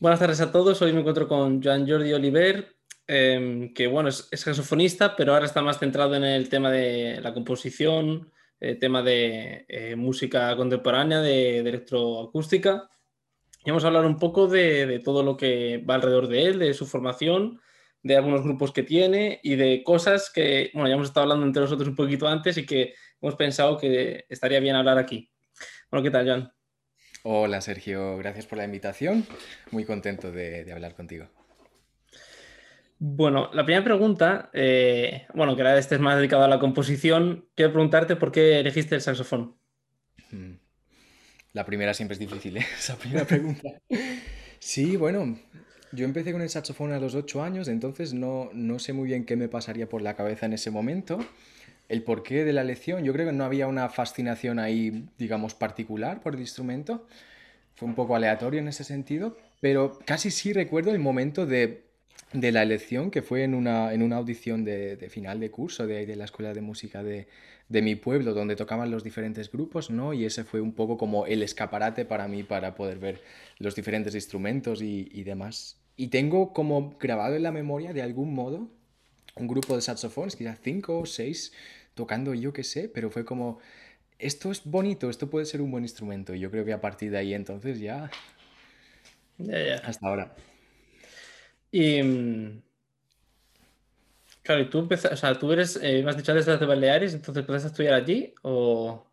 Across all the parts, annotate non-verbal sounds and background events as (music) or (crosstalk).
Buenas tardes a todos. Hoy me encuentro con Joan Jordi Oliver, em, que bueno, es, saxofonista, pero ahora está más centrado en el tema de la composición, el tema de eh, música contemporánea, de, electroacústica. Y vamos a hablar un poco de, todo lo que va alrededor de él, de su formación, de algunos grupos que tiene y de cosas que, bueno, ya hemos estado hablando entre nosotros un poquito antes y que hemos pensado que estaría bien hablar aquí. Bueno, ¿qué tal, Joan? Hola Sergio, gracias por la invitación. Muy contento de, hablar contigo. Bueno, la primera pregunta, eh, bueno, que era este es más dedicado a la composición, quiero preguntarte por qué elegiste el saxofón. Hmm. La primera siempre es difícil, ¿eh? (laughs) esa primera pregunta. Sí, bueno, yo empecé con el saxofón a los ocho años, entonces no, no sé muy bien qué me pasaría por la cabeza en ese momento el porqué de la lección. Yo creo que no había una fascinación ahí, digamos, particular por el instrumento. Fue un poco aleatorio en ese sentido, pero casi sí recuerdo el momento de, la elección, que fue en una, en una audición de, final de curso de, de la Escuela de Música de, mi pueblo, donde tocaban los diferentes grupos, ¿no? Y ese fue un poco como el escaparate para mí para poder ver los diferentes instrumentos y, y demás. Y tengo como grabado en la memoria, de algún modo, un grupo de saxofones, quizás cinco o seis, tocando yo qué sé, pero fue como, esto es bonito, esto puede ser un buen instrumento. Y yo creo que a partir de ahí entonces ya... Hasta ahora. Y... Mm, claro, y tú empezaste, o sea, tú eres, eh, me has dicho desde de Baleares, entonces empezaste a estudiar allí o...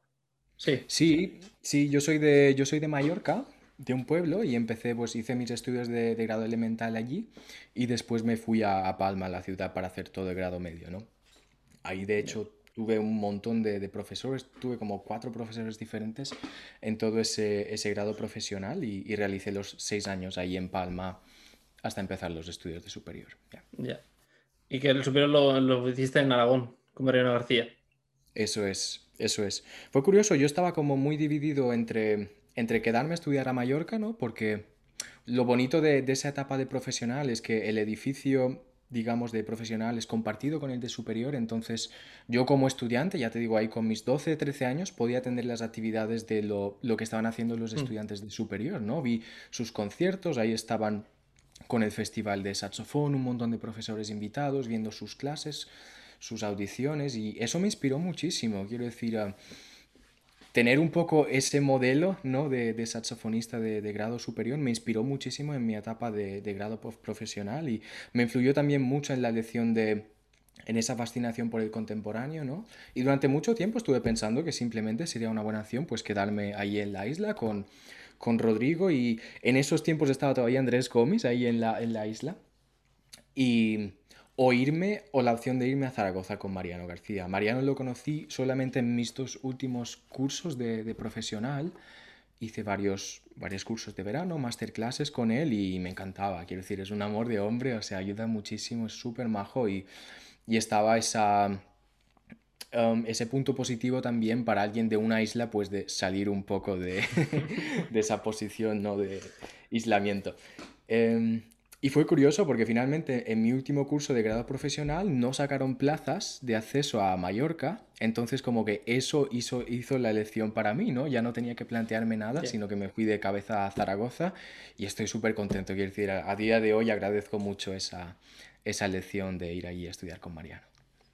Sí. Sí, sí, yo soy de, yo soy de Mallorca, de un pueblo, y empecé, pues hice mis estudios de, grado elemental allí y después me fui a, Palma, la ciudad, para hacer todo el grado medio, ¿no? Ahí, de hecho, tuve un montón de, profesores, tuve como cuatro profesores diferentes en todo ese, ese grado profesional y, realicé los seis años ahí en Palma hasta empezar los estudios de superior. Ya. Y que el superior lo, lo hiciste en Aragón, con Mariano García. Eso es, eso es. Fue curioso, yo estaba como muy dividido entre, entre quedarme a estudiar a Mallorca, ¿no? Porque lo bonito de, de esa etapa de profesional es que el edificio digamos, de profesional es compartido con el de superior, entonces yo como estudiante, ya te digo, ahí con mis 12, 13 años, podía atender las actividades de lo, que estaban haciendo los mm. estudiantes de superior, ¿no? Vi sus conciertos, ahí estaban con el festival de saxofón, un montón de profesores invitados, viendo sus clases, sus audiciones, y eso me inspiró muchísimo, quiero decir... Ah, tener un poco ese modelo ¿no? de, saxofonista de, grado superior me inspiró muchísimo en mi etapa de, grado profesional y me influyó también mucho en la lección de en esa fascinación por el contemporáneo, ¿no? Y durante mucho tiempo estuve pensando que simplemente sería una buena acción pues quedarme ahí en la isla con, con Rodrigo y en esos tiempos estaba todavía Andrés Gómez ahí en la, en la isla y o irme o la opción de irme a Zaragoza con Mariano García. Mariano lo conocí solamente en mis dos últimos cursos de, profesional. Hice varios, varios cursos de verano, masterclasses con él y me encantaba. Quiero decir, es un amor de hombre, o sea, ayuda muchísimo, es súper majo y, y estaba esa, um, ese punto positivo también para alguien de una isla, pues de salir un poco de, (laughs) de esa posición ¿no? de aislamiento. Em, y fue curioso porque finalmente en mi último curso de grado profesional no sacaron plazas de acceso a Mallorca, entonces como que eso hizo, hizo la elección para mí, ¿no? Ya no tenía que plantearme nada, sino que me fui de cabeza a Zaragoza y estoy súper contento, quiero decir, a, día de hoy agradezco mucho esa, esa elección de ir allí a estudiar con Mariano.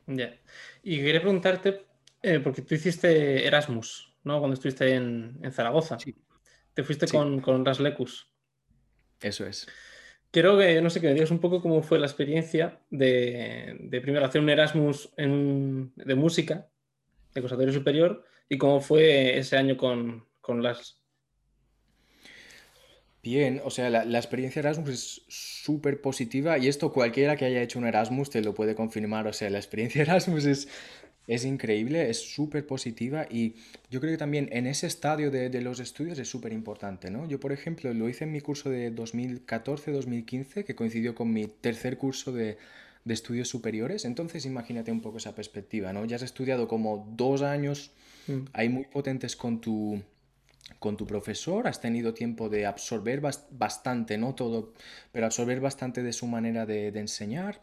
Ya. Y quería preguntarte, eh, porque tú hiciste Erasmus, ¿no? Cuando estuviste en, Zaragoza. Sí. Te fuiste con, con Lecus. Eso es. Quiero que, no sé, que me digas un poco cómo fue la experiencia de, de primero hacer un Erasmus de música, de conservatorio superior, y cómo fue ese año con, con las... Bien, o sea, la, la experiencia Erasmus es súper positiva y esto cualquiera que haya hecho un Erasmus te lo puede confirmar. O sea, la experiencia Erasmus es es increíble, es súper positiva y yo creo que también en ese estadio de, los estudios es súper importante, ¿no? Yo, por ejemplo, lo hice en mi curso de 2014-2015, que coincidió con mi tercer curso de, estudios superiores, entonces imagínate un poco esa perspectiva, ¿no? Ya has estudiado como dos años, mm. hay muy potentes con tu, con tu profesor, has tenido tiempo de absorber bastante, no todo, pero absorber bastante de su manera de, de enseñar,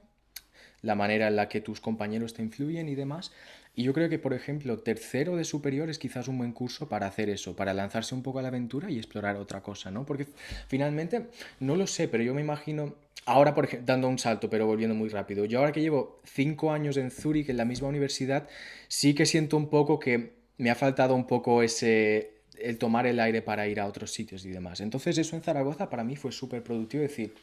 la manera en la que tus compañeros te influyen y demás. Y yo creo que, por ejemplo, tercero de superior es quizás un buen curso para hacer eso, para lanzarse un poco a la aventura y explorar otra cosa, ¿no? Porque finalmente, no lo sé, pero yo me imagino, ahora, por ejemplo, dando un salto, pero volviendo muy rápido, yo ahora que llevo cinco años en Zurich, en la misma universidad, sí que siento un poco que me ha faltado un poco ese el tomar el aire para ir a otros sitios y demás. Entonces eso en Zaragoza para mí fue súper productivo, es decir,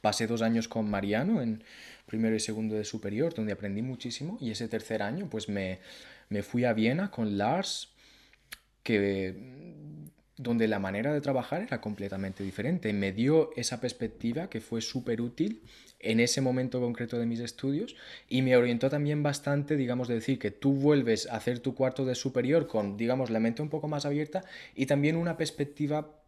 pasé dos años con Mariano en primero y segundo de superior, donde aprendí muchísimo, y ese tercer año pues me, me fui a Viena con Lars, que donde la manera de trabajar era completamente diferente. Me dio esa perspectiva que fue súper útil en ese momento concreto de mis estudios y me orientó también bastante, digamos, de decir que tú vuelves a hacer tu cuarto de superior con, digamos, la mente un poco más abierta y también una perspectiva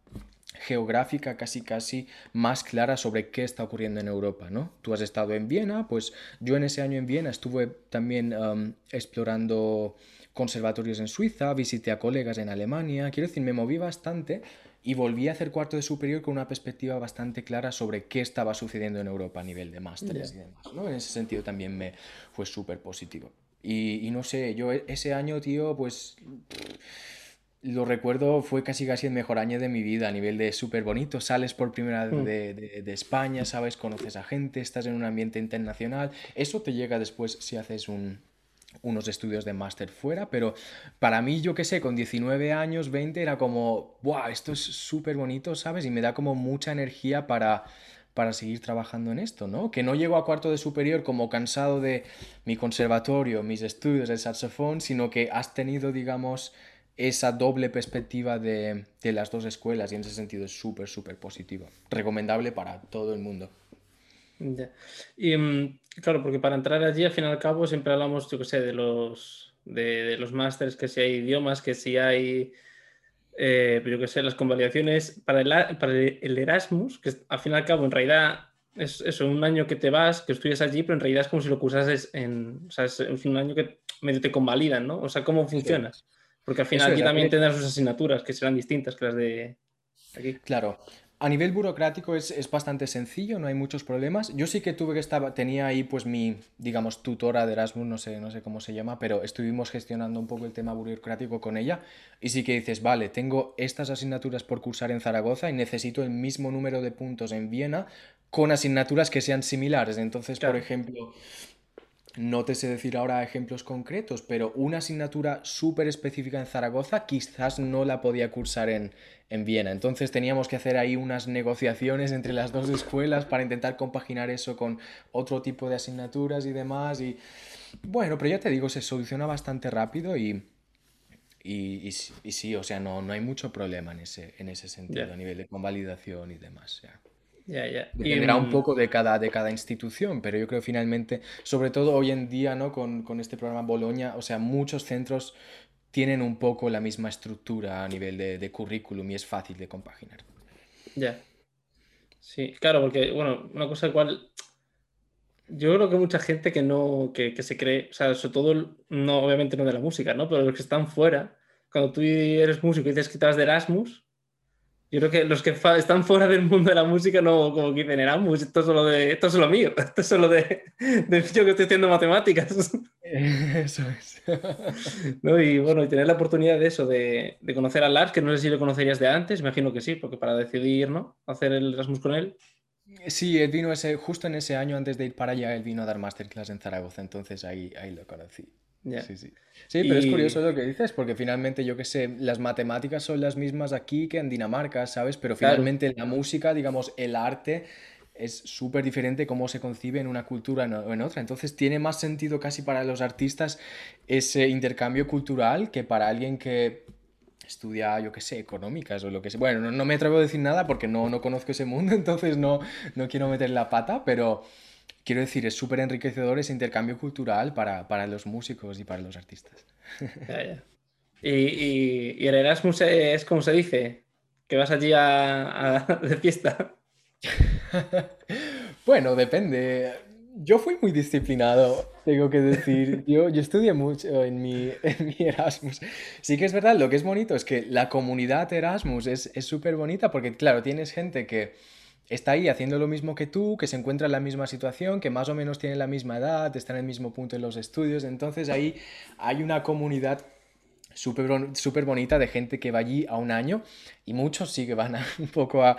geográfica casi casi más clara sobre qué está ocurriendo en Europa, ¿no? Tú has estado en Viena, pues yo en ese año en Viena estuve también um, explorando conservatorios en Suiza, visité a colegas en Alemania, quiero decir, me moví bastante y volví a hacer cuarto de superior con una perspectiva bastante clara sobre qué estaba sucediendo en Europa a nivel de másteres y demás, ¿no? En ese sentido también me fue súper positivo. Y, y, no sé, yo e, ese año, tío, pues lo recuerdo, fue casi casi el mejor año de mi vida a nivel de súper bonito. Sales por primera vez mm. de, de, España, ¿sabes? Conoces a gente, estás en un ambiente internacional. Eso te llega después si haces un, unos estudios de máster fuera, pero para mí, yo qué sé, con 19 años, 20, era como, wow, esto es súper bonito, ¿sabes? Y me da como mucha energía para, para seguir trabajando en esto, ¿no? Que no llego a cuarto de superior como cansado de mi conservatorio, mis estudios de saxofón, sino que has tenido, digamos, esa doble perspectiva de, las dos escuelas y en ese sentido es súper, súper positivo. Recomendable para todo el mundo. Y mm, claro, porque para entrar allí, al fin y al cabo, siempre hablamos, yo qué sé, de los, de, los másteres, que si hay idiomas, que si hay, eh, yo qué sé, las convalidaciones. Para el, para el Erasmus, que al fin y al cabo, en realidad es un año que te vas, que estudias allí, pero en realidad es como si lo cursases en, o sea, es, un año que medio te convalidan, ¿no? O sea, ¿cómo funciona? Porque al final aquí también tendrás sus asignaturas que serán distintas que las de aquí. Claro. A nivel burocrático es, es, bastante sencillo, no hay muchos problemas. Yo sí que tuve que estar, tenía ahí pues mi, digamos, tutora de Erasmus, no sé, no sé cómo se llama, pero estuvimos gestionando un poco el tema burocrático con ella y sí que dices, vale, tengo estas asignaturas por cursar en Zaragoza y necesito el mismo número de puntos en Viena con asignaturas que sean similares. Entonces, por ejemplo, no te sé decir ahora ejemplos concretos, pero una asignatura súper específica en Zaragoza quizás no la podía cursar en, en, Viena. Entonces teníamos que hacer ahí unas negociaciones entre las dos escuelas para intentar compaginar eso con otro tipo de asignaturas y demás. Y bueno, pero ya te digo, se soluciona bastante rápido y, y, sí, o sea, no, no hay mucho problema en ese, en ese sentido, a nivel de convalidación y demás. Dependerá un poco de cada, de cada institución, pero yo creo finalmente, sobre todo hoy en día, ¿no? Con, con este programa Boloña, o sea, muchos centros tienen un poco la misma estructura a nivel de, de currículum y es fácil de compaginar. Ya. Sí, claro, porque, bueno, una cosa igual. Yo creo que mucha gente que no, que, que, se cree, o sea, sobre todo, no, obviamente no de la música, ¿no? Pero los que están fuera, cuando tú eres músico y dices que estás de Erasmus, yo creo que los que están fuera del mundo de la música no como que dicen Erasmus, esto es solo de esto es solo mío, (laughs) esto es solo de, de yo que estoy haciendo matemáticas. (laughs) Eso es. (laughs) ¿No? Y bueno, y tener la oportunidad de eso, de, de, conocer a Lars, que no sé si lo conocerías de antes, imagino que sí, porque para decidir, ¿no? Hacer el Erasmus con él. Sí, él vino ese, justo en ese año antes de ir para allá, él vino a dar masterclass en Zaragoza, entonces ahí, ahí lo conocí. Sí, sí. Sí, pero es curioso lo que dices, porque finalmente, yo qué sé, las matemáticas son las mismas aquí que en Dinamarca, ¿sabes? Pero finalmente la música, digamos, el arte es súper diferente cómo se concibe en una cultura o en otra. Entonces tiene más sentido casi para los artistas ese intercambio cultural que para alguien que estudia, yo qué sé, económicas o lo que sea. Bueno, no, me atrevo a decir nada porque no, no conozco ese mundo, (laughs) entonces no, no quiero meter la pata, pero quiero decir, es súper enriquecedor ese intercambio cultural para, para, los músicos y para los artistas. Y, y, y, el Erasmus es como se dice, que vas allí a, a (laughs) de fiesta. (laughs) bueno, depende. Yo fui muy disciplinado, tengo que decir. Yo, yo estudié mucho en mi, (laughs) en mi, Erasmus. Sí que es verdad, lo que es bonito es que la comunidad Erasmus es súper bonita porque, claro, tienes gente que está ahí haciendo lo mismo que tú, que se encuentra en la misma situación, que más o menos tiene la misma edad, está en el mismo punto en los estudios. Entonces ahí hay una comunidad súper super bonita de gente que va allí a un año y muchos sí que van (laughs) un poco a...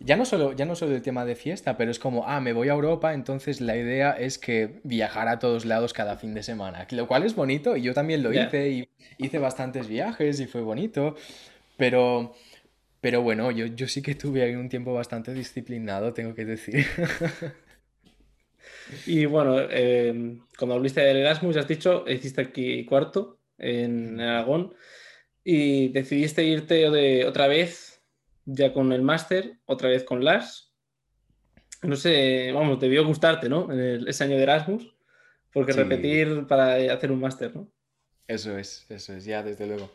Ya no, solo, ya no solo el tema de fiesta, pero es como, ah, me voy a Europa, entonces la idea es que viajar a todos lados cada fin de semana, lo cual es bonito y yo también lo hice y hice bastantes viajes y fue bonito, pero pero bueno, yo, yo sí que tuve ahí un tiempo bastante disciplinado, tengo que decir. (laughs) Y bueno, eh, cuando hablaste del Erasmus, has dicho, hiciste aquí cuarto en Aragón y decidiste irte de, otra vez, ya con el máster, otra vez con Lars. No sé, vamos, debió gustarte, ¿no? ese año de Erasmus, porque repetir para hacer un máster, ¿no? Eso es, eso es, ya desde luego.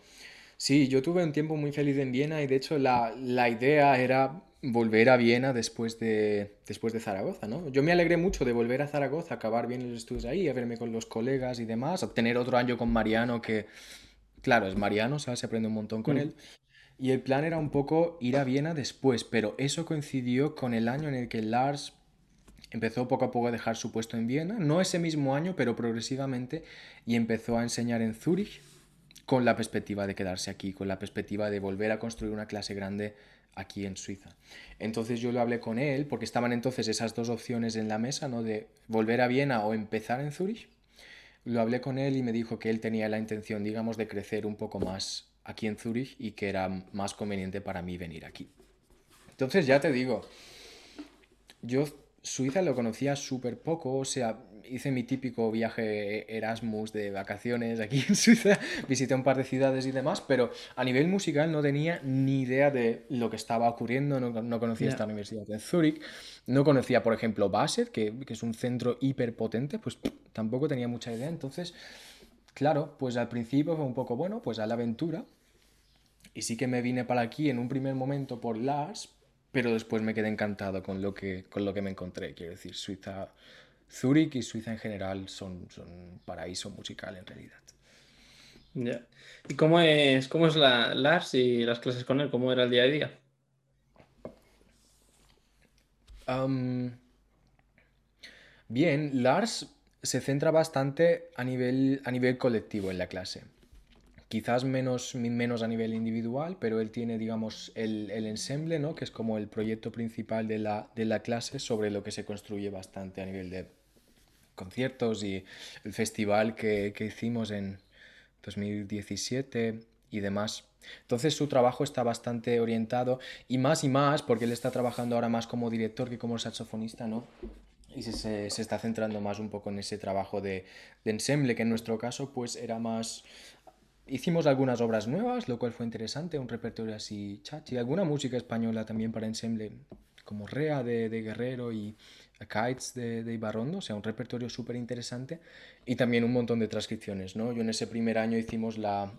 Sí, yo tuve un tiempo muy feliz en Viena y de hecho la, la idea era volver a Viena después de, después de Zaragoza, ¿no? Yo me alegré mucho de volver a Zaragoza, acabar bien los estudios ahí, a verme con los colegas y demás, obtener otro año con Mariano que, claro, es Mariano, ¿sabes? Se aprende un montón con mm. él. Y el plan era un poco ir a Viena después, pero eso coincidió con el año en el que Lars empezó poco a poco a dejar su puesto en Viena, no ese mismo año, pero progresivamente, y empezó a enseñar en Zúrich con la perspectiva de quedarse aquí, con la perspectiva de volver a construir una clase grande aquí en Suiza. Entonces yo lo hablé con él, porque estaban entonces esas dos opciones en la mesa, ¿no? De volver a Viena o empezar en Zurich. Lo hablé con él y me dijo que él tenía la intención, digamos, de crecer un poco más aquí en Zurich y que era más conveniente para mí venir aquí. Entonces ya te digo, yo Suiza lo conocía súper poco, o sea, hice mi típico viaje Erasmus de vacaciones aquí en Suiza, (laughs) visité un par de ciudades y demás, pero a nivel musical no tenía ni idea de lo que estaba ocurriendo, no, conocía esta universidad en Zúrich, no conocía, por ejemplo, Basel, que, que es un centro hiperpotente, pues tampoco tenía mucha idea, entonces, claro, pues al principio fue un poco, bueno, pues a la aventura, y sí que me vine para aquí en un primer momento por Lars, pero después me quedé encantado con lo que, con lo que me encontré, quiero decir, Suiza Zúrich y Suiza en general son, son paraíso musical en realidad. ¿Y cómo es, cómo es la, Lars y las clases con él? ¿Cómo era el día a día? bien, Lars se centra bastante a nivel, a nivel colectivo en la clase. Quizás menos, menos a nivel individual, pero él tiene, digamos, el, el ensemble, ¿no? que es como el proyecto principal de la, de la clase sobre lo que se construye bastante a nivel de conciertos y el festival que, que hicimos en 2017 y demás. Entonces su trabajo está bastante orientado y más y más, porque él está trabajando ahora más como director que como saxofonista, ¿no? Y se, se está centrando más un poco en ese trabajo de, de, ensemble, que en nuestro caso pues era más... Hicimos algunas obras nuevas, lo cual fue interesante, un repertorio así chachi, alguna música española también para ensemble, como Rea de, de Guerrero y Kites de, de Ibarrondo, o sea, un repertorio súper interesante y también un montón de transcripciones, ¿no? Yo en ese primer año hicimos la,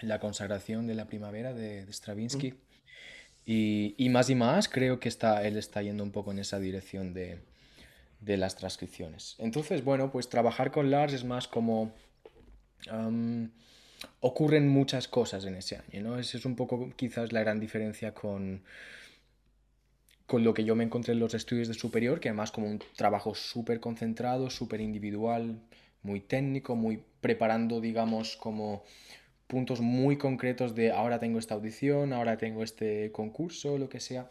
la consagración de la primavera de, Stravinsky y, y, más y más creo que está, él está yendo un poco en esa dirección de, de las transcripciones. Entonces, bueno, pues trabajar con Lars es más como... ocurren muchas cosas en ese año, ¿no? Esa es un poco quizás la gran diferencia con, con lo que yo me encontré en los estudios de superior, que además como un trabajo súper concentrado, súper individual, muy técnico, muy preparando, digamos, como puntos muy concretos de ahora tengo esta audición, ahora tengo este concurso, lo que sea.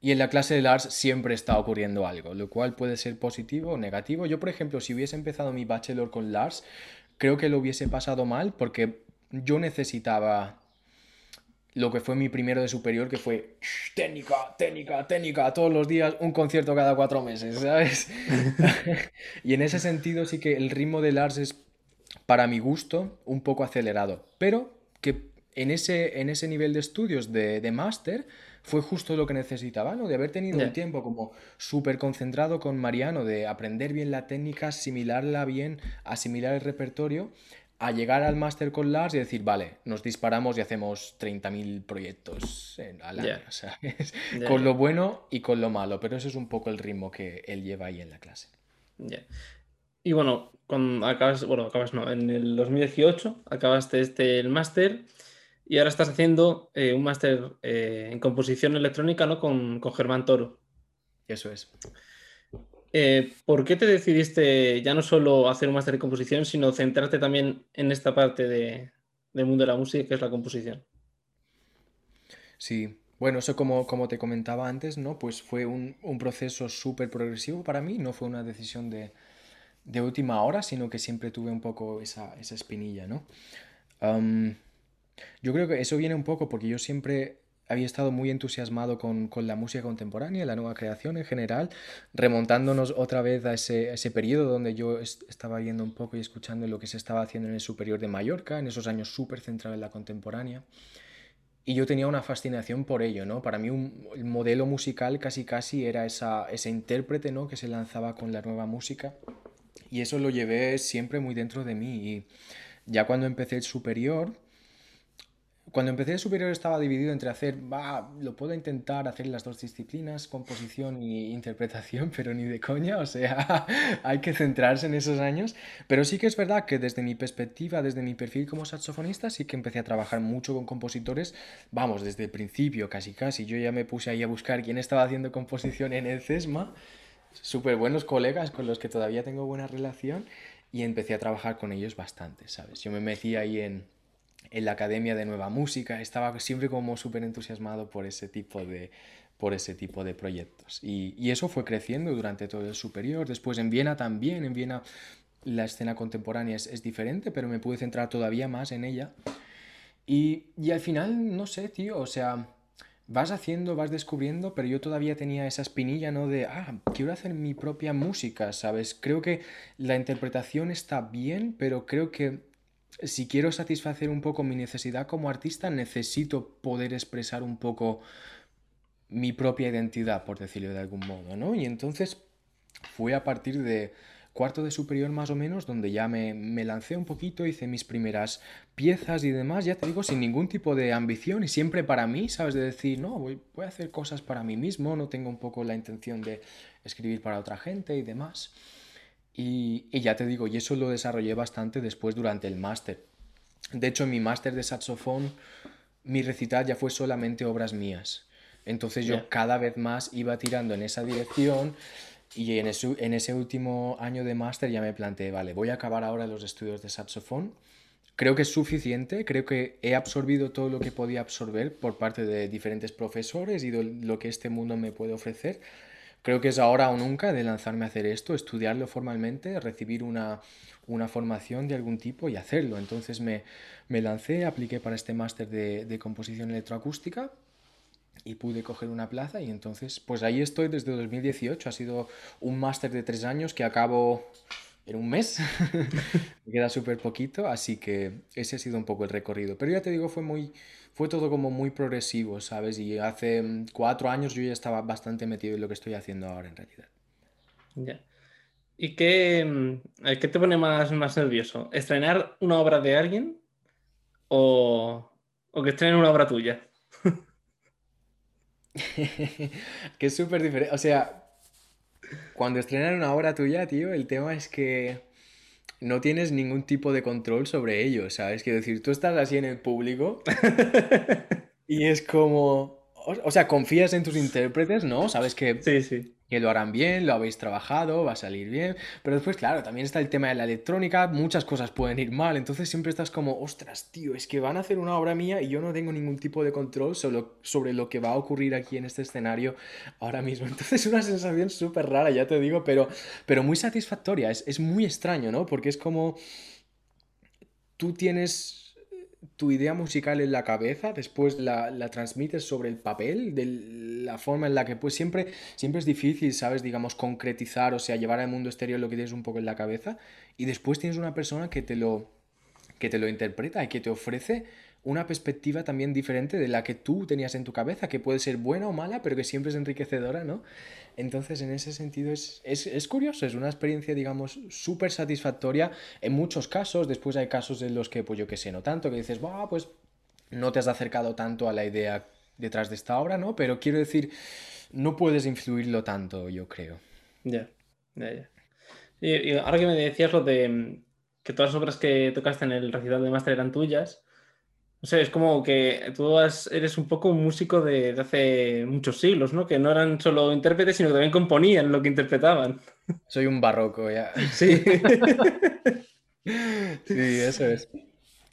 Y en la clase de Lars siempre está ocurriendo algo, lo cual puede ser positivo o negativo. Yo, por ejemplo, si hubiese empezado mi bachelor con Lars, creo que lo hubiese pasado mal porque yo necesitaba lo que fue mi primero de superior, que fue técnica, técnica, técnica, todos los días, un concierto cada cuatro meses, ¿sabes? (laughs) (laughs) y en ese sentido sí que el ritmo de Lars es, para mi gusto, un poco acelerado, pero que en ese, en ese nivel de estudios de, de máster fue justo lo que necesitaba, ¿no? De haber tenido un tiempo como súper concentrado con Mariano, de aprender bien la técnica, asimilarla bien, asimilar el repertorio a llegar al máster con Lars y decir, vale, nos disparamos y hacemos 30.000 proyectos al año, (laughs) con lo bueno y con lo malo, pero ese es un poco el ritmo que él lleva ahí en la clase. Y bueno, acabas, bueno, acabas no, en el 2018 acabaste este el máster y ahora estás haciendo eh, un máster eh, en composición electrónica ¿no? con, Germán Toro. Eso es. Eh, ¿Por qué te decidiste ya no solo hacer un máster en composición, sino centrarte también en esta parte de, del mundo de la música, que es la composición? Sí, bueno, eso como, como te comentaba antes, ¿no? Pues fue un, proceso súper progresivo para mí, no fue una decisión de, última hora, sino que siempre tuve un poco esa, espinilla, ¿no? Yo creo que eso viene un poco porque yo siempre había estado muy entusiasmado con, la música contemporánea, la nueva creación en general, remontándonos otra vez a ese, ese periodo donde yo estaba viendo un poco y escuchando lo que se estaba haciendo en el superior de Mallorca, en esos años súper centrales en la contemporánea. Y yo tenía una fascinación por ello, ¿no? Para mí un, el modelo musical casi casi era esa, ese intérprete, ¿no? Que se lanzaba con la nueva música. Y eso lo llevé siempre muy dentro de mí. Y ya cuando empecé el superior, cuando empecé el superior estaba dividido entre hacer, va, lo puedo intentar hacer las dos disciplinas, composición y interpretación, (laughs) pero ni de coña, o sea, (laughs) hay que centrarse en esos años. Pero sí que es verdad que desde mi perspectiva, desde mi perfil como saxofonista, sí que empecé a trabajar mucho con compositores, vamos, desde el principio, casi casi. Yo ya me puse ahí a buscar quién estaba haciendo composición en el CESMA, súper buenos colegas con los que todavía tengo buena relación, y empecé a trabajar con ellos bastante, ¿sabes? Yo me metí ahí en en la Academia de Nueva Música, estaba siempre como súper entusiasmado por ese tipo de, por ese tipo de proyectos. Y, eso fue creciendo durante todo el superior. Después en Viena también, en Viena la escena contemporánea es, diferente, pero me pude centrar todavía más en ella. Y, y, al final, no sé, tío, o sea, vas haciendo, vas descubriendo, pero yo todavía tenía esa espinilla, ¿no? De, ah, quiero hacer mi propia música, ¿sabes? Creo que la interpretación está bien, pero creo que si quiero satisfacer un poco mi necesidad como artista, necesito poder expresar un poco mi propia identidad, por decirlo de algún modo, ¿no? Y entonces fue a partir de cuarto de superior más o menos, donde ya me, lancé un poquito, hice mis primeras piezas y demás, ya te digo, sin ningún tipo de ambición y siempre para mí, ¿sabes? De decir, no, voy, voy a hacer cosas para mí mismo, no tengo un poco la intención de escribir para otra gente y demás. Y, ya te digo, y eso lo desarrollé bastante después durante el máster. De hecho, en mi máster de saxofón, mi recital ya fue solamente obras mías. Entonces yo cada vez más iba tirando en esa dirección y en ese, en ese último año de máster ya me planteé, vale, voy a acabar ahora los estudios de saxofón. Creo que es suficiente, creo que he absorbido todo lo que podía absorber por parte de diferentes profesores y de lo que este mundo me puede ofrecer. Creo que es ahora o nunca de lanzarme a hacer esto, estudiarlo formalmente, recibir una, formación de algún tipo y hacerlo. Entonces me, lancé, apliqué para este máster de, composición electroacústica y pude coger una plaza y entonces pues ahí estoy desde 2018. Ha sido un máster de tres años que acabo en un mes. (laughs) me queda súper poquito, así que ese ha sido un poco el recorrido. Pero ya te digo, fue muy fue todo como muy progresivo, ¿sabes? Y hace mm, cuatro años yo ya estaba bastante metido en lo que estoy haciendo ahora en realidad. Ya. ¿Y qué, mm, qué te pone más, más nervioso? ¿Estrenar una obra de alguien o, o que estrenen una obra tuya? (laughs) que es súper diferente. O sea, cuando estrenan una obra tuya, tío, el tema es que no tienes ningún tipo de control sobre ello, ¿sabes? Quiero decir, tú estás así en el público (laughs) y es como... O, sea, confías en tus intérpretes, ¿no? Sabes que, sí, sí. Que lo harán bien, lo habéis trabajado, va a salir bien. Pero después, claro, también está el tema de la electrónica, muchas cosas pueden ir mal. Entonces siempre estás como, ostras, tío, es que van a hacer una obra mía y yo no tengo ningún tipo de control sobre, sobre lo que va a ocurrir aquí en este escenario ahora mismo. (laughs) Entonces es una sensación súper rara, ya te digo, pero, pero muy satisfactoria. Es, es muy extraño, ¿no? Porque es como tú tienes tu idea musical en la cabeza, después la, la, transmites sobre el papel, de la forma en la que pues siempre, siempre es difícil, ¿sabes? Digamos, concretizar, o sea, llevar al mundo exterior lo que tienes un poco en la cabeza, y después tienes una persona que te lo, que te lo interpreta y que te ofrece una perspectiva también diferente de la que tú tenías en tu cabeza, que puede ser buena o mala, pero que siempre es enriquecedora, ¿no? Entonces, en ese sentido es, es, curioso, es una experiencia, digamos, súper satisfactoria en muchos casos. Después hay casos en los que, pues yo qué sé, no tanto, que dices, va, pues no te has acercado tanto a la idea detrás de esta obra, ¿no? Pero quiero decir, no puedes influirlo tanto, yo creo. Ya, ya, ya. Y, ahora que me decías lo de que todas las obras que tocaste en el recital de máster eran tuyas, O sea, es como que tú eres un poco un músico de, hace muchos siglos, ¿no? Que no eran solo intérpretes, sino que también componían lo que interpretaban. Soy un barroco ya. (laughs) Sí. (laughs) sí, eso es.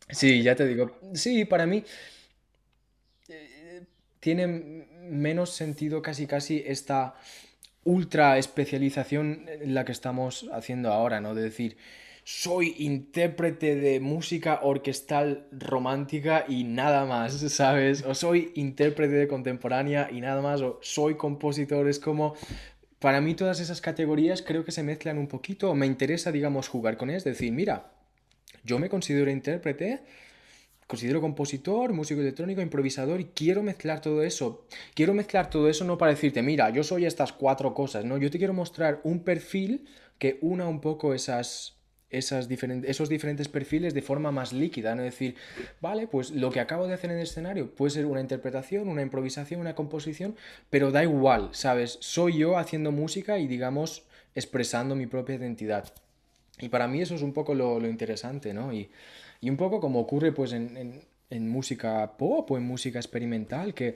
Sí, ya te digo. Sí, para mí eh, tiene menos sentido casi casi esta ultra especialización en la que estamos haciendo ahora, ¿no? De decir, soy intérprete de música orquestal romántica y nada más, (laughs) ¿sabes? O soy intérprete de contemporánea y nada más, o soy compositor, es como... Para mí todas esas categorías creo que se mezclan un poquito, me interesa, digamos, jugar con ellas, decir, mira, yo me considero intérprete, considero compositor, músico electrónico, improvisador y quiero mezclar todo eso. Quiero mezclar todo eso no para decirte, mira, yo soy estas cuatro cosas, no, yo te quiero mostrar un perfil que una un poco esas, esas diferentes, esos diferentes perfiles de forma más líquida, ¿no? Es decir, vale, pues lo que acabo de hacer en el escenario puede ser una interpretación, una improvisación, una composición, pero da igual, ¿sabes? Soy yo haciendo música y, digamos, expresando mi propia identidad. Y para mí eso es un poco lo, interesante, ¿no? Y, y, un poco como ocurre pues en, en música pop o en música experimental, que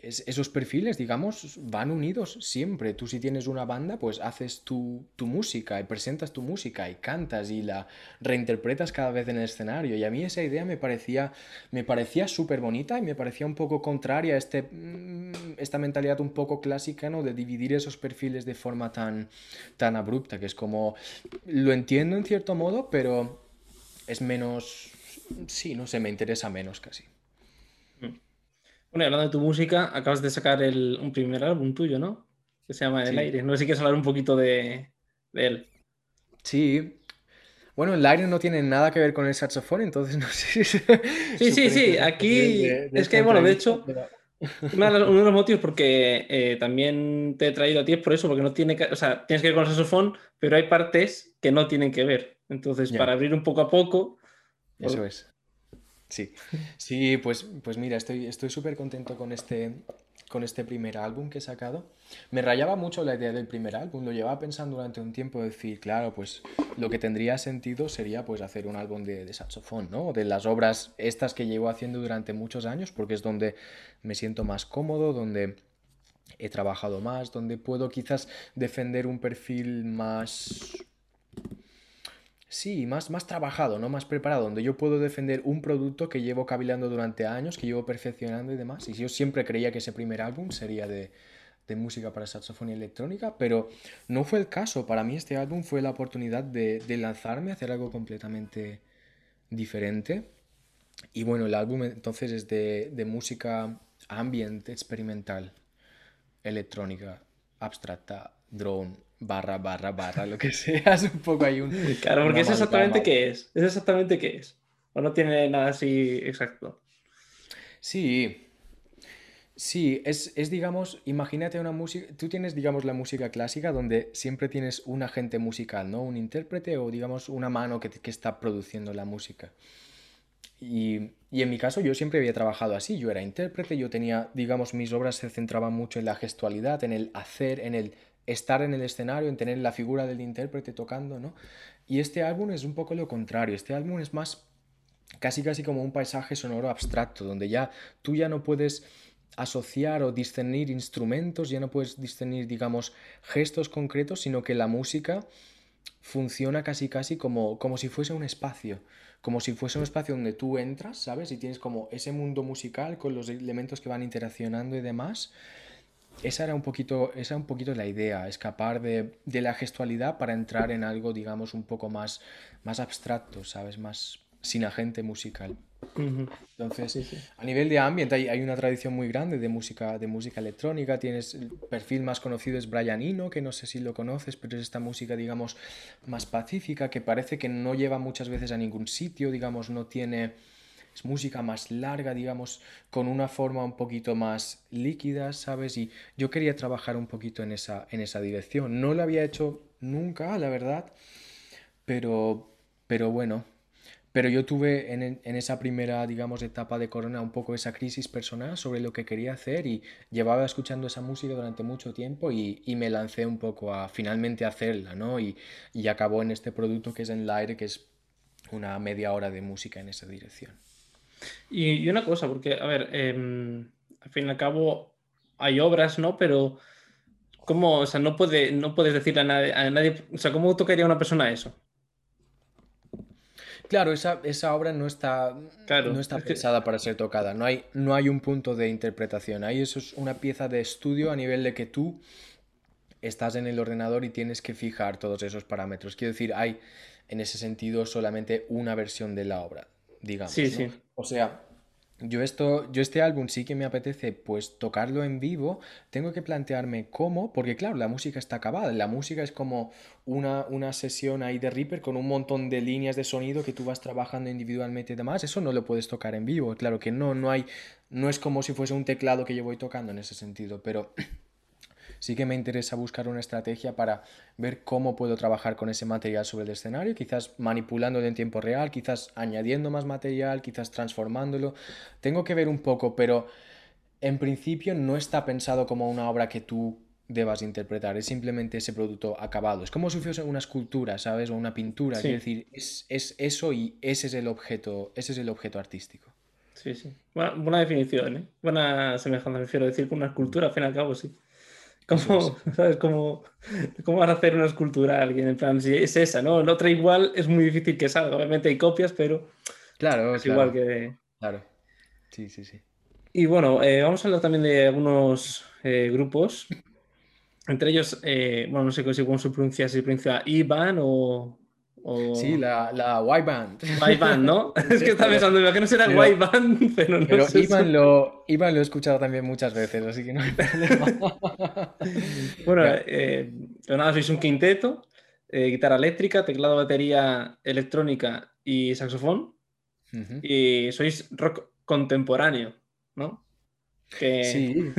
esos perfiles, digamos, van unidos siempre. Tú si tienes una banda, pues haces tu, música y presentas tu música y cantas y la reinterpretas cada vez en el escenario. Y a mí esa idea me parecía, me parecía súper bonita y me parecía un poco contraria a este, mm, esta mentalidad un poco clásica, ¿no? De dividir esos perfiles de forma tan, tan abrupta, que es como, lo entiendo en cierto modo, pero es menos, sí, no sé, me interesa menos casi. Bueno, hablando de tu música, acabas de sacar un primer álbum tuyo, ¿no? Que se llama El Aire. No sé si quieres hablar un poquito de, él. Sí. Bueno, el aire no tiene nada que ver con el saxofón, entonces no (laughs) sé si... Sí, sí, sí. Aquí es que, bueno, de hecho, (laughs) uno de los motivos porque eh, también te he traído a ti es por eso, porque no tiene que, o sea, tienes que ver con el saxofón, pero hay partes que no tienen que ver. Entonces, para abrir un poco a poco... Eso es. Sí, sí, pues, pues mira, estoy súper contento con este, con este primer álbum que he sacado. Me rayaba mucho la idea del primer álbum, lo llevaba pensando durante un tiempo, decir, claro, pues lo que tendría sentido sería pues hacer un álbum de, de saxofón, ¿no? De las obras estas que llevo haciendo durante muchos años, porque es donde me siento más cómodo, donde he trabajado más, donde puedo quizás defender un perfil más Sí, más, más trabajado, ¿no? Más preparado, donde yo puedo defender un producto que llevo cavilando durante años, que llevo perfeccionando y demás. Y yo siempre creía que ese primer álbum sería de, música para saxofón y electrónica, pero no fue el caso. Para mí este álbum fue la oportunidad de, de lanzarme a hacer algo completamente diferente. Y bueno, el álbum entonces es de, de música ambient, experimental, electrónica, abstracta, drone, barra, barra, barra, lo que (laughs) sea, es un poco hay un... Claro, porque es exactamente qué es, es exactamente qué es, o no tiene nada así exacto. Sí, Sí, es, es, digamos, imagínate una música, tú tienes, digamos, la música clásica donde siempre tienes un agente musical, ¿no? Un intérprete o, digamos, una mano que, que está produciendo la música. Y, y, en mi caso yo siempre había trabajado así, yo era intérprete, yo tenía, digamos, mis obras se centraban mucho en la gestualidad, en el hacer, en el estar en el escenario, en tener la figura del intérprete tocando, ¿no? Y este álbum es un poco lo contrario, este álbum es más casi casi como un paisaje sonoro abstracto, donde ya tú ya no puedes asociar o discernir instrumentos, ya no puedes discernir, digamos, gestos concretos, sino que la música funciona casi casi como, como si fuese un espacio, como si fuese un espacio donde tú entras, ¿sabes? Y tienes como ese mundo musical con los elementos que van interaccionando y demás, esa era un poquito, esa un poquito la idea, escapar de, la gestualidad para entrar en algo, digamos, un poco más, más abstracto, ¿sabes? Más sin agente musical. Entonces, a nivel de ambiente hay, hay, una tradición muy grande de música, de música electrónica. Tienes el perfil más conocido es Brian Eno, que no sé si lo conoces, pero es esta música, digamos, más pacífica, que parece que no lleva muchas veces a ningún sitio, digamos, no tiene música más larga, digamos, con una forma un poquito más líquida, ¿sabes? Y yo quería trabajar un poquito en esa, en esa dirección. No lo había hecho nunca, la verdad, pero, pero bueno. Pero yo tuve en, esa primera, digamos, etapa de Corona un poco esa crisis personal sobre lo que quería hacer y llevaba escuchando esa música durante mucho tiempo y, me lancé un poco a finalmente hacerla, ¿no? Y, y acabó en este producto que es en el aire, que es una media hora de música en esa dirección. Y, una cosa, porque, a ver, em, al fin y al cabo hay obras, ¿no? Pero, ¿cómo, o sea, no, puede, no puedes decirle a nadie, a nadie, o sea, ¿cómo tocaría una persona eso? Claro, esa, esa obra no está, no está pensada para ser tocada. No hay, no hay un punto de interpretación. Ahí eso es una pieza de estudio a nivel de que tú estás en el ordenador y tienes que fijar todos esos parámetros. Quiero decir, hay en ese sentido solamente una versión de la obra, digamos. Sí, sí. O sea, yo, esto, yo este álbum sí que me apetece pues tocarlo en vivo, tengo que plantearme cómo, porque claro, la música está acabada, la música es como una, una sesión ahí de Reaper con un montón de líneas de sonido que tú vas trabajando individualmente y demás, eso no lo puedes tocar en vivo, claro que no, no hay, no es como si fuese un teclado que yo voy tocando en ese sentido, pero sí que me interesa buscar una estrategia para ver cómo puedo trabajar con ese material sobre el escenario, quizás manipulándolo en tiempo real, quizás añadiendo más material, quizás transformándolo. Tengo que ver un poco, pero en principio no está pensado como una obra que tú debas interpretar, es simplemente ese producto acabado. Es como si fuese una escultura, ¿sabes? O una pintura, es decir, es, eso y ese es el objeto, ese es el objeto artístico. Sí, sí. Buena, definición, ¿eh? Buena semejanza, prefiero decir, con una escultura, al fin y al cabo, sí. ¿Cómo, (laughs) ¿sabes? ¿Cómo, ¿Cómo van a hacer una escultura a alguien? En plan, si es esa, ¿no? La otra igual es muy difícil que salga. Obviamente hay copias, pero claro, es igual que... Claro, sí, sí, sí. Y bueno, eh, vamos a hablar también de algunos eh, grupos. Entre ellos, eh, bueno, no sé cómo se pronuncia, si pronuncia Ivan o, Sí, la, la Y-Band. Y-Band, ¿no? (laughs) es que estaba pensando, que no será Y-Band, (laughs) pero no Pero sé Ivan, lo, Ivan lo he escuchado también muchas veces, así que no hay problema. (laughs) bueno, eh, nada, sois un quinteto, eh, guitarra eléctrica, teclado, batería electrónica y saxofón. Y sois rock contemporáneo, ¿no? Sí,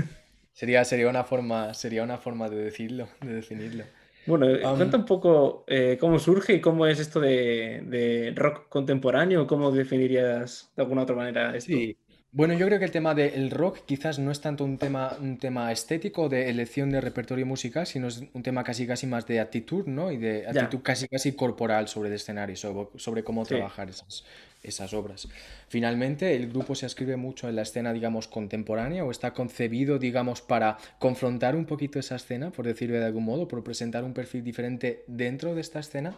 sería, sería, una forma, sería una forma de decirlo, de definirlo. Bueno, eh, cuenta un poco eh, cómo surge y cómo es esto de, rock contemporáneo, cómo definirías de alguna otra manera esto. Sí. Bueno, yo creo que el tema del rock quizás no es tanto un tema, un tema estético de elección de repertorio musical, sino es un tema casi casi más de actitud, ¿no? Y de actitud casi casi corporal sobre el escenario, sobre, cómo trabajar esas, esas obras. Finalmente, el grupo se escribe mucho en la escena, digamos, contemporánea o está concebido, digamos, para confrontar un poquito esa escena, por decirlo de algún modo, por presentar un perfil diferente dentro de esta escena.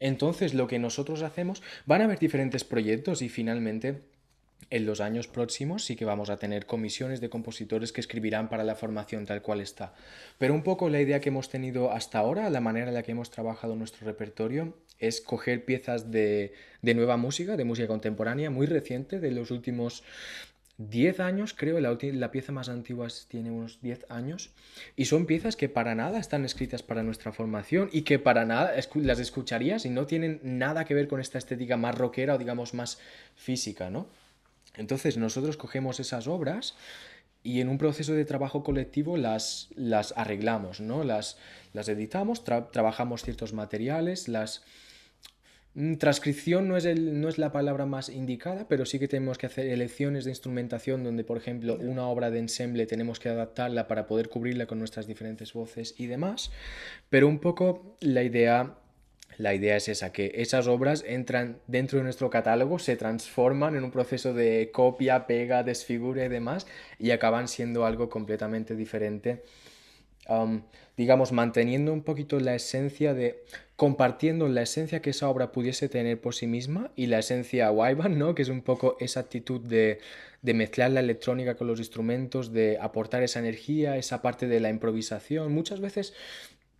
Entonces, lo que nosotros hacemos, van a haber diferentes proyectos y finalmente en los años próximos sí que vamos a tener comisiones de compositores que escribirán para la formación tal cual está. Pero un poco la idea que hemos tenido hasta ahora, la manera en la que hemos trabajado nuestro repertorio, es coger piezas de, nueva música, de música contemporánea, muy reciente, de los últimos 10 años, creo, la, la, pieza más antigua tiene unos 10 años, y son piezas que para nada están escritas para nuestra formación y que para nada las escucharías y no tienen nada que ver con esta estética más rockera o digamos más física, ¿no? Entonces nosotros cogemos esas obras y en un proceso de trabajo colectivo las, las arreglamos, ¿no? Las, las editamos, trabajamos ciertos materiales, las Mm, transcripción no es, el, no es la palabra más indicada, pero sí que tenemos que hacer elecciones de instrumentación donde, por ejemplo, una obra de ensemble tenemos que adaptarla para poder cubrirla con nuestras diferentes voces y demás. Pero un poco la idea, la idea es esa, que esas obras entran dentro de nuestro catálogo, se transforman en un proceso de copia, pega, desfigura y demás, y acaban siendo algo completamente diferente digamos, manteniendo un poquito la esencia de, compartiendo la esencia que esa obra pudiese tener por sí misma y la esencia Wyban, ¿no? Que es un poco esa actitud de, de mezclar la electrónica con los instrumentos, de aportar esa energía, esa parte de la improvisación. Muchas veces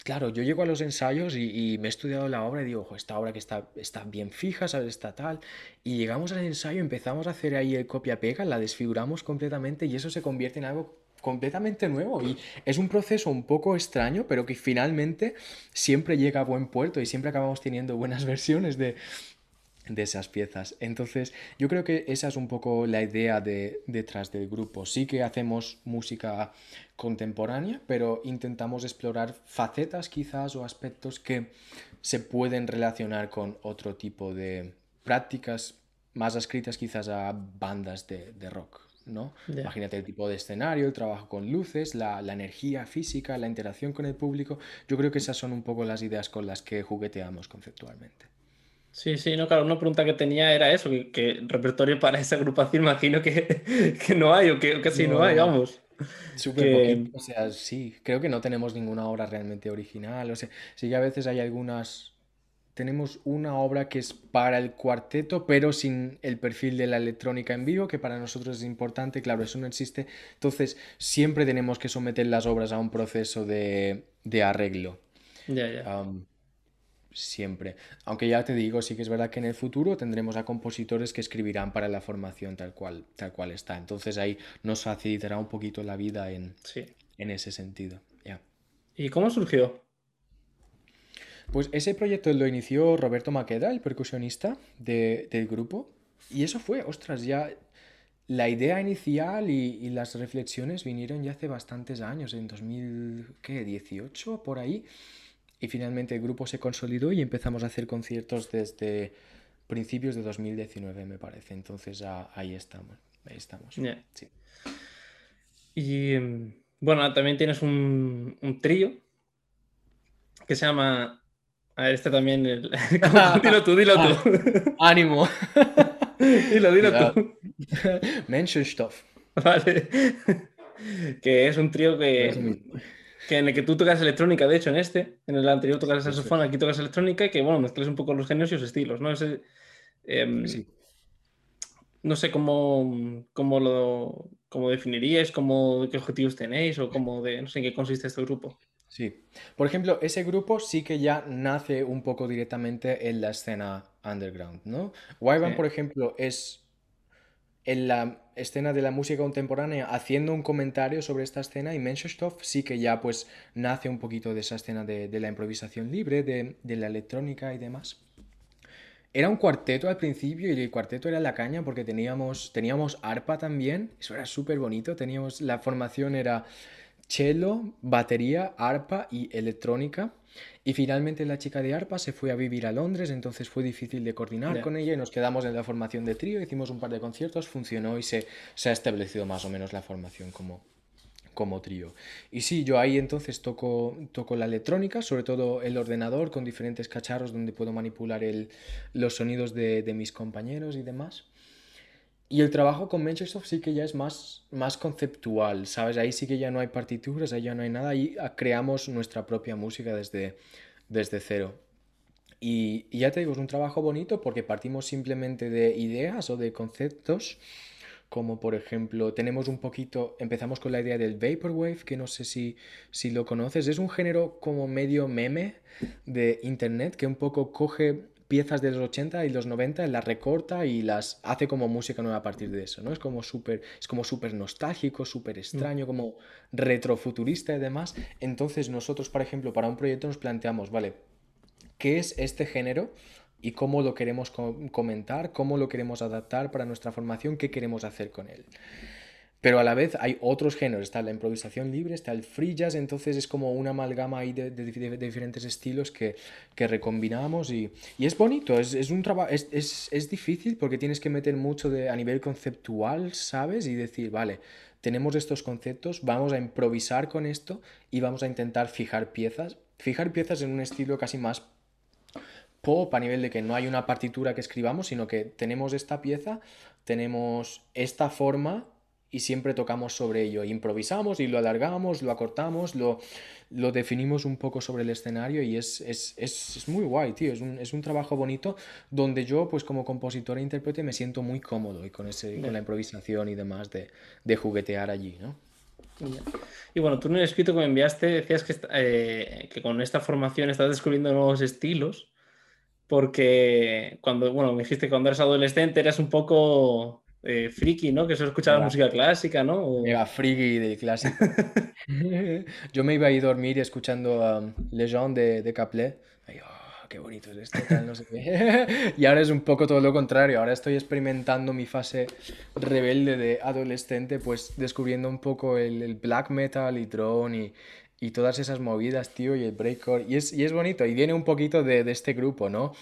claro, yo llego a los ensayos y, me he estudiado la obra y digo, esta obra que está, está bien fija, ¿sabes? Está tal. Y llegamos al ensayo, empezamos a hacer ahí el copia-pega, la desfiguramos completamente y eso se convierte en algo completamente nuevo y es un proceso un poco extraño, pero que finalmente siempre llega a buen puerto y siempre acabamos teniendo buenas (laughs) versiones de, de esas piezas. Entonces, yo creo que esa es un poco la idea de, detrás del grupo. Sí que hacemos música contemporánea, pero intentamos explorar facetas quizás o aspectos que se pueden relacionar con otro tipo de prácticas más escritas quizás a bandas de rock. ¿no? Imagínate el tipo de escenario, el trabajo con luces, la, energía física, la interacción con el público. Yo creo que esas son un poco las ideas con las que jugueteamos conceptualmente. Sí, sí, no, claro, una pregunta que tenía era eso, que, repertorio para esa agrupación (laughs) imagino que, que no hay o que casi no, hay, vamos. Súper o sea, sí, creo que no tenemos ninguna obra realmente original, o sea, sí que a veces hay algunas, tenemos una obra que es para el cuarteto, pero sin el perfil de la electrónica en vivo, que para nosotros es importante, claro, eso no existe, entonces siempre tenemos que someter las obras a un proceso de, arreglo. Ya, ya siempre. Aunque ya te digo, sí que es verdad que en el futuro tendremos a compositores que escribirán para la formación tal cual, tal cual está. Entonces ahí nos facilitará un poquito la vida en, en ese sentido. ya ¿Y cómo surgió? Pues ese proyecto lo inició Roberto Maqueda, el percusionista del grupo. Y eso fue, ostras, ya la idea inicial y, y, las reflexiones vinieron ya hace bastantes años, en 2018, por ahí. Y finalmente el grupo se consolidó y empezamos a hacer conciertos desde principios de 2019, me parece. Entonces ahí estamos. Ahí estamos. Sí. Y em, bueno, también tienes un, trío que se llama. A ver, este también. (laughs) (laughs) dilo tú, dilo tú. Ánimo. (laughs) dilo, dilo tú. Menschenstoff. Vale. que es un trío que que en el que tú tocas electrónica, de hecho, en este, en el anterior tocas el saxofón, aquí tocas electrónica, y que bueno, mezclas un poco los géneros y los estilos, ¿no? Ese, em, No sé cómo, cómo lo cómo definiríais, cómo, qué objetivos tenéis o cómo de, no sé en qué consiste este grupo. Sí. Por ejemplo, ese grupo sí que ya nace un poco directamente en la escena underground, ¿no? Wyvan, por ejemplo, es en la escena de la música contemporánea haciendo un comentario sobre esta escena y Menschenstoff sí que ya pues nace un poquito de esa escena de, la improvisación libre, de, la electrónica y demás. Era un cuarteto al principio y el cuarteto era la caña porque teníamos, teníamos arpa también, eso era súper bonito, teníamos, la formación era cello, batería, arpa y electrónica. Y finalmente la chica de arpa se fue a vivir a Londres, entonces fue difícil de coordinar con ella y nos quedamos en la formación de trío, hicimos un par de conciertos, funcionó y se, se ha establecido más o menos la formación como, como trío. Y sí, yo ahí entonces toco, toco la electrónica, sobre todo el ordenador con diferentes cacharros donde puedo manipular el, los sonidos de, de mis compañeros y demás. Y el trabajo con Manchester sí que ya es más, más conceptual, ¿sabes? Ahí sí que ya no hay partituras, ahí ya no hay nada, ahí creamos nuestra propia música desde, desde cero. Y, ya te digo, es un trabajo bonito porque partimos simplemente de ideas o de conceptos, como por ejemplo, tenemos un poquito, empezamos con la idea del Vaporwave, que no sé si, si lo conoces, es un género como medio meme de internet que un poco coge piezas de los 80 y los 90, las recorta y las hace como música nueva a partir de eso, ¿no? Es como súper es como súper nostálgico, súper mm. extraño, como retrofuturista y demás. Entonces nosotros, por ejemplo, para un proyecto nos planteamos, vale, ¿qué es este género? y cómo lo queremos comentar, cómo lo queremos adaptar para nuestra formación, qué queremos hacer con él. Pero a la vez hay otros géneros, está la improvisación libre, está el free jazz, entonces es como una amalgama ahí de, diferentes estilos que, que recombinamos y, y, es bonito, es, es un trabajo, es, es, es, difícil porque tienes que meter mucho de, a nivel conceptual, ¿sabes? Y decir, vale, tenemos estos conceptos, vamos a improvisar con esto y vamos a intentar fijar piezas, fijar piezas en un estilo casi más pop a nivel de que no hay una partitura que escribamos, sino que tenemos esta pieza, tenemos esta forma y siempre tocamos sobre ello. Improvisamos y lo alargamos, lo acortamos, lo, lo definimos un poco sobre el escenario y es, es, es, es muy guay, tío. Es un, es un, trabajo bonito donde yo, pues como compositor e intérprete, me siento muy cómodo y con, ese, con la improvisación y demás de, de juguetear allí, ¿no? Y bueno, tú en el escrito que me enviaste decías que, eh, que con esta formación estás descubriendo nuevos estilos porque cuando, bueno, me dijiste que cuando eras adolescente eras un poco eh, friki, ¿no? Que solo escuchaba música clásica, ¿no? Era friki de clásico. (laughs) Yo me iba a ir a dormir escuchando um, Legend de, de Caplet. Oh, qué bonito es esto, no sé qué. (laughs) y ahora es un poco todo lo contrario. Ahora estoy experimentando mi fase rebelde de adolescente, pues descubriendo un poco el, black metal y drone y, y, todas esas movidas, tío, y el breakcore. Y es, y es bonito. Y viene un poquito de, de este grupo, ¿no?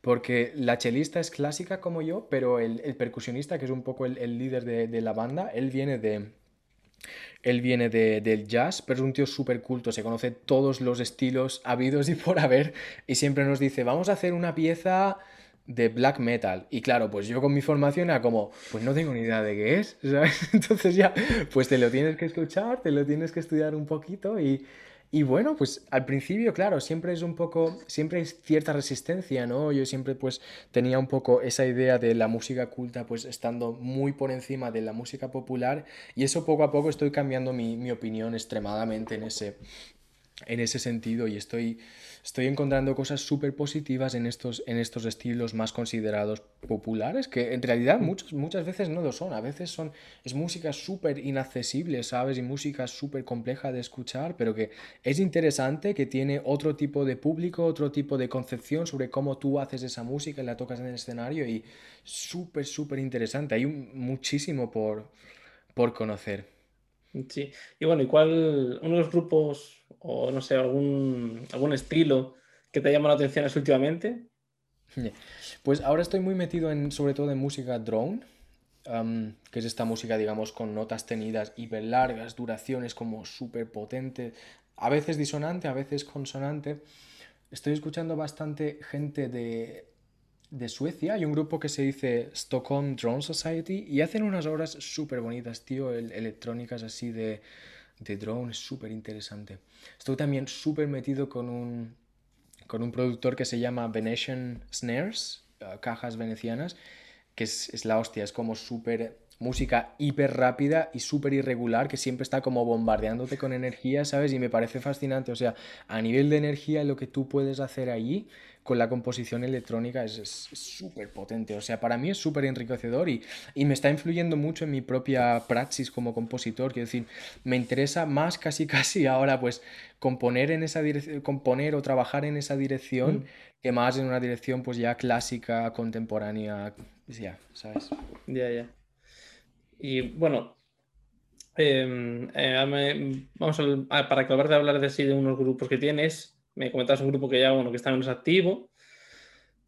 Porque la chelista es clásica como yo, pero el, percusionista, que es un poco el, líder de, la banda, él viene de. Él viene de, del jazz, pero es un tío súper culto, se conoce todos los estilos habidos y por haber, y siempre nos dice, vamos a hacer una pieza de black metal. Y claro, pues yo con mi formación era como, pues no tengo ni idea de qué es, (laughs) ¿sabes? Entonces ya, pues te lo tienes que escuchar, te lo tienes que estudiar un poquito y, y bueno, pues al principio, claro, siempre es un poco, siempre hay cierta resistencia, ¿no? Yo siempre pues tenía un poco esa idea de la música culta pues estando muy por encima de la música popular y eso poco a poco estoy cambiando mi, mi opinión extremadamente en ese, en ese sentido y estoy, estoy encontrando cosas súper positivas en estos, en estos estilos más considerados populares, que en realidad mm. muchas, muchas veces no lo son, a veces son, es música súper inaccesible, ¿sabes? Y música súper compleja de escuchar, pero que es interesante, que tiene otro tipo de público, otro tipo de concepción sobre cómo tú haces esa música y la tocas en el escenario y súper, súper interesante. Hay muchísimo por, por conocer. Sí, y bueno, ¿y cuál, unos grupos o no sé, algún, algún estilo que te haya llamado la atención últimamente? Pues ahora estoy muy metido en, sobre todo en música drone, que es esta música, digamos, con notas tenidas hiper largas, duraciones como súper potentes, a veces disonante, a veces consonante. Estoy escuchando bastante gente de, de Suecia. Hay un grupo que se dice Stockholm Drone Society y hacen unas obras súper bonitas, tío, electrónicas así de, de drone, es súper interesante. Estoy también súper metido con un, con un productor que se llama Venetian Snares, eh, cajas venecianas, que es, es la hostia, es como súper música hiper rápida y súper irregular que siempre está como bombardeándote con energía, ¿sabes? Y me parece fascinante, o sea, a nivel de energía lo que tú puedes hacer allí con la composición electrónica es súper potente, o sea, para mí es súper enriquecedor y, y, me está influyendo mucho en mi propia praxis como compositor, quiero decir, me interesa más casi (laughs) casi ahora pues componer en esa dirección, componer o trabajar en esa dirección mm. que más en una dirección pues ya clásica, contemporánea, ya, ¿sabes? Ya, ya. Y bueno, em, eh, vamos a, para acabar de hablar de sí de unos grupos que tienes, me comentabas un grupo que ya, bueno, que está menos activo,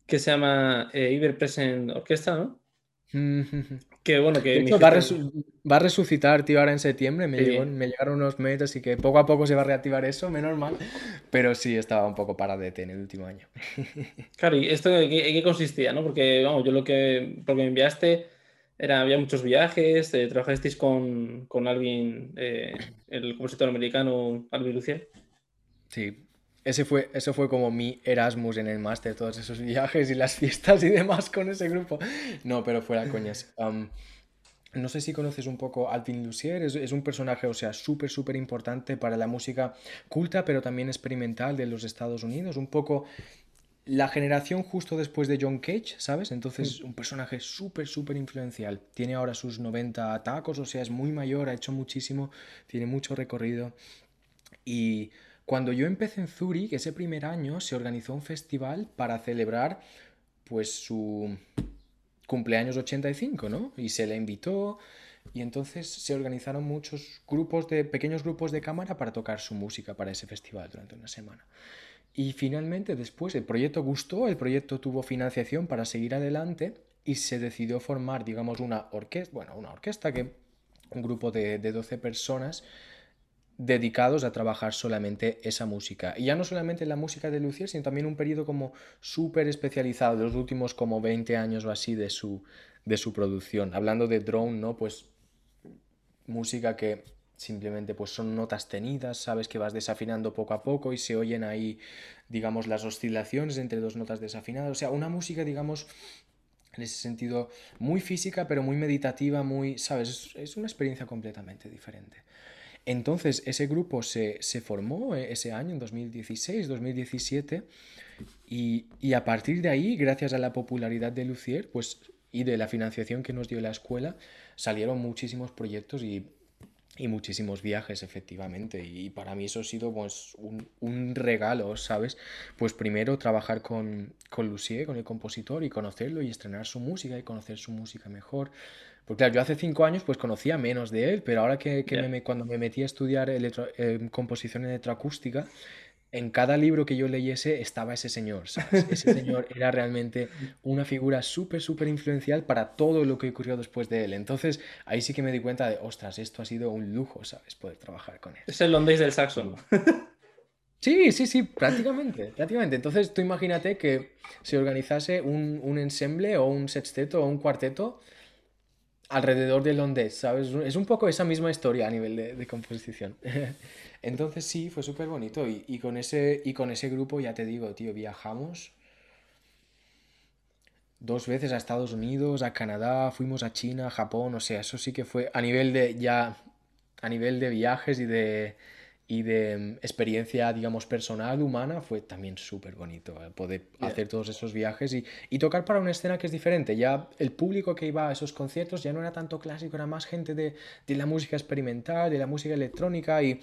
que se llama eh, Iber Present Orquesta, ¿no? que bueno, que... va, a resucitar, tío, ahora en septiembre. Me, me llegaron unos meses así que poco a poco se va a reactivar eso, menos mal. Pero sí, estaba un poco paradete en el último año. (laughs) claro, ¿y esto en qué, consistía, no? Porque, vamos, yo lo que... Porque me enviaste era, había muchos viajes, eh, trabajasteis con, con Alvin, eh, el compositor americano Alvin Lucier. Sí, ese fue, eso fue como mi Erasmus en el máster, todos esos viajes y las fiestas y demás con ese grupo. No, pero fuera coñas. no sé si conoces un poco Alvin Lucier, es, es un personaje, o sea, súper, súper importante para la música culta, pero también experimental de los Estados Unidos. Un poco la generación justo después de John Cage, ¿sabes? Entonces, un personaje súper, súper influencial. Tiene ahora sus 90 tacos, o sea, es muy mayor, ha hecho muchísimo, tiene mucho recorrido. Y cuando yo empecé en Zurich, ese primer año, se organizó un festival para celebrar, pues, su cumpleaños 85, ¿no? Y se le invitó, y entonces se organizaron muchos grupos de, pequeños grupos de cámara para tocar su música para ese festival durante una semana. Y finalmente después el proyecto gustó, el proyecto tuvo financiación para seguir adelante y se decidió formar, digamos, una orquesta, bueno, una orquesta que un grupo de, de 12 personas dedicados a trabajar solamente esa música. Y ya no solamente la música de Lucier, sino también un periodo como súper especializado, los últimos como 20 años o así de su, de su producción. Hablando de drone, ¿no? Pues música que simplemente pues son notas tenidas, sabes que vas desafinando poco a poco y se oyen ahí, digamos, las oscilaciones entre dos notas desafinadas. O sea, una música, digamos, en ese sentido, muy física, pero muy meditativa, muy, ¿sabes? Es, una experiencia completamente diferente. Entonces, ese grupo se, formó eh, ese año, en 2016, 2017, y, y, a partir de ahí, gracias a la popularidad de Lucier, pues, y de la financiación que nos dio la escuela, salieron muchísimos proyectos y y muchísimos viajes, efectivamente. Y para mí eso ha sido pues, un, un regalo, ¿sabes? Pues primero trabajar con, con Lucier, con el compositor, y conocerlo y estrenar su música y conocer su música mejor. Porque claro, yo hace cinco años pues conocía menos de él, pero ahora que, que me, cuando me metí a estudiar electro, eh, composición electroacústica, en cada libro que yo leyese estaba ese señor, ¿sabes? (laughs) Ese señor era realmente una figura súper, súper influencial para todo lo que ocurrió después de él. Entonces, ahí sí que me di cuenta de, ostras, esto ha sido un lujo, ¿sabes? Poder trabajar con él. Es el Londres del saxo. Sí, sí, sí, prácticamente, prácticamente. Entonces tú imagínate que se organizase un, un ensemble o un sexteto o un cuarteto alrededor de Londres, ¿sabes? Es un poco esa misma historia a nivel de, composición. (laughs) Entonces sí, fue súper bonito y, y, con ese, y con ese grupo, ya te digo, tío, viajamos dos veces a Estados Unidos, a Canadá, fuimos a China, a Japón, o sea, eso sí que fue a nivel de ya, a nivel de viajes y de y de mm, experiencia, digamos, personal, humana, fue también súper bonito eh, poder hacer todos esos viajes y, y, tocar para una escena que es diferente. Ya el público que iba a esos conciertos ya no era tanto clásico, era más gente de, de la música experimental, de la música electrónica y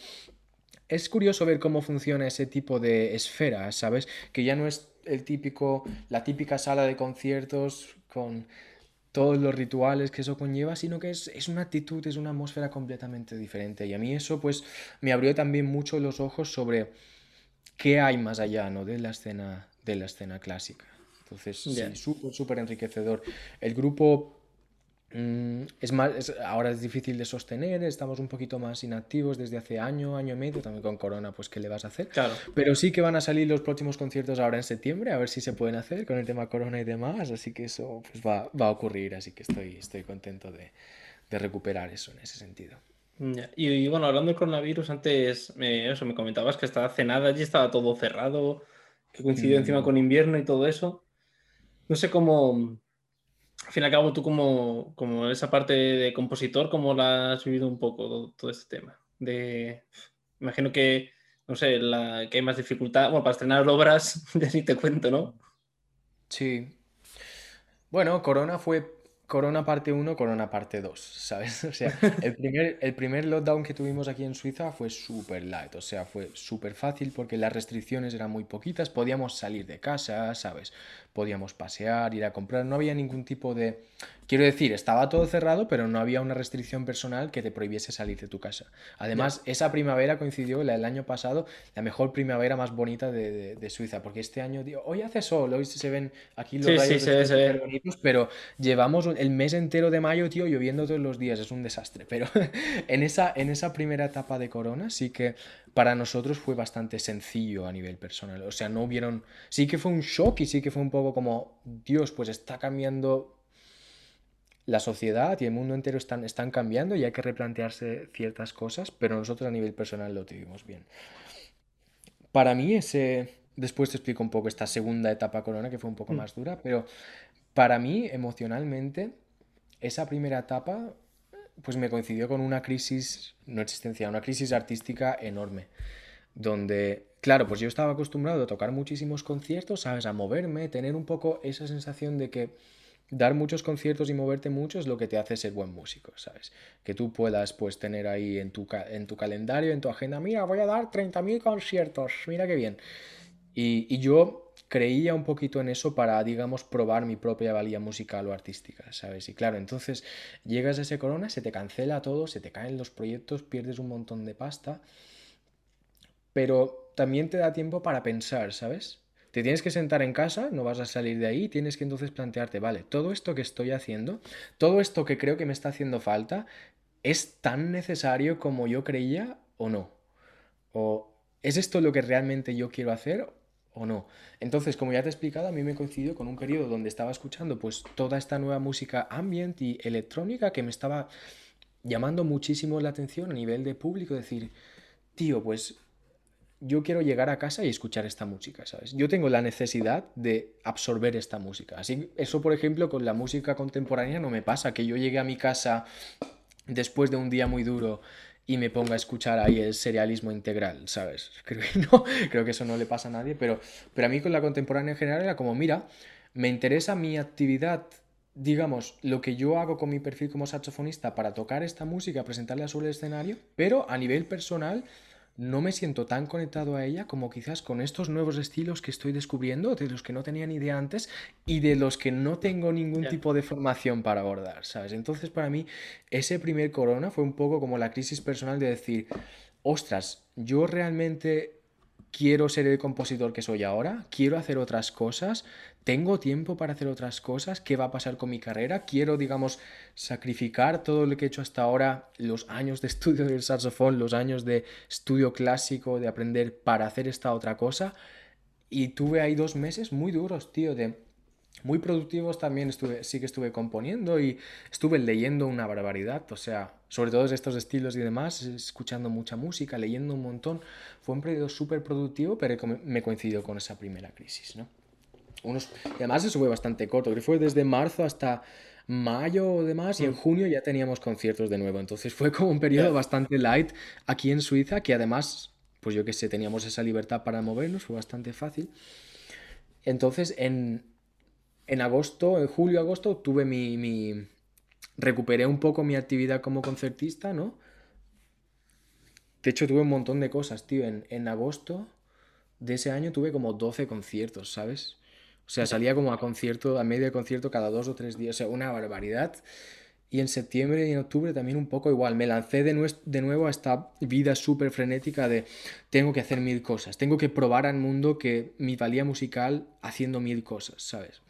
es curioso ver cómo funciona ese tipo de esfera, ¿sabes? Que ya no es el típico, la típica sala de conciertos con todos los rituales que eso conlleva, sino que es, una actitud, es una atmósfera completamente diferente. Y a mí eso pues me abrió también mucho los ojos sobre qué hay más allá ¿no? de, la escena, de la escena clásica. Entonces, sí, súper, súper enriquecedor. El grupo es más, ahora es difícil de sostener, estamos un poquito más inactivos desde hace año, año y medio, también con Corona, pues qué le vas a hacer. Claro. Pero sí que van a salir los próximos conciertos ahora en septiembre, a ver si se pueden hacer con el tema Corona y demás, así que eso pues va, va a ocurrir, así que estoy, estoy contento de, de recuperar eso en ese sentido. Y, bueno, hablando del coronavirus, antes me, eso, me comentabas que estaba cenada allí, estaba todo cerrado, que coincidió encima mm. con invierno y todo eso. No sé cómo, al fin y al cabo, tú como, como esa parte de compositor, ¿cómo la has vivido un poco todo, este tema? De, imagino que, no sé, la, que hay más dificultad, bueno, para estrenar obras, (laughs) ya ni te cuento, ¿no? Sí. Bueno, Corona fue Corona parte 1, Corona parte 2, ¿sabes? (laughs) O sea, el primer, el primer lockdown que tuvimos aquí en Suiza fue súper light, o sea, fue súper fácil porque las restricciones eran muy poquitas, podíamos salir de casa, ¿sabes? Podíamos pasear, ir a comprar, no había ningún tipo de Quiero decir, estaba todo cerrado, pero no había una restricción personal que te prohibiese salir de tu casa. Además, esa primavera coincidió el año pasado, la mejor primavera más bonita de, Suiza, porque este año, hoy hace sol, hoy se ven aquí los rayos sí, bonitos, pero llevamos el mes entero de mayo, tío, lloviendo todos los días, es un desastre. Pero (laughs) en esa, en esa primera etapa de corona sí que para nosotros fue bastante sencillo a nivel personal. O sea, no hubieron... Sí que fue un shock y sí que fue un poco como, Dios, pues está cambiando la sociedad y el mundo entero están, están cambiando y hay que replantearse ciertas cosas, pero nosotros a nivel personal lo tuvimos bien. Para mí ese, después te explico un poco esta segunda etapa corona que fue un poco mm. más dura, pero para mí emocionalmente esa primera etapa pues me coincidió con una crisis, no existencial, una crisis artística enorme, donde, claro, pues yo estaba acostumbrado a tocar muchísimos conciertos, ¿sabes? A moverme, tener un poco esa sensación de que dar muchos conciertos y moverte mucho es lo que te hace ser buen músico, ¿sabes? Que tú puedas pues tener ahí en tu, en tu calendario, en tu agenda, mira, voy a dar 30.000 conciertos, mira qué bien. Y, yo creía un poquito en eso para, digamos, probar mi propia valía musical o artística, ¿sabes? Y claro, entonces llegas a ese corona, se te cancela todo, se te caen los proyectos, pierdes un montón de pasta, pero también te da tiempo para pensar, ¿sabes? Te tienes que sentar en casa, no vas a salir de ahí, tienes que entonces plantearte, vale, todo esto que estoy haciendo, todo esto que creo que me está haciendo falta, ¿es tan necesario como yo creía o no? ¿O es esto lo que realmente yo quiero hacer o no? Entonces, como ya te he explicado, a mí me coincidió con un periodo donde estaba escuchando pues toda esta nueva música ambient y electrónica que me estaba llamando muchísimo la atención a nivel de público, decir, tío, pues yo quiero llegar a casa y escuchar esta música, ¿sabes? Yo tengo la necesidad de absorber esta música. Así, eso, por ejemplo, con la música contemporánea no me pasa, que yo llegue a mi casa después de un día muy duro y me ponga a escuchar ahí el serialismo integral, ¿sabes? (laughs) Creo que no, creo que eso no le pasa a nadie, pero, pero a mí con la contemporánea en general era como, mira, me interesa mi actividad digamos, lo que yo hago con mi perfil como saxofonista para tocar esta música, presentarla sobre el escenario, pero a nivel personal no me siento tan conectado a ella como quizás con estos nuevos estilos que estoy descubriendo, de los que no tenía ni idea antes y de los que no tengo ningún tipo de formación para abordar, ¿sabes? Entonces para mí ese primer corona fue un poco como la crisis personal de decir, ostras, yo realmente quiero ser el compositor que soy ahora, quiero hacer otras cosas, tengo tiempo para hacer otras cosas, qué va a pasar con mi carrera, quiero, digamos, sacrificar todo lo que he hecho hasta ahora, los años de estudio del saxofón, los años de estudio clásico, de aprender para hacer esta otra cosa. Y tuve ahí dos meses muy duros, tío, de muy productivos también estuve, sí que estuve componiendo y estuve leyendo una barbaridad, o sea, sobre todo estos estilos y demás, escuchando mucha música, leyendo un montón. Fue un periodo súper productivo, pero me coincidió con esa primera crisis, ¿no? Unos, y además eso fue bastante corto, que fue desde marzo hasta mayo o demás, y en mm. junio ya teníamos conciertos de nuevo. Entonces fue como un periodo bastante light aquí en Suiza, que además, pues yo que sé, teníamos esa libertad para movernos, fue bastante fácil. Entonces, en, en agosto, en julio, agosto, tuve mi, mi, recuperé un poco mi actividad como concertista, ¿no? De hecho, tuve un montón de cosas, tío. En, en agosto de ese año tuve como 12 conciertos, ¿sabes? O sea, salía como a concierto, a medio de concierto cada dos o tres días, o sea, una barbaridad. Y en septiembre y en octubre también un poco igual. Me lancé de, de nuevo a esta vida súper frenética de tengo que hacer mil cosas, tengo que probar al mundo que mi valía musical haciendo mil cosas, ¿sabes?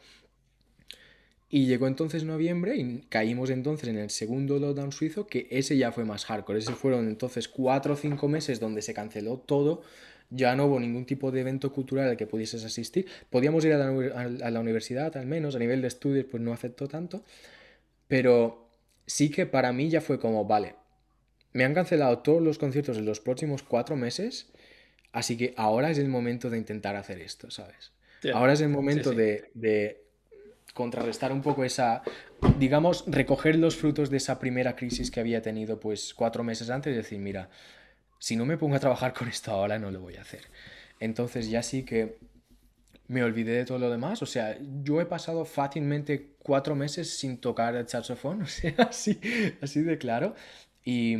Y llegó entonces noviembre y caímos entonces en el segundo lockdown suizo, que ese ya fue más hardcore. Ese fueron entonces cuatro o cinco meses donde se canceló todo, ya no hubo ningún tipo de evento cultural al que pudieses asistir. Podíamos ir a la, universidad al menos, a nivel de estudios pues no afectó tanto, pero sí que para mí ya fue como, vale, me han cancelado todos los conciertos en los próximos cuatro meses, así que ahora es el momento de intentar hacer esto, ¿sabes? Ahora es el momento De, de contrarrestar un poco esa, digamos, recoger los frutos de esa primera crisis que había tenido pues cuatro meses antes y decir, mira, si no me pongo a trabajar con esto ahora no lo voy a hacer. Entonces ya sí que me olvidé de todo lo demás. O sea, yo he pasado fácilmente cuatro meses sin tocar el saxofón, (laughs) o sea, así, así de claro. Y,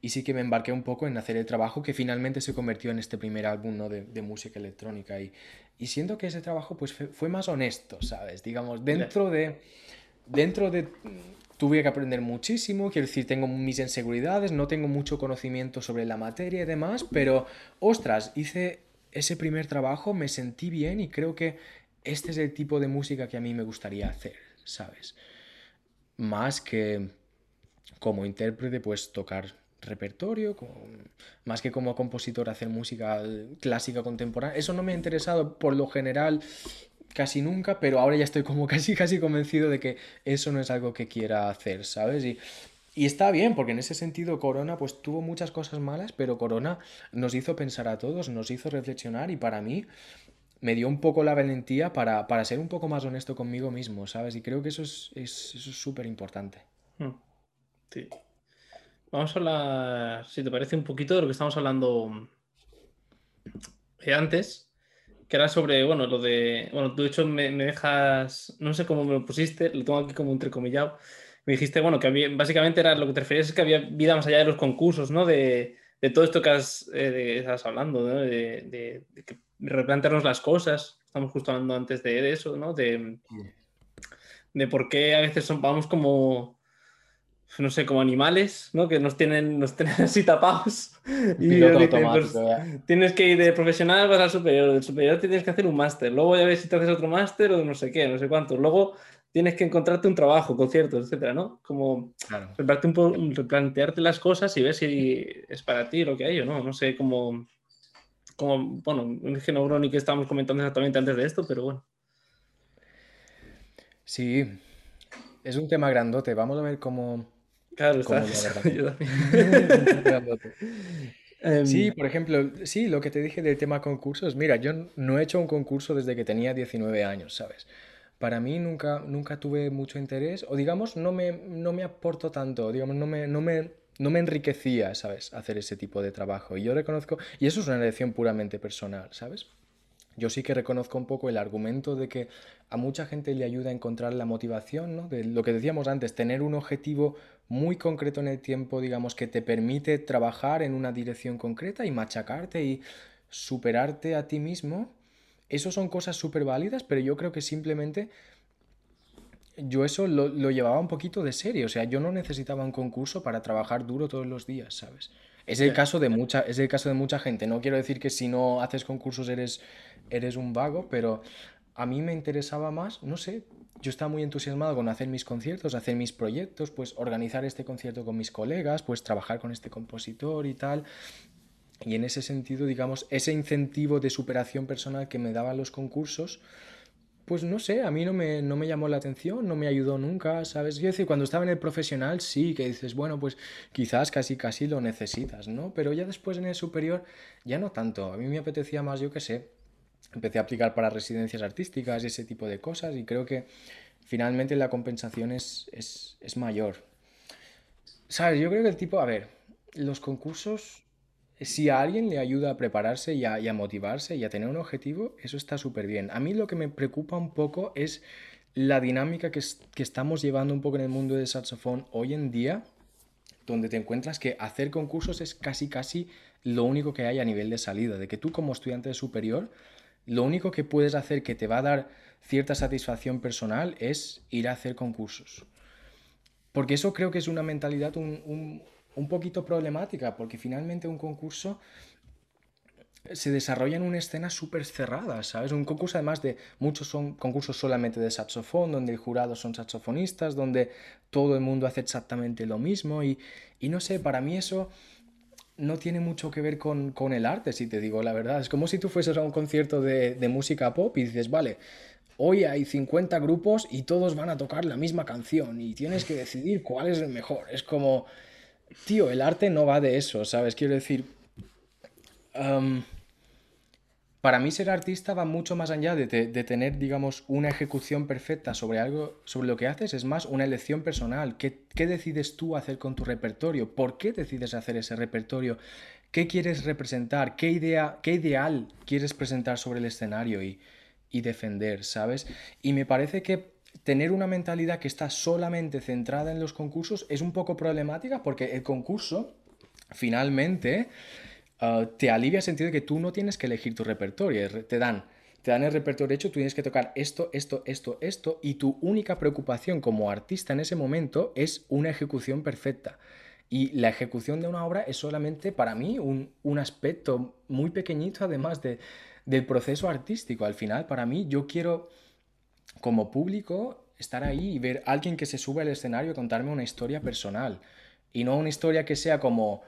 y, sí que me embarqué un poco en hacer el trabajo que finalmente se convirtió en este primer álbum ¿no? de, de, música electrónica. Y, y siento que ese trabajo pues fue más honesto, ¿sabes? Digamos, dentro de... Dentro de... Tuve que aprender muchísimo, quiero decir, tengo mis inseguridades, no tengo mucho conocimiento sobre la materia y demás, pero, ostras, hice ese primer trabajo, me sentí bien y creo que este es el tipo de música que a mí me gustaría hacer, ¿sabes? Más que como intérprete, pues tocar repertorio, más que como compositor hacer música clásica contemporánea. Eso no me ha interesado por lo general casi nunca, pero ahora ya estoy como (laughs) casi casi convencido de que eso no es algo que quiera hacer, ¿sabes? Y, está bien, porque en ese sentido Corona pues tuvo muchas cosas malas, pero Corona nos hizo pensar a todos, nos hizo reflexionar y para mí me dio un poco la valentía para, para ser un poco más honesto conmigo mismo, ¿sabes? Y creo que eso es súper importante. Hmm. Sí. Vamos a hablar, si te parece, un poquito de lo que estamos hablando eh, antes, que era sobre, bueno, lo de, bueno, tú de hecho me, dejas, no sé cómo me lo pusiste, lo tengo aquí como entrecomillado, me dijiste, bueno, que básicamente era lo que te referías es que había vida más allá de los concursos, ¿no? De, todo esto que has, eh, estás hablando, ¿no? De, replantearnos las cosas, estamos justo hablando antes de, eso, ¿no? De, de por qué a veces son, vamos como no sé, como animales, ¿no? Que nos tienen, nos tienen así tapados. Y pues, tienes que ir de profesional vas al superior, del superior tienes que hacer un máster, luego ya ves si te haces otro máster o no sé qué, no sé cuántos. Luego tienes que encontrarte un trabajo, conciertos, etcétera, ¿no? Como replantearte, las cosas y ver si es para ti lo que hay o no. No sé cómo, como, bueno, un no ni que estábamos comentando exactamente antes de esto, pero bueno. Sí, es un tema grandote. Vamos a ver cómo, Claro, está. (laughs) (laughs) Em, sí, por ejemplo, sí, lo que te dije del tema concursos. Mira, yo no he hecho un concurso desde que tenía 19 años, ¿sabes? Para mí nunca, nunca tuve mucho interés, o digamos, no me, no me aportó tanto, digamos, no me, no me, no me enriquecía, ¿sabes? Hacer ese tipo de trabajo. Y yo reconozco, y eso es una elección puramente personal, ¿sabes? Yo sí que reconozco un poco el argumento de que a mucha gente le ayuda a encontrar la motivación, ¿no? De lo que decíamos antes, tener un objetivo muy concreto en el tiempo, digamos, que te permite trabajar en una dirección concreta y machacarte y superarte a ti mismo. Eso son cosas súper válidas, pero yo creo que simplemente yo eso lo, llevaba un poquito de serio. O sea, yo no necesitaba un concurso para trabajar duro todos los días, ¿sabes? Es el, caso de mucha, es el caso de mucha gente. No quiero decir que si no haces concursos eres, eres un vago, pero a mí me interesaba más, no sé, yo estaba muy entusiasmado con hacer mis conciertos, hacer mis proyectos, pues organizar este concierto con mis colegas, pues trabajar con este compositor y tal. Y en ese sentido, digamos, ese incentivo de superación personal que me daban los concursos, pues no sé, a mí no me, no me llamó la atención, no me ayudó nunca, ¿sabes? Yo decir, cuando estaba en el profesional sí, que dices, bueno, pues quizás casi casi lo necesitas, ¿no? Pero ya después en el superior ya no tanto. A mí me apetecía más, yo qué sé, empecé a aplicar para residencias artísticas y ese tipo de cosas y creo que finalmente la compensación es, es, es mayor. ¿Sabes? Yo creo que el tipo, a ver, los concursos si a alguien le ayuda a prepararse y a, motivarse y a tener un objetivo, eso está súper bien. A mí lo que me preocupa un poco es la dinámica que, estamos llevando un poco en el mundo del saxofón hoy en día, donde te encuentras que hacer concursos es casi casi lo único que hay a nivel de salida, de que tú como estudiante superior, lo único que puedes hacer que te va a dar cierta satisfacción personal es ir a hacer concursos. Porque eso creo que es una mentalidad un, un poquito problemática, porque finalmente un concurso se desarrolla en una escena súper cerrada, ¿sabes? Un concurso además de muchos son concursos solamente de saxofón, donde el jurado son saxofonistas, donde todo el mundo hace exactamente lo mismo y, no sé, para mí eso no tiene mucho que ver con, el arte, si te digo la verdad. Es como si tú fueses a un concierto de, de música pop y dices, vale, hoy hay 50 grupos y todos van a tocar la misma canción y tienes que decidir cuál es el mejor. Es como tío, el arte no va de eso, ¿sabes? Quiero decir, para mí ser artista va mucho más allá de, tener, digamos, una ejecución perfecta sobre algo, sobre lo que haces, es más una elección personal. ¿Qué, decides tú hacer con tu repertorio? ¿Por qué decides hacer ese repertorio? ¿Qué quieres representar? ¿Qué, idea, qué ideal quieres presentar sobre el escenario y, defender, ¿sabes? Y me parece que tener una mentalidad que está solamente centrada en los concursos es un poco problemática porque el concurso finalmente ah, te alivia el sentido de que tú no tienes que elegir tu repertorio, te dan, te dan el repertorio hecho, tú tienes que tocar esto, esto, esto, esto y tu única preocupación como artista en ese momento es una ejecución perfecta. Y la ejecución de una obra es solamente para mí un, un aspecto muy pequeñito además de, del proceso artístico. Al final, para mí, yo quiero como público, estar ahí y ver a alguien que se sube al escenario contarme una historia personal. Y no una historia que sea como,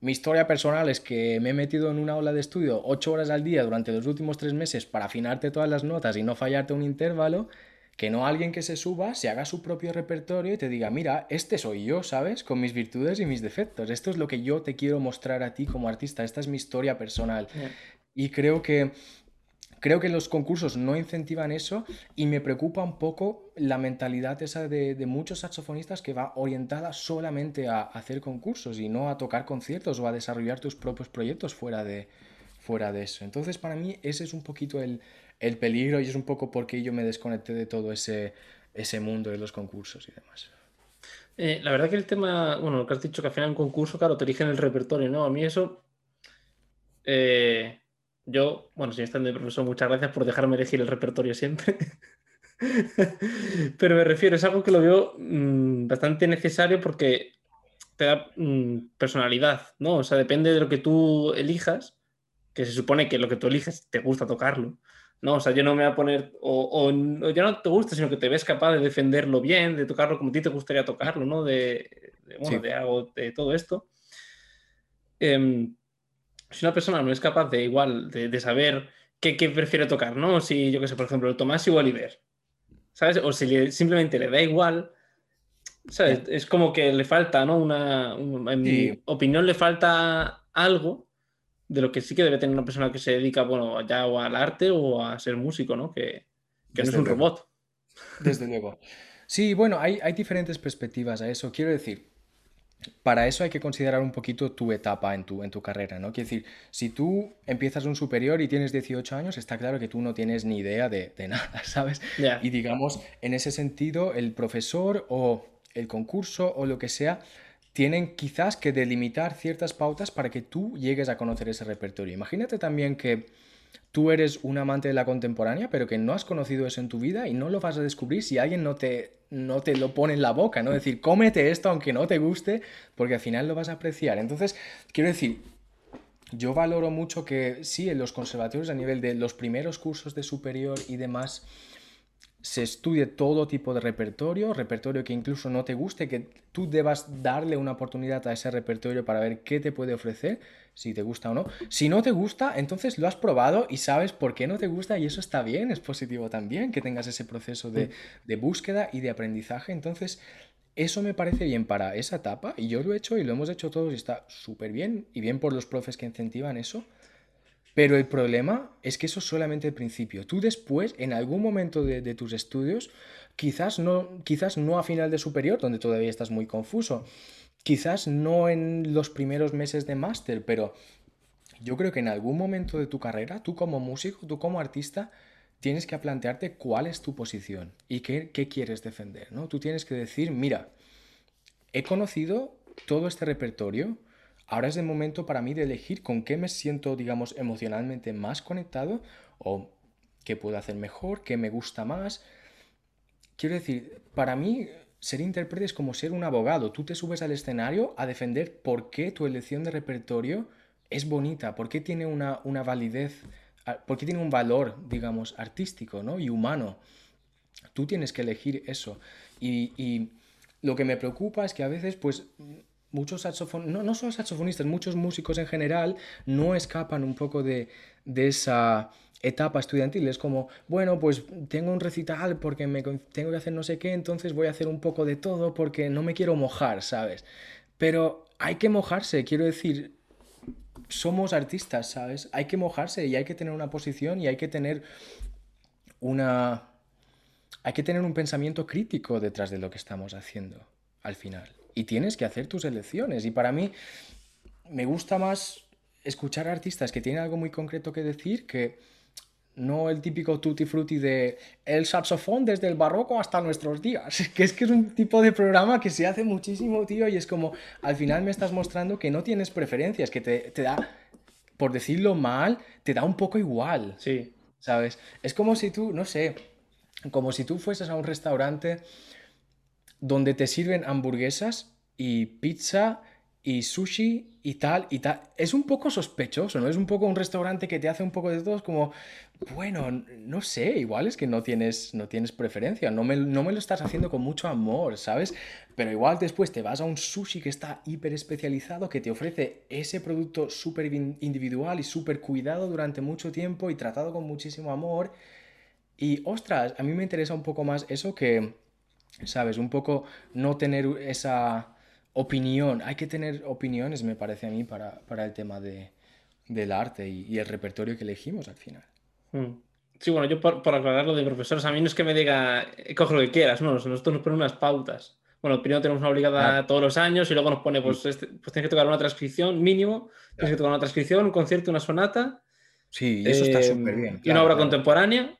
mi historia personal es que me he metido en una aula de estudio ocho horas al día durante los últimos tres meses para afinarte todas las notas y no fallarte un intervalo, que no alguien que se suba, se haga su propio repertorio y te diga, mira, este soy yo, ¿sabes? Con mis virtudes y mis defectos. Esto es lo que yo te quiero mostrar a ti como artista. Esta es mi historia personal. Y creo que Creo que los concursos no incentivan eso y me preocupa un poco la mentalidad esa de, muchos saxofonistas que va orientada solamente a hacer concursos y no a tocar conciertos o a desarrollar tus propios proyectos fuera de, fuera de eso. Entonces para mí ese es un poquito el, peligro y es un poco porque yo me desconecté de todo ese, ese mundo de los concursos y demás. Eh, la verdad que el tema, bueno, lo que has dicho que al final un concurso, claro, te eligen el repertorio, ¿no? A mí eso... Eh, yo, bueno, si están de profesor, muchas gracias por dejarme elegir el repertorio siempre. (laughs) Pero me refiero, es algo que lo veo mm, bastante necesario porque te da mm, personalidad, ¿no? O sea, depende de lo que tú elijas, que se supone que lo que tú eliges te gusta tocarlo, ¿no? O sea, yo no me voy a poner, o, ya no te gusta, sino que te ves capaz de defenderlo bien, de tocarlo como a ti te gustaría tocarlo, ¿no? De, bueno, de algo, de todo esto. Eh, si una persona no es capaz de igual, de, saber qué, prefiere tocar, ¿no? Si yo qué sé, por ejemplo, Tomás y Oliver, ¿sabes? O si simplemente le da igual, ¿sabes? Es como que le falta, ¿no? Una, en mi opinión, le falta algo de lo que sí que debe tener una persona que se dedica, bueno, ya o al arte o a ser músico, ¿no? Que, que es un robot. Desde luego. Sí, bueno, hay, hay diferentes perspectivas a eso. Quiero decir, para eso hay que considerar un poquito tu etapa en tu, en tu carrera, ¿no? Quiero decir, si tú empiezas un superior y tienes 18 años, está claro que tú no tienes ni idea de, (laughs) nada, ¿sabes? Y digamos, en ese sentido, el profesor o el concurso o lo que sea, tienen quizás que delimitar ciertas pautas para que tú llegues a conocer ese repertorio. Imagínate también que tú eres un amante de la contemporánea, pero que no has conocido eso en tu vida y no lo vas a descubrir si alguien no te, no te lo pone en la boca, ¿no? Es decir, cómete esto aunque no te guste, porque al final lo vas a apreciar. Entonces, quiero decir, yo valoro mucho que sí, en los conservatorios a nivel de los primeros cursos de superior y demás, se estudie todo tipo de repertorio, repertorio que incluso no te guste, que tú debas darle una oportunidad a ese repertorio para ver qué te puede ofrecer, si te gusta o no. Si no te gusta, entonces lo has probado y sabes por qué no te gusta y eso está bien, es positivo también que tengas ese proceso de, de búsqueda y de aprendizaje. Entonces, eso me parece bien para esa etapa y yo lo he hecho y lo hemos hecho todos y está súper bien y bien por los profes que incentivan eso. Pero el problema es que eso es solamente el principio. Tú después, en algún momento de, tus estudios, quizás no, quizás no a final de superior, donde todavía estás muy confuso, quizás no en los primeros meses de máster, pero yo creo que en algún momento de tu carrera, tú como músico, tú como artista, tienes que plantearte cuál es tu posición y qué, qué quieres defender. ¿no? Tú tienes que decir, mira, he conocido todo este repertorio, ahora es el momento para mí de elegir con qué me siento, digamos, emocionalmente más conectado o qué puedo hacer mejor, qué me gusta más. Quiero decir, para mí ser intérprete es como ser un abogado. Tú te subes al escenario a defender por qué tu elección de repertorio es bonita, por qué tiene una, una validez, por qué tiene un valor, digamos, artístico ¿no? y humano. Tú tienes que elegir eso. Y, y lo que me preocupa es que a veces, pues, muchos saxofonistas, no, no solo saxofonistas, muchos músicos en general no escapan un poco de, esa etapa estudiantil. Es como, bueno, pues tengo un recital porque me tengo que hacer no sé qué, entonces voy a hacer un poco de todo porque no me quiero mojar, ¿sabes? Pero hay que mojarse, quiero decir, somos artistas, ¿sabes? Hay que mojarse y hay que tener una posición y hay que tener una... Hay que tener un pensamiento crítico detrás de lo que estamos haciendo al final y tienes que hacer tus elecciones. Y para mí me gusta más escuchar artistas que tienen algo muy concreto que decir que no el típico tutti frutti de el saxofón desde el barroco hasta nuestros días. (laughs) Que es que es un tipo de programa que se hace muchísimo, tío, y es como al final me estás mostrando que no tienes preferencias, que te, te da, por decirlo mal, te da un poco igual. Sí. ¿Sabes? Es como si tú, no sé, como si tú fueses a un restaurante donde te sirven hamburguesas y pizza y sushi y tal y tal. Es un poco sospechoso, ¿no? Es un poco un restaurante que te hace un poco de todo, como, bueno, no sé, igual es que no tienes, no tienes preferencia, no me, no me lo estás haciendo con mucho amor, ¿sabes? Pero igual después te vas a un sushi que está hiper especializado, que te ofrece ese producto súper individual y súper cuidado durante mucho tiempo y tratado con muchísimo amor. Y ostras, a mí me interesa un poco más eso que ¿sabes? Un poco no tener esa opinión. Hay que tener opiniones, me parece a mí, para, el tema de, del arte y, el repertorio que elegimos al final. Hmm. Sí, bueno, yo por, aclarar lo de profesores, a mí no es que me diga, eh, coge lo que quieras, no, nosotros nos ponen unas pautas. Bueno, primero tenemos una obligada todos los años y luego nos pone, pues, este, pues tienes que tocar una transcripción mínimo, tienes que tocar una transcripción, un concierto, una sonata. Sí, eso está eh, súper bien. y una obra contemporánea.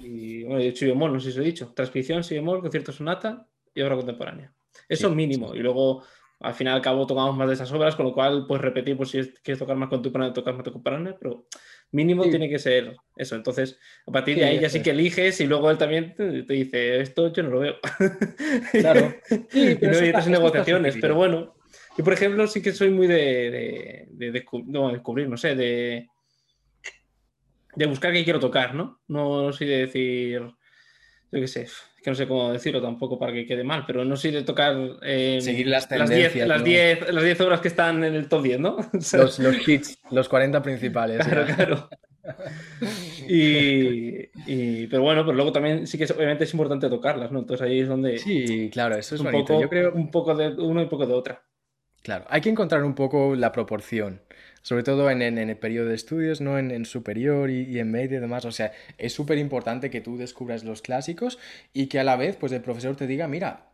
Y bueno, he hecho bemol, no sé si os he dicho. Transcripción, si bemol, concierto sonata y obra contemporánea. Eso mínimo. Y luego, al final al cabo, tocamos más de esas obras, con lo cual puedes repetir por si quieres tocar más contemporánea, tocas más contemporánea, pero mínimo tiene que ser eso. Entonces, a partir de ahí ya sí que eliges y luego él también te, dice, esto yo no lo veo. (laughs) Claro. y no hay negociaciones, pero bueno. Yo, por ejemplo, sí que soy muy de, de, de, no, descubrir, no sé, de de buscar qué quiero tocar, ¿no? No soy de decir, yo qué sé, que no sé cómo decirlo tampoco para que quede mal, pero no soy de tocar eh, Seguir las tendencias. Las 10 las 10 obras que están en el top 10, ¿no? (laughs) los, los hits, los 40 principales. Claro, claro. (laughs) Y, pero bueno, pero luego también sí que obviamente es importante tocarlas, ¿no? Entonces ahí es donde... Sí, claro, eso es un Poco, Yo creo... Un poco de uno y poco de otra. Claro, hay que encontrar un poco la proporción sobre todo en, el periodo de estudios, ¿no? En, superior y, en medio y demás. O sea, es súper importante que tú descubras los clásicos y que a la vez, pues el profesor te diga, mira,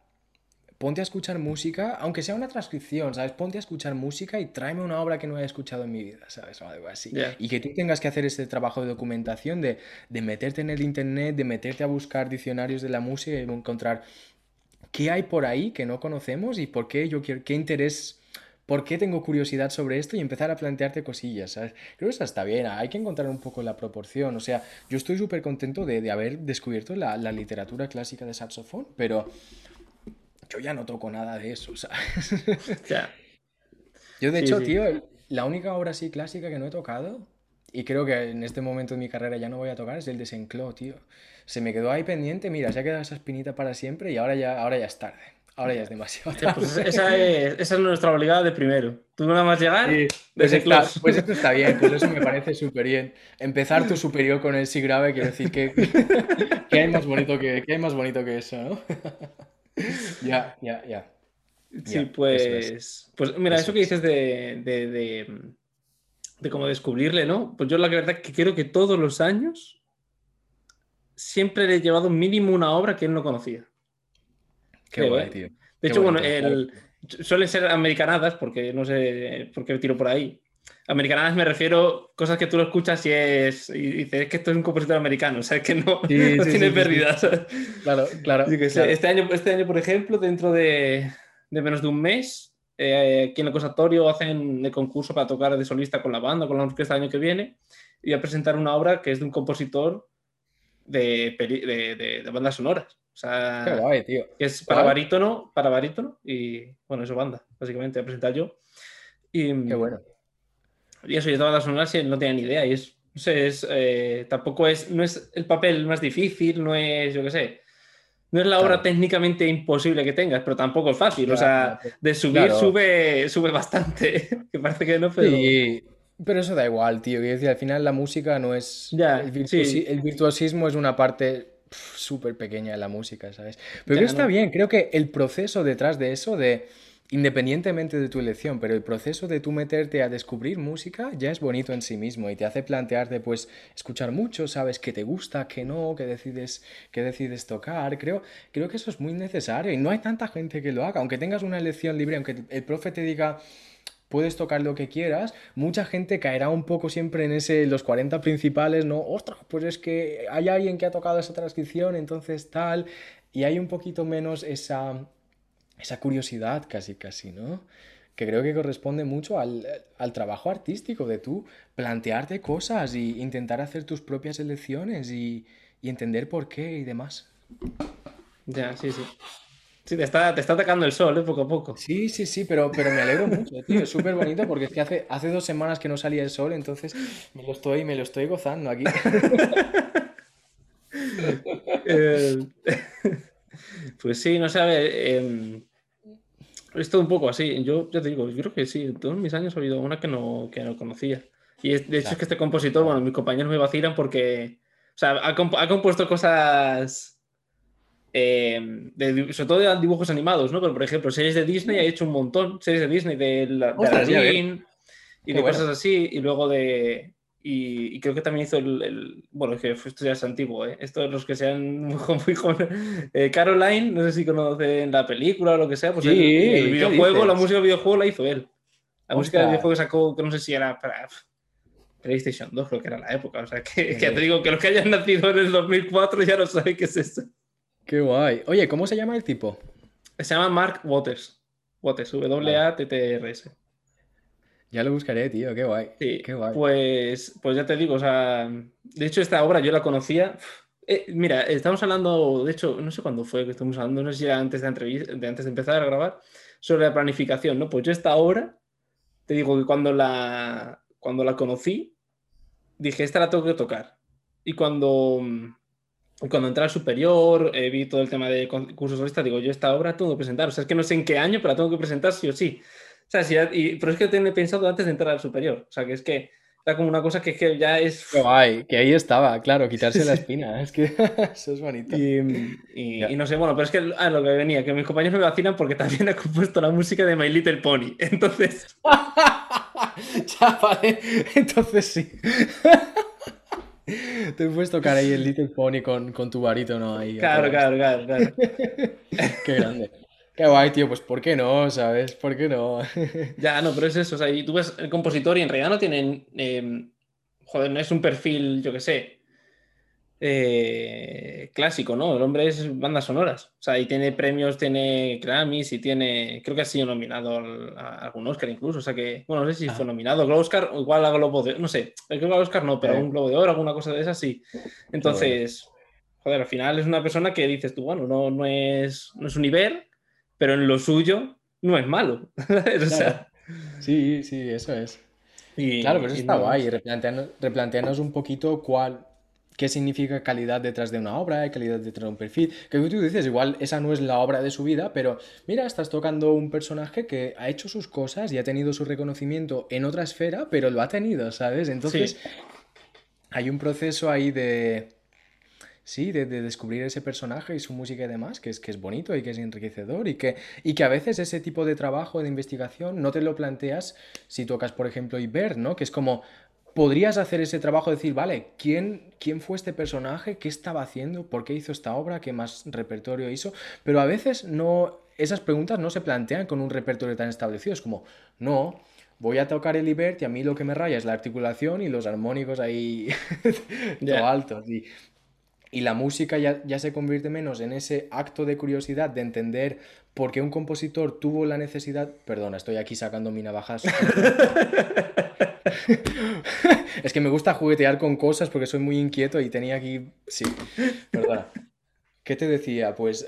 ponte a escuchar música, aunque sea una transcripción, ¿sabes? Ponte a escuchar música y tráeme una obra que no haya escuchado en mi vida, ¿sabes? O algo así. Y que tú tengas que hacer este trabajo de documentación, de, de meterte en el internet, de meterte a buscar diccionarios de la música y encontrar qué hay por ahí que no conocemos y por qué yo quiero, qué interés ¿por qué tengo curiosidad sobre esto? Y empezar a plantearte cosillas, ¿sabes? Creo que eso está bien, hay que encontrar un poco la proporción. O sea, yo estoy súper contento de, haber descubierto la, literatura clásica de saxofón, pero yo ya no toco nada de eso, (laughs) ¿sabes? Yo, de hecho, tío, la única obra así clásica que no he tocado, y creo que en este momento de mi carrera ya no voy a tocar, es el de Senclo, tío. Se me quedó ahí pendiente, mira, se ha quedado esa espinita para siempre y ahora ya, ahora ya es tarde. Ahora ya es demasiado pues esa, es, nuestra obligada de primero. Tú nada más llegar, pues, pues, esto está bien, pues eso me parece súper bien. Empezar tu superior con el si grave quiere decir que, (laughs) que, hay más bonito que, hay más bonito que eso, ¿no? (laughs) ya, ya, ya. Sí, pues, pues mira, eso, que dices de, de, de, de cómo descubrirle, ¿no? Pues yo la verdad que quiero que todos los años siempre le he llevado mínimo una obra que él no conocía. Qué guay, ¿eh? tío. De hecho, bueno, suelen ser americanadas, porque no sé por qué tiro por ahí. Americanadas me refiero a cosas que tú lo escuchas y es y dices que esto es un compositor americano, (laughs) o sea, que no, tiene pérdida. Claro, claro, Este, año, este año, por ejemplo, dentro de, menos de un mes, eh, aquí en el conservatorio hacen el concurso para tocar de solista con la banda, con la orquesta el año que viene, y a presentar una obra que es de un compositor de, de bandas sonoras. O sea, que es para barítono, para barítono y bueno, eso banda, básicamente, a presentar yo. Y, Qué bueno. Y eso, y todas las sonoras no tenía ni idea. Y es, no sé, es, eh, tampoco es, no es el papel más difícil, no es, yo qué sé, no es la obra técnicamente imposible que tengas, pero tampoco es fácil. o sea, de subir, sube, sube bastante. (laughs) que parece que no, pero. Sí, pero eso da igual, tío. Y decir, al final la música no es. Ya, el virtuosismo es una parte súper pequeña la música, ¿sabes? Pero creo que está bien, creo que el proceso detrás de eso, de independientemente de tu elección, pero el proceso de tú meterte a descubrir música ya es bonito en sí mismo y te hace plantearte, pues, escuchar mucho, sabes qué te gusta, qué no, qué decides, qué decides tocar. Creo, creo que eso es muy necesario y no hay tanta gente que lo haga, aunque tengas una elección libre, aunque el profe te diga puedes tocar lo que quieras, mucha gente caerá un poco siempre en ese, los 40 principales, ¿no? Ostras, pues es que hay alguien que ha tocado esa transcripción, entonces tal, y hay un poquito menos esa, esa curiosidad casi, casi, ¿no? Que creo que corresponde mucho al, trabajo artístico de tú plantearte cosas y intentar hacer tus propias elecciones y, y entender por qué y demás. Ya, sí, sí. Sí, te está, te está atacando el sol, ¿eh? poco a poco. Sí, sí, sí, pero, pero me alegro mucho, tío. Es súper bonito porque es que hace, hace dos semanas que no salía el sol, entonces me lo estoy, me lo estoy gozando aquí. Eh, (laughs) pues sí, no sé, a ver, em, es todo un poco así. Yo ya te digo, yo creo que sí, en todos mis años ha habido una que no, que no conocía. Y de hecho es que este compositor, bueno, mis compañeros me vacilan porque, o sea, ha, ha compuesto cosas eh, sobre todo de dibujos animados, ¿no? Pero, por ejemplo, series de Disney ha hecho un montón, series de Disney, de, la, y de cosas así, y luego de... Y, creo que también hizo el, bueno, es que esto ya es antiguo, ¿eh? Esto los que sean muy jóvenes. Eh, Caroline, no sé si conocen la película o lo que sea, pues el, videojuego, la música del videojuego la hizo él. La música del videojuego sacó, que no sé si era para PlayStation 2, creo que era la época. O sea, que, que te digo que los que hayan nacido en el 2004 ya no saben qué es eso. Qué guay. Oye, ¿cómo se llama el tipo? Se llama Mark Waters. Waters, W-A-T-T-R-S. Ya lo buscaré, tío, qué guay. Sí, qué guay. Pues, pues ya te digo, o sea, de hecho esta obra yo la conocía. Eh, mira, estamos hablando, de hecho, no sé cuándo fue que estamos hablando, no sé si era antes de, entrevista, de antes de empezar a grabar, sobre la planificación, ¿no? Pues yo esta obra, te digo que cuando la, cuando la conocí, dije, esta la tengo que tocar. Y cuando, cuando entré al superior, eh, vi todo el tema de cursos solistas, digo, yo esta obra tengo que presentar. O sea, es que no sé en qué año, pero la tengo que presentar sí o sí. O sea, sí, y, pero es que lo he pensado antes de entrar al superior. O sea, que es que era como una cosa que, que ya es... Guay, que ahí estaba, claro, quitarse la espina. (laughs) Es que (laughs) eso es bonito. Y, y, no sé, bueno, pero es que ah, lo que venía, que mis compañeros me vacilan porque también (laughs) ha compuesto la música de My Little Pony. Entonces... ya, vale. Entonces sí. (laughs) Te puedes tocar ahí el Little Pony con, con tu ¿no? ahí. Claro, claro, claro, claro. (laughs) Qué grande. Qué guay, tío, pues ¿por qué no? ¿Sabes? ¿Por qué no? (laughs) ya, no, pero es eso, o sea, y tú ves el compositor y en realidad no tienen, em, joder, no es un perfil, yo qué sé, eh, clásico, ¿no? El hombre es bandas sonoras. O sea, y tiene premios, tiene Grammys y tiene. Creo que ha sido nominado a algún Oscar incluso. O sea que, bueno, no sé si fue nominado. Globo Oscar, igual a Globo de No sé, que a Oscar no, pero a un Globo de Oro, alguna cosa de esas sí. Entonces, joder, al final es una persona que dices tú, bueno, no, no, es, no es un Iber, pero en lo suyo no es malo. (laughs) o sea, sí, sí, eso es. claro, pero eso está guay, replantearnos un poquito cuál qué significa calidad detrás de una obra, calidad detrás de un perfil. Que tú dices, igual esa no es la obra de su vida, pero mira, estás tocando un personaje que ha hecho sus cosas y ha tenido su reconocimiento en otra esfera, pero lo ha tenido, ¿sabes? Entonces, hay un proceso ahí de... Sí, de, descubrir ese personaje y su música y demás, que es, que es bonito y que es enriquecedor y que, y que a veces ese tipo de trabajo, de investigación, no te lo planteas si tocas, por ejemplo, Iber, ¿no? Que es como, podrías hacer ese trabajo de decir, vale, ¿quién, ¿quién fue este personaje? ¿Qué estaba haciendo? ¿Por qué hizo esta obra? ¿Qué más repertorio hizo? Pero a veces no, esas preguntas no se plantean con un repertorio tan establecido. Es como, no, voy a tocar el Ibert y a mí lo que me raya es la articulación y los armónicos ahí todo altos. Y, y la música ya, ya, se convierte menos en ese acto de curiosidad de entender por qué un compositor tuvo la necesidad. Perdona, estoy aquí sacando mi navajas. (laughs) (laughs) es que me gusta juguetear con cosas porque soy muy inquieto y tenía aquí. Sí, perdona. ¿Qué te decía? Pues.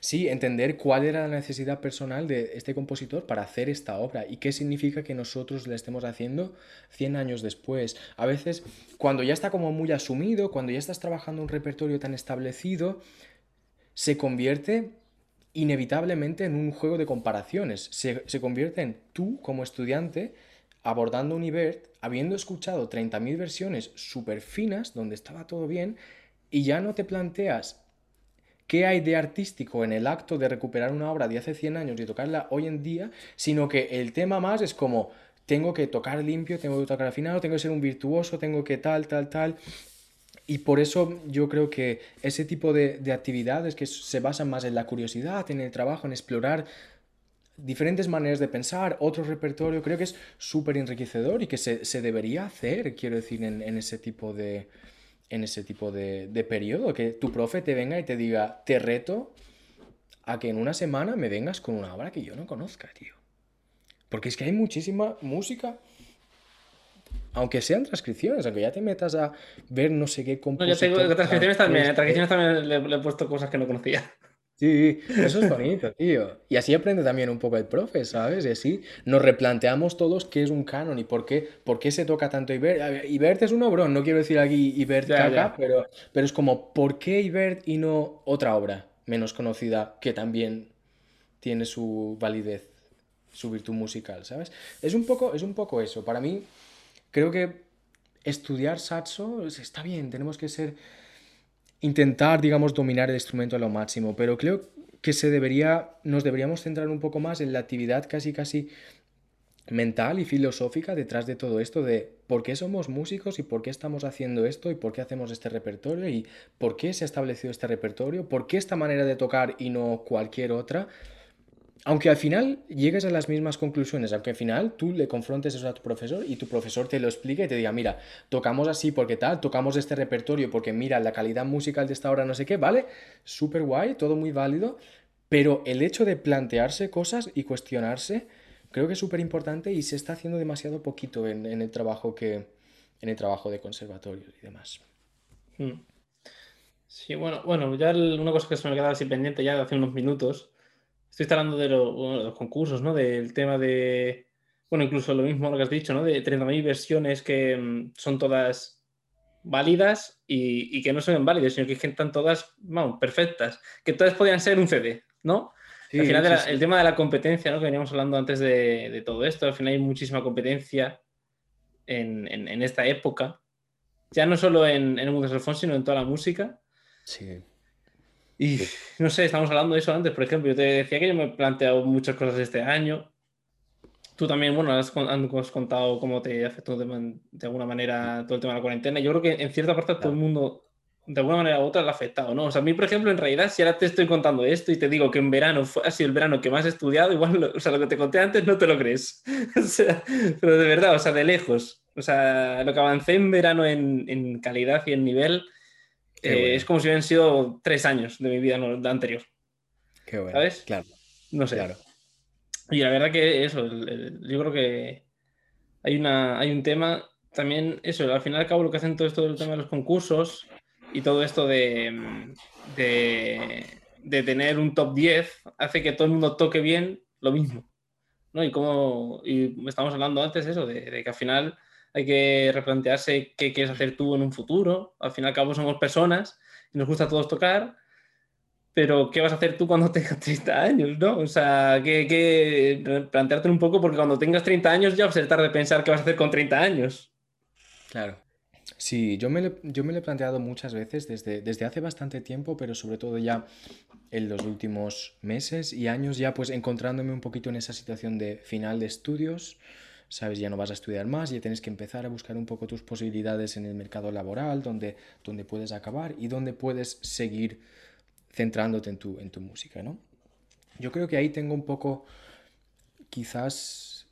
Sí, entender cuál era la necesidad personal de este compositor para hacer esta obra y qué significa que nosotros la estemos haciendo 100 años después. A veces, cuando ya está como muy asumido, cuando ya estás trabajando un repertorio tan establecido, se convierte inevitablemente en un juego de comparaciones. Se, convierte en tú como estudiante abordando un Ibert, habiendo escuchado 30.000 versiones súper finas, donde estaba todo bien, y ya no te planteas qué hay de artístico en el acto de recuperar una obra de hace 100 años y tocarla hoy en día, sino que el tema más es como, tengo que tocar limpio, tengo que tocar afinado, tengo que ser un virtuoso, tengo que tal, tal, tal. Y por eso yo creo que ese tipo de, actividades que se basan más en la curiosidad, en el trabajo, en explorar diferentes maneras de pensar, otro repertorio, creo que es súper enriquecedor y que se, debería hacer, quiero decir, en, ese tipo de en ese tipo de, de periodo, que tu profe te venga y te diga, te reto a que en una semana me vengas con una obra que yo no conozca, tío. Porque es que hay muchísima música aunque sean transcripciones, aunque ya te metas a ver no sé qué compositor... No, yo tengo transcripciones también, en transcripciones también le, he puesto cosas que no conocía. Sí, eso es bonito, tío. Y así aprende también un poco el profe, ¿sabes? Y así nos replanteamos todos qué es un canon y por qué, por qué se toca tanto Ibert. Ibert es un obrón, no quiero decir aquí Ibert caca, Pero, pero es como, ¿por qué Ibert y no otra obra menos conocida que también tiene su validez, su virtud musical, ¿sabes? Es un poco, es un poco eso. Para mí, creo que estudiar saxo está bien, tenemos que ser intentar, digamos, dominar el instrumento a lo máximo, pero creo que se debería, nos deberíamos centrar un poco más en la actividad casi casi mental y filosófica detrás de todo esto de por qué somos músicos y por qué estamos haciendo esto y por qué hacemos este repertorio y por qué se ha establecido este repertorio, por qué esta manera de tocar y no cualquier otra aunque al final llegues a las mismas conclusiones, aunque al final tú le confrontes eso a tu profesor y tu profesor te lo explique y te diga, mira, tocamos así porque tal, tocamos este repertorio porque mira, la calidad musical de esta obra no sé qué, ¿vale? Súper guay, todo muy válido, pero el hecho de plantearse cosas y cuestionarse creo que es súper importante y se está haciendo demasiado poquito en, el trabajo que en el trabajo de conservatorio y demás. Hmm. Sí, bueno, bueno, ya una cosa que se me quedaba así pendiente ya de hace unos minutos Estoy hablando de, los concursos, ¿no? Del tema de, bueno, incluso lo mismo lo que has dicho, ¿no? De 30.000 versiones que mm, son todas válidas y, que no son válidas, sino que están todas, vamos, perfectas, que todas podían ser un CD, ¿no? al final, el tema de la competencia, ¿no? Que veníamos hablando antes de, todo esto, al final hay muchísima competencia en, esta época, ya no solo en, en el mundo del sino en toda la música. Sí. Y no sé, estamos hablando de eso antes, por ejemplo, yo te decía que yo me he planteado muchas cosas este año. Tú también, bueno, has, contado cómo te afectó de, alguna manera todo el tema de la cuarentena. Yo creo que en cierta parte todo el mundo, de alguna manera u otra, lo ha afectado, ¿no? O sea, a mí, por ejemplo, en realidad, si ahora te estoy contando esto y te digo que en verano fue, ha sido el verano que más he estudiado, igual, o sea, lo que te conté antes no te lo crees. (laughs) o sea, pero de verdad, o sea, de lejos. O sea, lo que avancé en verano en, calidad y en nivel eh, es como si hubieran sido tres años de mi vida anterior. Qué bueno. ¿Sabes? Claro. No sé. Claro. Y la verdad que eso, yo creo que hay, una, hay un tema también, eso, al final y al cabo lo que hacen todo esto del tema de los concursos y todo esto de, de, tener un top 10 hace que todo el mundo toque bien lo mismo. ¿no? Y como y estamos hablando antes eso, de, de, que al final hay que replantearse qué quieres hacer tú en un futuro. Al final y al cabo somos personas y nos gusta a todos tocar, pero ¿qué vas a hacer tú cuando (laughs) tengas 30 años? ¿no? O sea, que, que plantearte un poco porque cuando tengas 30 años ya va a ser tarde pensar qué vas a hacer con 30 años. Claro. Sí, yo me, lo, yo me lo he planteado muchas veces desde, desde hace bastante tiempo, pero sobre todo ya en los últimos meses y años, ya pues encontrándome un poquito en esa situación de final de estudios, sabes, ya no vas a estudiar más, ya tienes que empezar a buscar un poco tus posibilidades en el mercado laboral, donde, donde puedes acabar y donde puedes seguir centrándote en tu, en tu música, ¿no? Yo creo que ahí tengo un poco, quizás,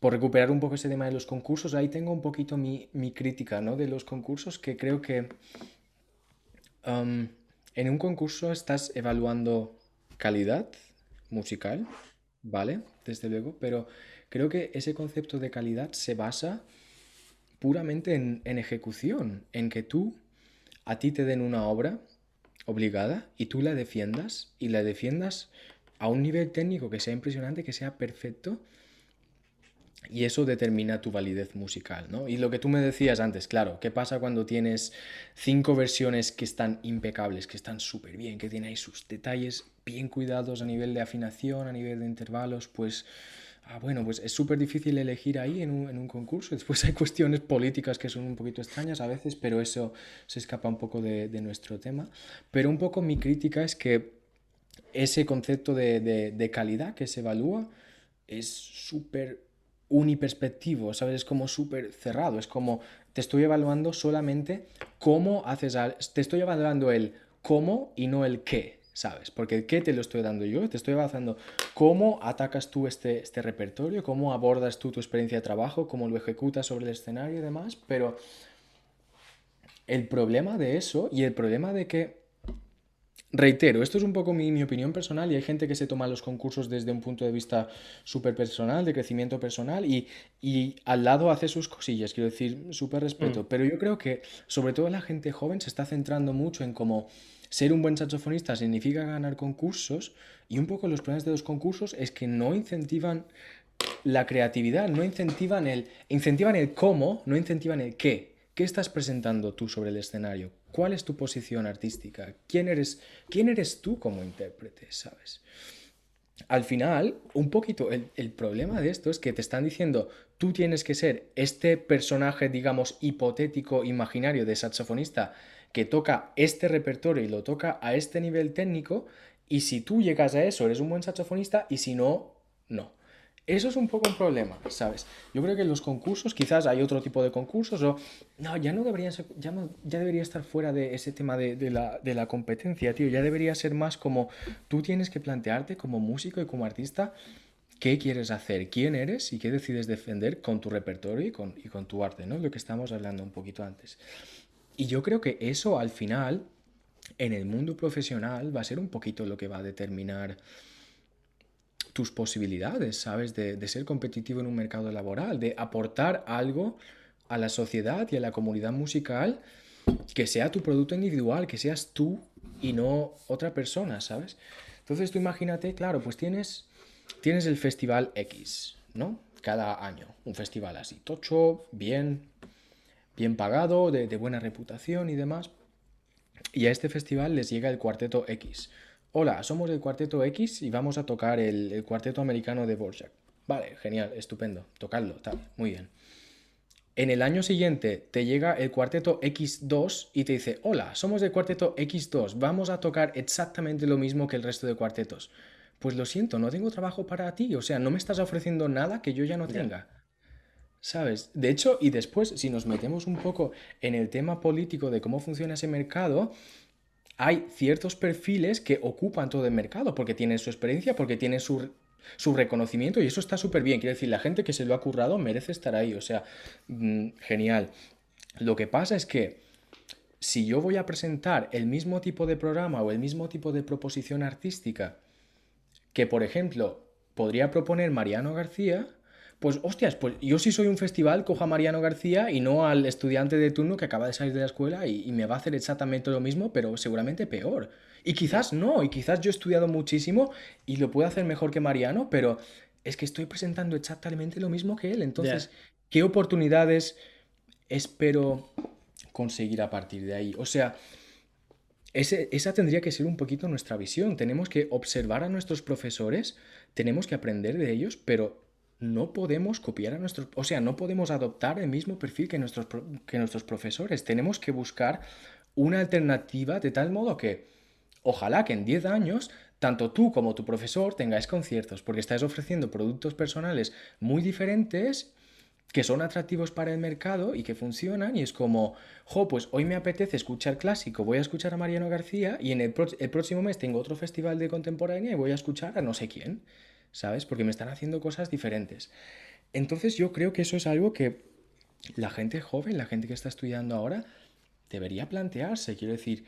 por recuperar un poco ese tema de los concursos, ahí tengo un poquito mi, crítica, ¿no? De los concursos, que creo que en un concurso estás evaluando calidad musical, ¿vale? Desde luego, pero creo que ese concepto de calidad se basa puramente en, ejecución, en que tú, a ti te den una obra, obligada y tú la defiendas y la defiendas a un nivel técnico que sea impresionante, que sea perfecto y eso determina tu validez musical, ¿no? Y lo que tú me decías antes, claro, ¿qué pasa cuando tienes cinco versiones que están impecables, que están súper bien, que tienen ahí sus detalles bien cuidados a nivel de afinación, a nivel de intervalos? Pues Ah, bueno, pues es súper difícil elegir ahí en un, en un, concurso. Después hay (laughs) cuestiones políticas que son un poquito extrañas a veces, pero eso se escapa un poco de, nuestro tema. Pero un poco mi crítica es que ese concepto de, de, de calidad que se evalúa es súper uniperspectivo, ¿sabes? Es como súper cerrado, es como te estoy evaluando solamente cómo haces, te estoy evaluando el cómo y no el qué, ¿sabes? Porque ¿qué te lo estoy dando yo? Te estoy avanzando cómo atacas tú este, este repertorio, cómo abordas tú tu experiencia de trabajo, cómo lo ejecutas sobre el escenario y demás, pero el problema de eso y el problema de que Reitero, esto es un poco mi, mi, opinión personal y hay gente que se toma los concursos desde un punto de vista súper personal, de crecimiento personal y, y, al lado hace sus cosillas, quiero decir, súper respeto. Mm. Pero yo creo que sobre todo la gente joven se está centrando mucho en cómo ser un buen saxofonista significa ganar concursos y un poco los planes de los concursos es que no incentivan la creatividad, no incentivan el, incentivan el cómo, no incentivan el qué. ¿Qué estás presentando tú sobre el escenario? ¿Cuál es tu posición artística? ¿Quién eres, quién eres tú como intérprete? ¿Sabes? Al final, un poquito, el, el, problema de esto es que te están diciendo, tú tienes que ser este personaje, digamos, hipotético, imaginario de saxofonista que toca este repertorio y lo toca a este nivel técnico, y si tú llegas a eso, eres un buen saxofonista, y si no, no. Eso es un poco un problema, ¿sabes? Yo creo que en los concursos quizás hay otro tipo de concursos o... No, ya no deberían ser, ya, ya debería estar fuera de ese tema de, de, la, de la competencia, tío. Ya debería ser más como tú tienes que plantearte como músico y como artista qué quieres hacer, quién eres y qué decides defender con tu repertorio y con, y con tu arte, ¿no? Lo que estamos hablando un poquito antes. Y yo creo que eso al final, en el mundo profesional, va a ser un poquito lo que va a determinar tus posibilidades, ¿sabes? De, ser competitivo en un mercado laboral, de aportar algo a la sociedad y a la comunidad musical que sea tu producto individual, que seas tú y no otra persona, ¿sabes? Entonces tú imagínate, claro, pues tienes, tienes el festival X, ¿no? Cada año, un festival así, tocho, bien, bien pagado, de, buena reputación y demás. Y a este festival les llega el Cuarteto X. Hola, somos el Cuarteto X y vamos a tocar el, Cuarteto Americano de Borjak. Vale, genial, estupendo, tocadlo, tal, muy bien. En el año siguiente te llega el cuarteto X2 y te dice, hola, somos del cuarteto X2, vamos a tocar exactamente lo mismo que el resto de cuartetos. Pues lo siento, no tengo trabajo para ti, o sea, no me estás ofreciendo nada que yo ya no tenga. ¿Sabes? De hecho, y después, si nos metemos un poco en el tema político de cómo funciona ese mercado, hay ciertos perfiles que ocupan todo el mercado porque tienen su experiencia, porque tienen su su reconocimiento y eso está súper bien. Quiero decir, la gente que se lo ha currado merece estar ahí, o sea, mm, genial. Lo que pasa es que si yo voy a presentar el mismo tipo de programa o el mismo tipo de proposición artística que, por ejemplo, podría proponer Mariano García, pues hostias, pues yo si soy un festival cojo a Mariano García y no al estudiante de turno que acaba de salir de la escuela y, me va a hacer exactamente lo mismo, pero seguramente peor. Y quizás no, y quizás yo he estudiado muchísimo y lo puedo hacer mejor que Mariano, pero es que estoy presentando exactamente lo mismo que él. Entonces, ¿qué oportunidades espero conseguir a partir de ahí? O sea, esa tendría que ser un poquito nuestra visión. Tenemos que observar a nuestros profesores, tenemos que aprender de ellos, pero no podemos copiar a nuestros, o sea, no podemos adoptar el mismo perfil que nuestros, que nuestros profesores. Tenemos que buscar una alternativa de tal modo que ojalá que en 10 años tanto tú como tu profesor tengáis conciertos, porque estáis ofreciendo productos personales muy diferentes que son atractivos para el mercado y que funcionan y es como, jo, pues hoy me apetece escuchar clásico, voy a escuchar a Mariano García y en el, el próximo mes tengo otro festival de contemporánea y voy a escuchar a no sé quién. ¿Sabes? Porque me están haciendo cosas diferentes. Entonces yo creo que eso es algo que la gente joven, la gente que está estudiando ahora, debería plantearse. Quiero decir,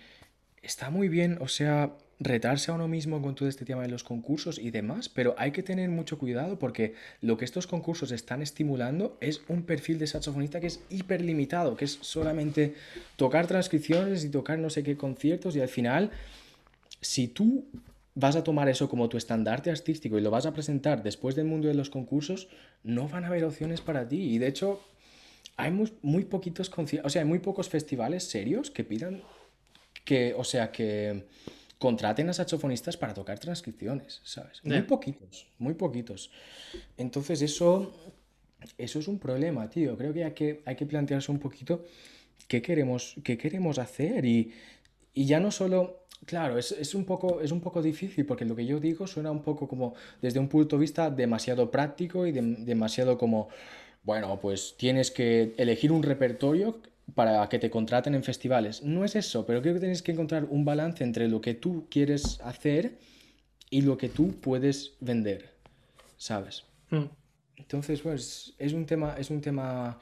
está muy bien, o sea, retarse a uno mismo con todo este tema de los concursos y demás, pero hay que tener mucho cuidado porque lo que estos concursos están estimulando es un perfil de saxofonista que es hiper limitado, que es solamente tocar transcripciones y tocar no sé qué conciertos y al final, si tú vas a tomar eso como tu estandarte artístico y lo vas a presentar después del mundo de los concursos, no van a haber opciones para ti. Y de hecho, hay muy, poquitos o sea, hay muy pocos festivales serios que pidan que, o sea, que contraten a saxofonistas para tocar transcripciones, ¿sabes? Muy poquitos, muy poquitos. Entonces eso, eso es un problema, tío. Creo que hay que, hay que plantearse un poquito qué queremos, qué queremos hacer y, y ya no solo Claro, es, un poco, es un poco difícil porque lo que yo digo suena un poco como desde un punto de vista demasiado práctico y demasiado como, bueno, pues tienes que elegir un repertorio para que te contraten en festivales. No es eso, pero creo que tienes que encontrar un balance entre lo que tú quieres hacer y lo que tú puedes vender, ¿sabes? Hmm. Entonces, pues es un tema, es un tema,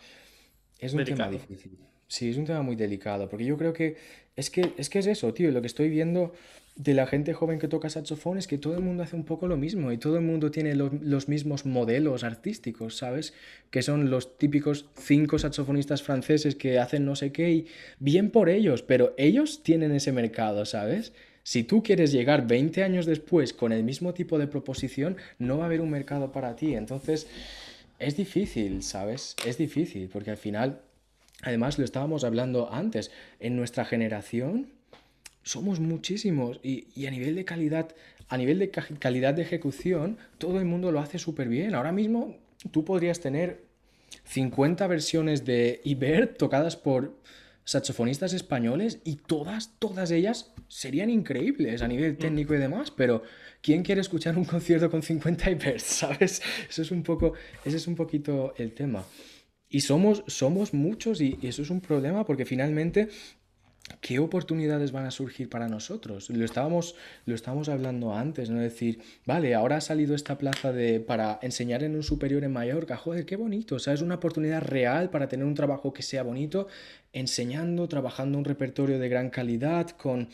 es un tema difícil. Sí, es un tema muy delicado, porque yo creo que es que es, que es eso, tío, lo que estoy viendo de la gente joven que toca saxofón es que todo el mundo hace un poco lo mismo y todo el mundo tiene los mismos modelos artísticos, ¿sabes? Que son los típicos cinco saxofonistas franceses que hacen no sé qué y bien por ellos, pero ellos tienen ese mercado, ¿sabes? Si tú quieres llegar 20 años después con el mismo tipo de proposición, no va a haber un mercado para ti. Entonces, es difícil, ¿sabes? Es difícil, porque al final Además, lo estábamos hablando antes, en nuestra generación somos muchísimos y, a nivel de calidad, a nivel de calidad de ejecución, todo el mundo lo hace súper bien. Ahora mismo tú podrías tener 50 versiones de Iber tocadas por saxofonistas españoles y todas, todas ellas serían increíbles a nivel mm. técnico y demás, pero ¿quién quiere escuchar un concierto con 50 Ibers? (laughs) ¿Sabes? Eso es un poco, ese es un poquito el tema. Y somos, somos muchos y, eso es un problema porque finalmente ¿qué oportunidades van a surgir para nosotros? Lo estábamos, lo estábamos hablando antes, ¿no? decir, vale, ahora ha salido esta plaza de, para enseñar en un superior en Mallorca, joder, qué bonito, o sea, es una oportunidad real para tener un trabajo que sea bonito, enseñando, trabajando un repertorio de gran calidad, con,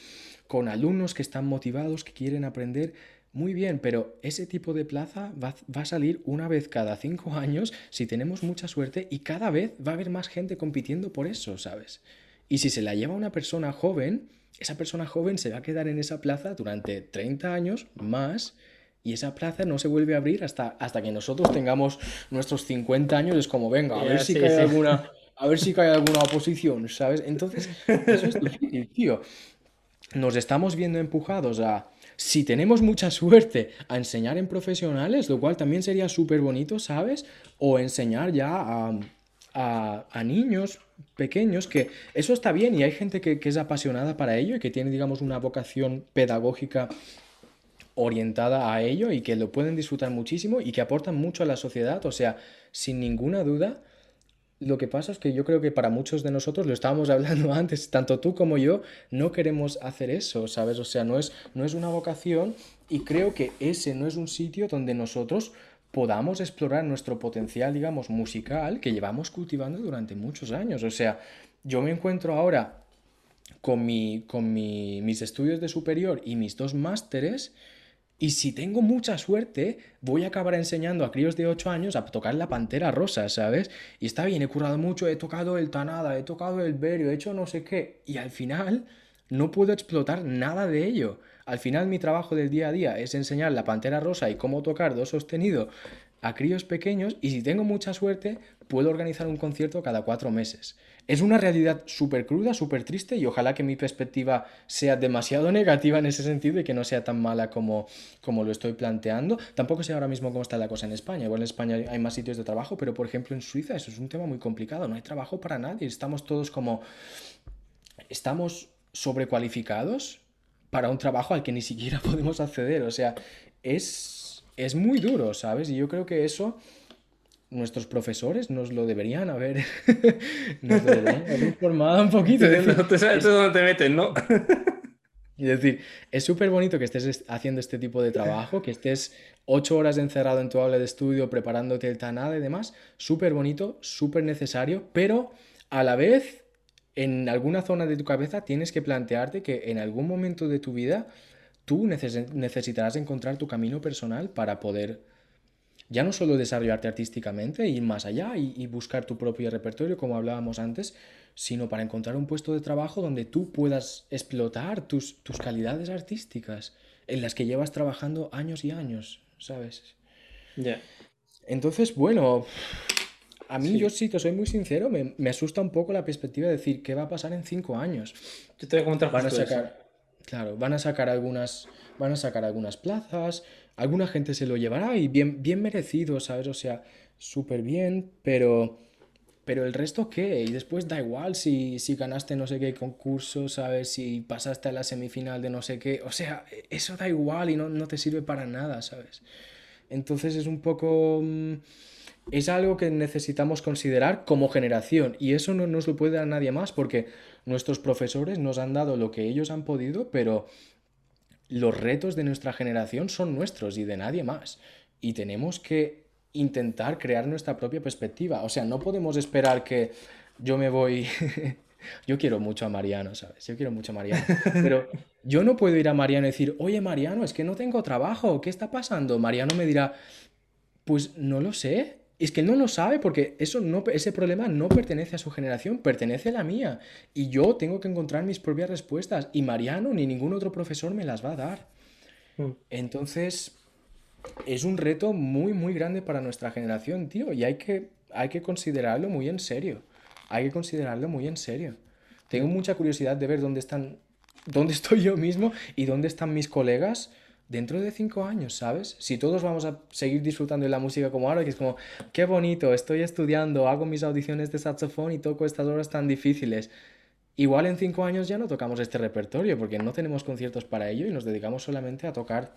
con alumnos que están motivados, que quieren aprender. Muy bien, pero ese tipo de plaza va, a salir una vez cada cinco años si tenemos mucha suerte y cada vez va a haber más gente compitiendo por eso, ¿sabes? Y si se la lleva una persona joven, esa persona joven se va a quedar en esa plaza durante 30 años más y esa plaza no se vuelve a abrir hasta, hasta que nosotros tengamos nuestros 50 años. Es como, venga, a ver si cae alguna... (laughs) A ver si cae alguna oposición, ¿sabes? Entonces, eso es difícil, tío. Nos estamos viendo empujados a si tenemos mucha suerte a enseñar en profesionales, lo cual también sería súper bonito, ¿sabes? O enseñar ya a, niños pequeños, que eso está bien y hay gente que, es apasionada para ello y que tiene, digamos, una vocación pedagógica orientada a ello y que lo pueden disfrutar muchísimo y que aportan mucho a la sociedad. O sea, sin ninguna duda, lo que pasa es que yo creo que para muchos de nosotros, lo estábamos (laughs) hablando antes, tanto tú como yo, no queremos hacer eso, ¿sabes? O sea, no es, no es una vocación y creo que ese no es un sitio donde nosotros podamos explorar nuestro potencial, digamos, musical que llevamos cultivando durante muchos años. O sea, yo me encuentro ahora con, mi, con mis estudios de superior y mis dos másteres y si tengo mucha suerte, voy a acabar enseñando a críos de 8 años a tocar la pantera rosa, ¿sabes? Y está bien, he curado mucho, he tocado el tanada, he tocado el berio, he hecho no sé qué. Y al final no puedo explotar nada de ello. Al final mi trabajo del día a día es enseñar la pantera rosa y cómo tocar do sostenido a críos pequeños y si tengo mucha suerte puedo organizar un concierto cada cuatro meses. Es una realidad súper cruda, súper triste y ojalá que mi perspectiva sea demasiado negativa en ese sentido y que no sea tan mala como, como lo estoy planteando. Tampoco sé ahora mismo cómo está la cosa en España. Igual en España hay más sitios de trabajo, pero por ejemplo en Suiza eso es un tema muy complicado. No hay trabajo para nadie. Estamos todos como... Estamos sobrecualificados para un trabajo al que ni siquiera (laughs) podemos acceder. O sea, es, es muy duro, ¿sabes? Y yo creo que eso nuestros profesores nos lo deberían haber, (laughs) nos lo deberían haber informado un poquito. no te sabes dónde te meten, ¿no? (laughs) y decir, es súper bonito que estés haciendo este tipo de trabajo, que estés ocho horas encerrado en tu aula de estudio preparándote el tanada y demás, súper bonito, súper necesario, pero a la vez, en alguna zona de tu cabeza tienes que plantearte que en algún momento de tu vida tú necesitarás encontrar tu camino personal para poder ya no solo desarrollarte artísticamente, ir más allá y, buscar tu propio repertorio, como hablábamos antes, sino para encontrar un puesto de trabajo donde tú puedas explotar tus, tus calidades artísticas, en las que llevas trabajando años y años, ¿sabes? Ya. Entonces, bueno, a mí yo sí te soy muy sincero, me, me, asusta un poco la perspectiva de decir qué va a pasar en cinco años. Yo te voy a comentar van a sacar, Claro, van a sacar algunas, van a sacar algunas plazas, alguna gente se lo llevará y bien, bien merecido, ¿sabes? O sea, súper bien, pero, pero el resto qué? Y después da igual si, si ganaste no sé qué concurso, ¿sabes? Si pasaste a la semifinal de no sé qué, o sea, eso da igual y no, no te sirve para nada, ¿sabes? Entonces es un poco... Mm, es algo que necesitamos considerar como generación y eso no nos lo puede dar nadie más porque nuestros profesores nos han dado lo que ellos han podido, pero los retos de nuestra generación son nuestros y de nadie más. Y tenemos que intentar crear nuestra propia perspectiva. O sea, no podemos esperar que yo me voy... (laughs) yo quiero mucho a Mariano, ¿sabes? Yo quiero mucho a Mariano. Pero yo no puedo ir a Mariano y decir, oye Mariano, es que no tengo trabajo, ¿qué está pasando? Mariano me dirá, pues no lo sé, es que él no lo sabe porque eso no, ese problema no pertenece a su generación, pertenece a la mía. Y yo tengo que encontrar mis propias respuestas. Y Mariano ni ningún otro profesor me las va a dar. Mm. Entonces, es un reto muy, muy grande para nuestra generación, tío. Y hay que, hay que considerarlo muy en serio. Hay que considerarlo muy en serio. Tengo mucha curiosidad de ver dónde están, dónde estoy yo mismo y dónde están mis colegas dentro de cinco años, ¿sabes? Si todos vamos a seguir disfrutando de la música como ahora, que es como, qué bonito, estoy estudiando, hago mis audiciones de saxofón y toco estas horas tan difíciles. Igual en cinco años ya no tocamos este repertorio porque no tenemos conciertos para ello y nos dedicamos solamente a tocar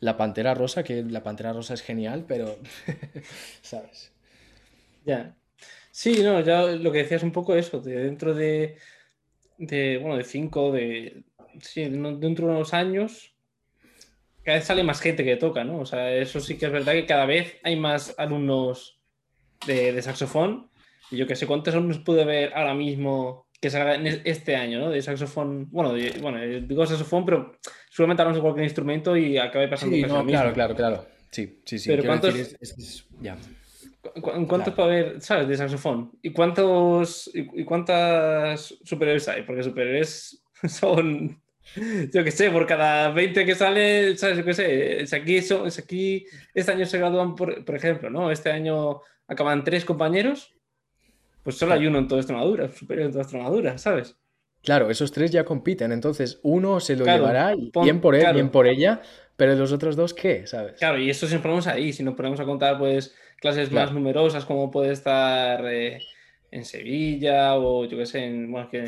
la Pantera Rosa, que la Pantera Rosa es genial, pero, (laughs) ¿sabes? Ya. Sí, no, ya lo que decías un poco eso, de dentro de, de bueno, de cinco, de, sí, dentro de unos años, cada vez sale más gente que toca, ¿no? O sea, eso sí que es verdad que cada vez hay más alumnos de, saxofón. Y yo que sé cuántos alumnos pude ver ahora mismo que salgan este año, ¿no? De saxofón, bueno, bueno, digo saxofón, pero solamente hablamos de cualquier instrumento y acabe pasando sí, no, claro, claro, claro. Sí, sí, sí. Pero ¿cuántos, ya. ¿Cuántos para ver, sabes, de saxofón? ¿Y cuántos y, cuántas superiores hay? Porque superiores (laughs) son yo qué sé, por cada 20 que sale, ¿sabes? Yo qué sé, es aquí, es aquí, este año se gradúan, por, por, ejemplo, ¿no? Este año acaban tres compañeros, pues solo hay uno en toda Extremadura, superior en toda Extremadura, ¿sabes? Claro, esos tres ya compiten, entonces uno se lo llevará bien por él, bien por ella, pero los otros dos, ¿qué? ¿Sabes? Claro, y eso siempre ponemos ahí, si nos ponemos a contar, pues, clases más numerosas, como puede estar... Eh, en Sevilla o yo qué sé, en, bueno, que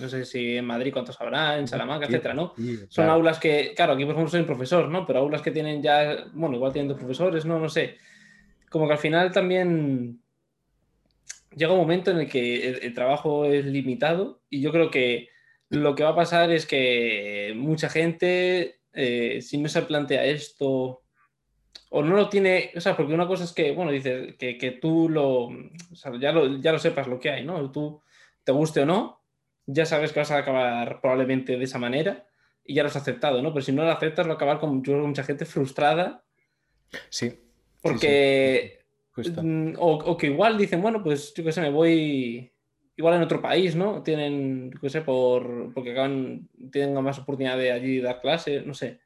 no sé si en Madrid cuántos habrá, en Salamanca, etcétera, ¿no? Son aulas que, claro, aquí por ejemplo soy un profesor, ¿no? Pero aulas que tienen ya, bueno, igual tienen dos profesores, no, no sé. Como que al final también llega un momento en el que el, trabajo es limitado y yo creo que lo que va a pasar es que mucha gente, eh, si no se plantea esto o no lo tiene, o sea, porque una cosa es que, bueno, dices que, que tú lo, o sea, ya lo, ya lo sepas lo que hay, ¿no? Tú te guste o no, ya sabes que vas a acabar probablemente de esa manera y ya lo has aceptado, ¿no? Pero si no lo aceptas, va a acabar con mucha gente frustrada. Sí. Porque. Mm, o, que igual dicen, bueno, pues yo qué sé, me voy igual en otro país, ¿no? Tienen, yo qué sé, por, porque acaban, tienen más oportunidad de allí dar clase, no sé.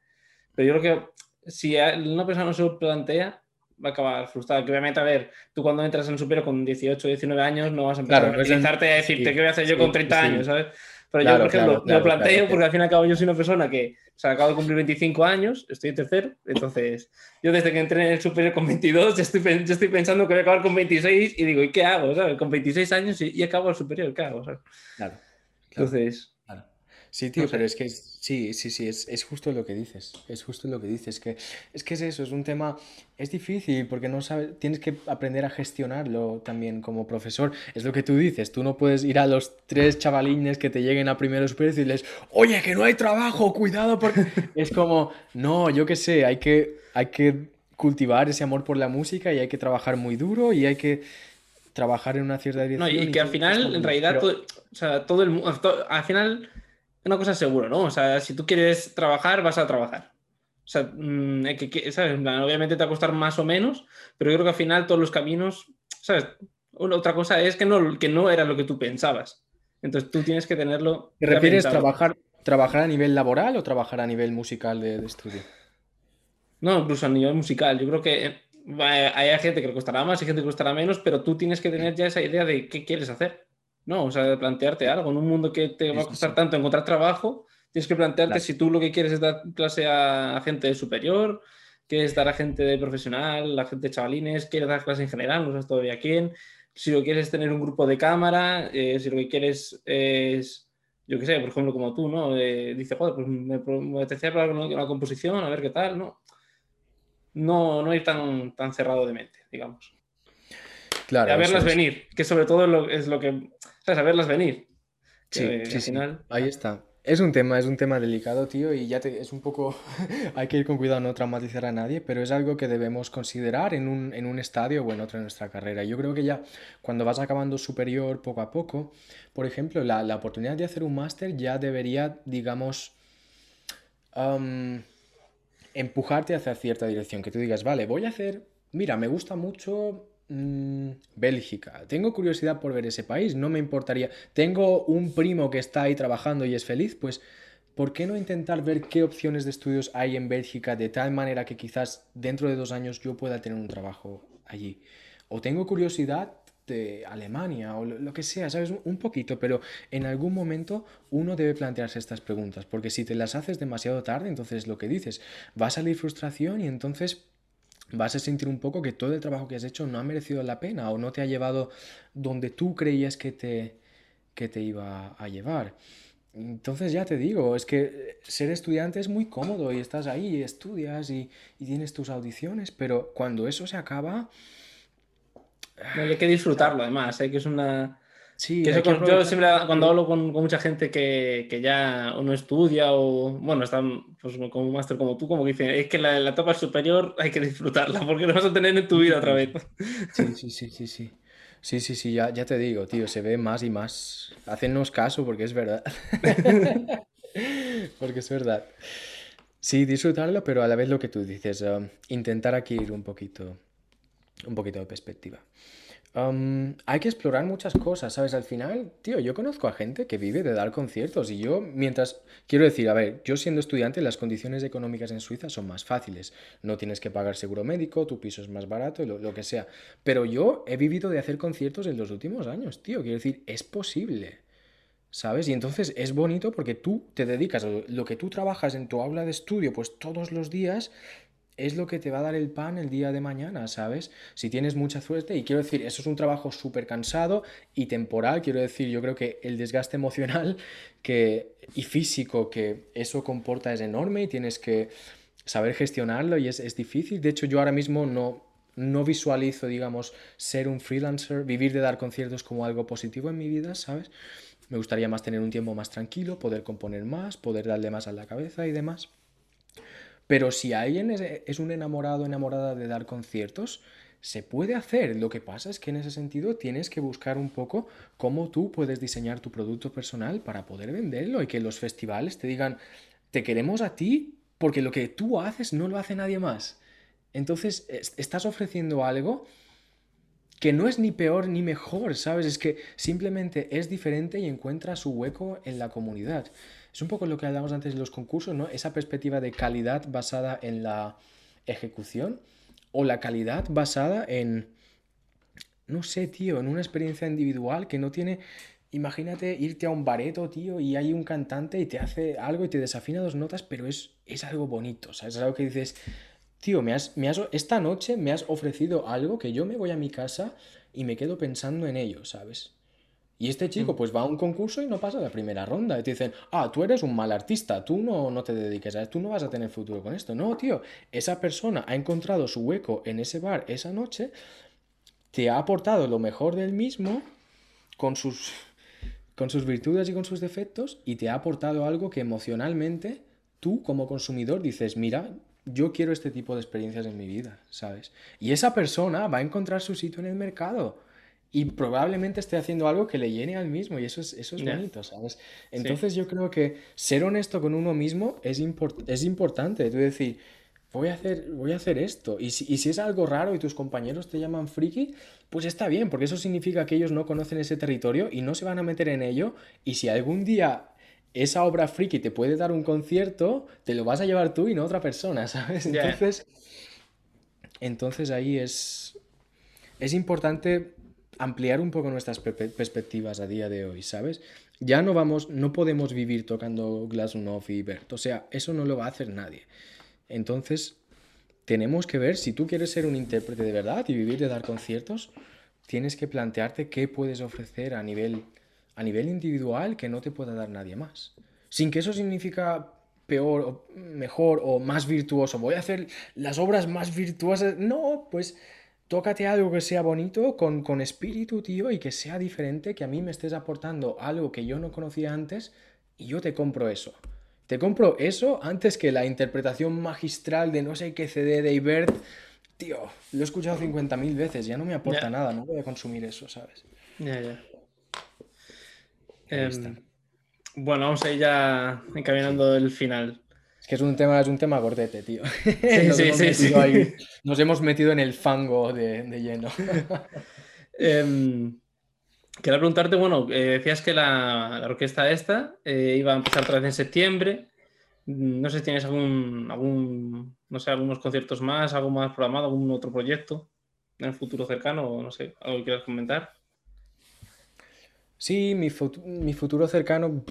Pero yo creo que si una persona no se lo plantea, va a acabar frustrada. Que obviamente, a ver, tú cuando entras en supero con 18, 19 años, no vas a empezar a utilizarte a decirte qué voy a hacer yo con 30 años, ¿sabes? Pero yo, por ejemplo, me lo planteo porque al fin y al cabo yo soy una persona que o sea, acabo de cumplir 25 años, estoy en tercero, entonces yo desde que entré en el superior con 22, ya estoy, estoy pensando que voy a acabar con 26 y digo, ¿y qué hago? ¿sabes? Con 26 años y, y acabo el superior, ¿qué hago? Claro, claro. Entonces... Sí, tío, pero es que sí, sí, sí, es, es, justo lo que dices. Es justo lo que dices. Que, es que es eso, es un tema. Es difícil porque no sabes. Tienes que aprender a gestionarlo también como profesor. Es lo que tú dices. Tú no puedes ir a los tres chavalines que te lleguen a primero superior y decirles, oye, que no hay trabajo, cuidado, porque. (laughs) es como, no, yo qué sé, hay que, hay que cultivar ese amor por la música y hay que trabajar muy duro y hay que trabajar en una cierta dirección. No, y, que al final, en realidad, todo, o sea, todo el mundo. Al final una cosa seguro, ¿no? O sea, si tú quieres trabajar, vas a trabajar. O sea, mm, que, ¿sabes? obviamente te va a costar más o menos, pero yo creo que al final todos los caminos, ¿sabes? otra cosa es que no, que no era lo que tú pensabas. Entonces tú tienes que tenerlo. ¿Te refieres trabajar, trabajar a nivel laboral o trabajar a nivel musical de, estudio? No, incluso a nivel musical. Yo creo que eh, hay gente que le costará más y gente que le costará menos, pero tú tienes que tener ya esa idea de qué quieres hacer. ¿No? O sea, plantearte algo. En un mundo que te va a costar tanto encontrar trabajo, tienes que plantearte si tú lo que quieres es dar clase a gente superior, quieres dar a gente de profesional, a gente de chavalines, quieres dar clase en general, no sabes todavía quién. Si lo quieres tener un grupo de cámara, eh, si lo que quieres es, yo qué sé, por ejemplo, como tú, ¿no? Eh, dice, joder, pues me, me apetecía hablar con una composición, a ver qué tal, ¿no? No, no ir tan, tan cerrado de mente, digamos. Claro. a verlas venir, que sobre todo es lo que saberlas venir. Sí, sí, final... Ahí está. Es un tema, es un tema delicado, tío, y ya te, es un poco, (laughs) hay que ir con cuidado, no traumatizar a nadie, pero es algo que debemos considerar en un, en un estadio o en otro en nuestra carrera. Yo creo que ya cuando vas acabando superior poco a poco, por ejemplo, la, la oportunidad de hacer un máster ya debería, digamos, empujarte hacia cierta dirección, que tú digas, vale, voy a hacer, mira, me gusta mucho Mm, Bélgica. Tengo curiosidad por ver ese país, no me importaría. Tengo un primo que está ahí trabajando y es feliz, pues ¿por qué no intentar ver qué opciones de estudios hay en Bélgica de tal manera que quizás dentro de dos años yo pueda tener un trabajo allí? O tengo curiosidad de Alemania o lo que sea, ¿sabes? Un poquito, pero en algún momento uno debe plantearse estas preguntas, porque si te las haces demasiado tarde, entonces lo que dices, va a salir frustración y entonces vas a sentir un poco que todo el trabajo que has hecho no ha merecido la pena o no te ha llevado donde tú creías que te, que te iba a llevar. Entonces ya te digo, es que ser estudiante es muy cómodo y estás ahí, y estudias y, y tienes tus audiciones, pero cuando eso se acaba... hay que disfrutarlo además, ¿eh? que es una, Sí, yo siempre cuando hablo con, con mucha gente que, que, ya uno estudia o, bueno, están pues, como un máster como tú, como que dicen, es que la, la, etapa superior hay que disfrutarla porque lo vas a tener en tu vida otra vez. Sí, (laughs) sí, sí, sí, sí. Sí, sí, sí, ya, ya te digo, tío, se ve más y más. Hacennos caso porque es verdad. (laughs) porque es verdad. Sí, disfrutarlo, pero a la vez lo que tú dices, um, intentar aquí ir un poquito, un poquito de perspectiva hay que explorar muchas cosas, ¿sabes? Al final, tío, yo conozco a gente que vive de dar conciertos y yo, mientras, quiero decir, a ver, yo siendo estudiante, las condiciones económicas en Suiza son más fáciles. No tienes que pagar seguro médico, tu piso es más barato, lo, lo que sea. Pero yo he vivido de hacer conciertos en los últimos años, tío. Quiero decir, es posible. ¿Sabes? Y entonces es bonito porque tú te dedicas a lo que tú trabajas en tu aula de estudio, pues todos los días, es lo que te va a dar el pan el día de mañana, ¿sabes? Si tienes mucha suerte, y quiero decir, eso es un trabajo súper cansado y temporal, quiero decir, yo creo que el desgaste emocional que, y físico que eso comporta es enorme y tienes que saber gestionarlo y es, es difícil. De hecho, yo ahora mismo no, no visualizo, digamos, ser un freelancer, vivir de dar conciertos como algo positivo en mi vida, ¿sabes? Me gustaría más tener un tiempo más tranquilo, poder componer más, poder darle más a la cabeza y demás. Pero si alguien es, un enamorado enamorada de dar conciertos, se puede hacer. Lo que pasa es que en ese sentido tienes que buscar un poco cómo tú puedes diseñar tu producto personal para poder venderlo y que los festivales te digan, te queremos a ti porque lo que tú haces no lo hace nadie más. Entonces, estás ofreciendo algo que no es ni peor ni mejor, ¿sabes? Es que simplemente es diferente y encuentra su hueco en la comunidad. Es un poco lo que hablamos antes de los concursos, ¿no? Esa perspectiva de calidad basada en la ejecución o la calidad basada en, no sé, tío, en una experiencia individual que no tiene... Imagínate irte a un bareto, tío, y hay un cantante y te hace algo y te desafina dos notas, pero es, es algo bonito, ¿sabes? Es algo que dices, tío, me has, me has, esta noche me has ofrecido algo que yo me voy a mi casa y me quedo pensando en ello, ¿sabes? Y este chico mm. pues va a un concurso y no pasa la primera ronda. Y te dicen, ah, tú eres un mal artista, tú no, no te dediques a esto, tú no vas a tener futuro con esto. No, tío, esa persona ha encontrado su hueco en ese bar esa noche, te ha aportado lo mejor del mismo con sus, con sus virtudes y con sus defectos y te ha aportado algo que emocionalmente tú como consumidor dices, mira, yo quiero este tipo de experiencias en mi vida, ¿sabes? Y esa persona va a encontrar su sitio en el mercado y probablemente esté haciendo algo que le llene al mismo y eso es, eso es bonito, ¿sabes? Entonces yo creo que ser honesto con uno mismo es, es importante, tú decir, voy a hacer, voy a hacer esto y si, y si es algo raro y tus compañeros te llaman friki, pues está bien, porque eso significa que ellos no conocen ese territorio y no se van a meter en ello y si algún día esa obra friki te puede dar un concierto, te lo vas a llevar tú y no otra persona, (laughs) ¿sabes? Entonces, entonces ahí es, es importante ampliar un poco nuestras perspectivas a día de hoy, ¿sabes? Ya no vamos, no podemos vivir tocando Glasunov y Bert, o sea, eso no lo va a hacer nadie. Entonces, tenemos que ver si tú quieres ser un intérprete de verdad y vivir de dar conciertos, tienes que plantearte qué puedes ofrecer a nivel a nivel individual que no te pueda dar nadie más. Sin que eso significa peor o mejor o más virtuoso. Voy a hacer las obras más virtuosas. No, pues tócate algo que sea bonito, con, con espíritu, tío, y que sea diferente, que a mí me estés aportando algo que yo no conocía antes y yo te compro eso. Te compro eso antes que la interpretación magistral de no sé qué CD de Ibert. Tío, lo he escuchado 50.000 veces, ya no me aporta nada, no voy a consumir eso, ¿sabes? Ya, ya. Em, bueno, vamos a ir ya encaminando el final. Que es un tema, es un tema gordete, tío. (laughs) nos, sí, hemos sí, nos hemos metido en el fango de, lleno. (laughs) Em, quería preguntarte, bueno, eh, decías que la, orquesta esta eh, iba a empezar otra vez en septiembre. No sé si tienes algún, algún, no sé, algunos conciertos más, algo más programado, algún otro proyecto en el futuro cercano, o no sé, algo que quieras comentar. Sí, mi, futuro cercano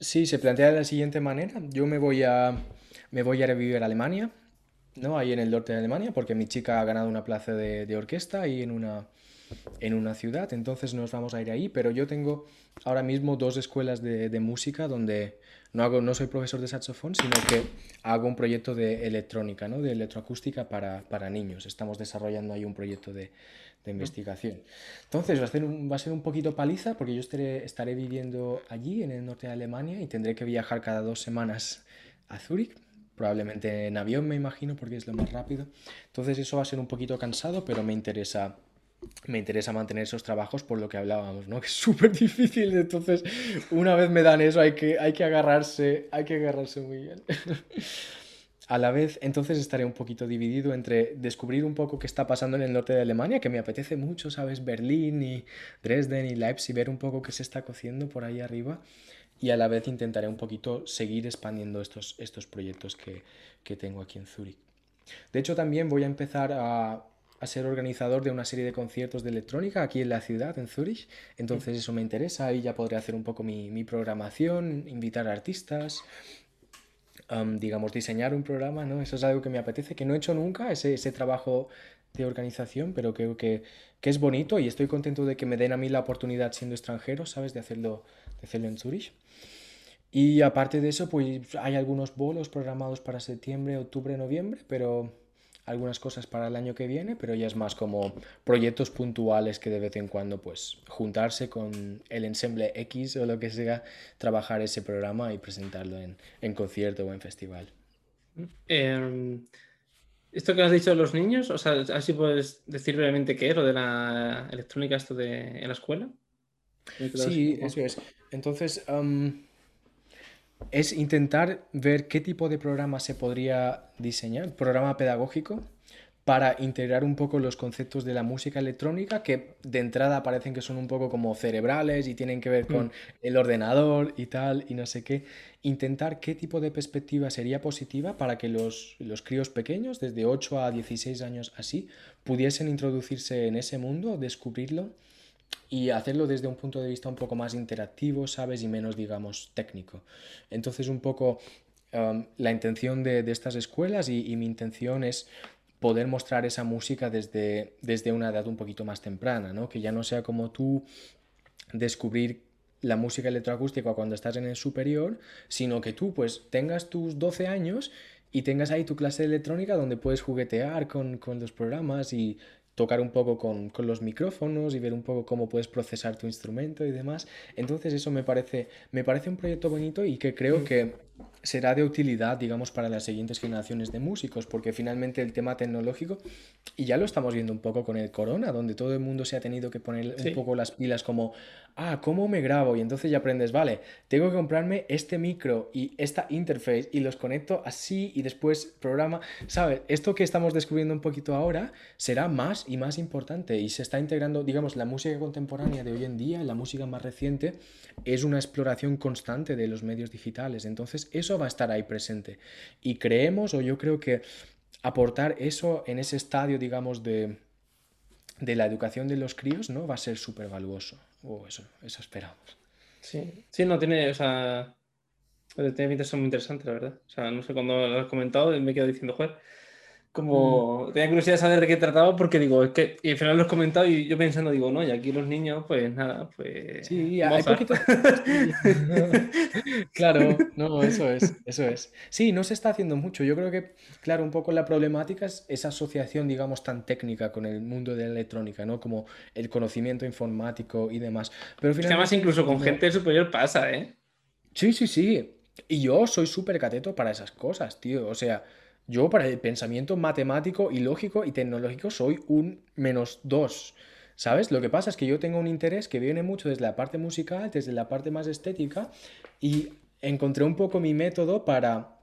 sí se plantea de la siguiente manera. Yo me voy a, me voy a revivir a Alemania, ¿no? Ahí en el norte de Alemania, porque mi chica ha ganado una plaza de, orquesta ahí en una, en una ciudad, entonces nos vamos a ir ahí, pero yo tengo ahora mismo dos escuelas de, música donde no, hago, no soy profesor de saxofón, sino que hago un proyecto de electrónica, ¿no? de electroacústica para, para niños. Estamos desarrollando ahí un proyecto de, de investigación. Entonces va a, ser un, va a ser un poquito paliza porque yo estaré, estaré viviendo allí, en el norte de Alemania, y tendré que viajar cada dos semanas a Zúrich, probablemente en avión me imagino porque es lo más rápido. Entonces eso va a ser un poquito cansado, pero me interesa me interesa mantener esos trabajos por lo que hablábamos, ¿no? (laughs) Que es súper difícil, entonces una vez me dan eso hay que, hay que agarrarse, hay que agarrarse muy bien. (laughs) a la vez, entonces estaré un poquito dividido entre descubrir un poco qué está pasando en el norte de Alemania, que me apetece mucho, ¿sabes? Berlín y Dresden y Leipzig, ver un poco qué se está cociendo por ahí arriba. Y a la vez intentaré un poquito seguir expandiendo estos, estos proyectos que, que tengo aquí en Zúrich. De hecho, también voy a empezar a, a ser organizador de una serie de conciertos de electrónica aquí en la ciudad, en Zúrich. Entonces eso me interesa, ahí ya podré hacer un poco mi, mi programación, invitar artistas, digamos, diseñar un programa, ¿no? Eso es algo que me apetece, que no he hecho nunca, ese, ese trabajo de organización, pero creo que, que, es bonito y estoy contento de que me den a mí la oportunidad siendo extranjero, ¿sabes? De hacerlo, de hacerlo en Zurich. Y aparte de eso, pues hay algunos bolos programados para septiembre, octubre, noviembre, pero algunas cosas para el año que viene, pero ya es más como proyectos puntuales que de vez en cuando pues juntarse con el ensemble X o lo que sea, trabajar ese programa y presentarlo en, en concierto o en festival. Em, esto que has dicho de los niños, o sea, así puedes decir brevemente qué es lo de la electrónica, esto de en la escuela. Sí, eso es. Entonces, es intentar ver qué tipo de programa se podría diseñar, programa pedagógico, para integrar un poco los conceptos de la música electrónica que de entrada parecen que son un poco como cerebrales y tienen que ver con mm. el ordenador y tal y no sé qué. Intentar qué tipo de perspectiva sería positiva para que los, los críos pequeños, desde 8 a 16 años así, pudiesen introducirse en ese mundo, descubrirlo y hacerlo desde un punto de vista un poco más interactivo, ¿sabes? Y menos, digamos, técnico. Entonces, un poco um, la intención de, de estas escuelas y, y, mi intención es poder mostrar esa música desde, desde una edad un poquito más temprana, ¿no? Que ya no sea como tú descubrir la música electroacústica cuando estás en el superior, sino que tú pues tengas tus 12 años y tengas ahí tu clase de electrónica donde puedes juguetear con, con los programas y, tocar un poco con, con, los micrófonos y ver un poco cómo puedes procesar tu instrumento y demás. Entonces eso me parece, me parece un proyecto bonito y que creo mm. que será de utilidad, digamos, para las siguientes generaciones de músicos, porque finalmente el tema tecnológico, y ya lo estamos viendo un poco con el corona, donde todo el mundo se ha tenido que poner un poco las pilas como, ah, ¿cómo me grabo? Y entonces ya aprendes, vale, tengo que comprarme este micro y esta interface y los conecto así y después programa, ¿sabes? Esto que estamos descubriendo un poquito ahora será más y más importante y se está integrando, digamos, la música contemporánea de hoy en día, la música más reciente, es una exploración constante de los medios digitales. Entonces, eso va a estar ahí presente. Y creemos, o yo creo que aportar eso en ese estadio, digamos, de, de la educación de los críos, ¿no? Va a ser súper valuoso. O eso, eso esperamos. Sí, sí, no tiene, o sea, tiene pinta muy interesante, la verdad. O sea, no sé, cuando lo has comentado me he quedado diciendo, joder, como mm. tenía curiosidad de saber de qué trataba porque digo, es que y al final lo he comentado y yo pensando, digo, no, y aquí los niños, pues nada, pues... Sí, hay poquito... (laughs) claro, no, eso es, eso es. Sí, no se está haciendo mucho. Yo creo que, claro, un poco la problemática es esa asociación, digamos, tan técnica con el mundo de la electrónica, ¿no? Como el conocimiento informático y demás. Pero finalmente... Además, incluso con gente superior pasa, ¿eh? Sí, sí, sí. Y yo soy súper cateto para esas cosas, tío. O sea... Yo para el pensamiento matemático y lógico y tecnológico soy un menos dos. ¿Sabes? Lo que pasa es que yo tengo un interés que viene mucho desde la parte musical, desde la parte más estética y encontré un poco mi método para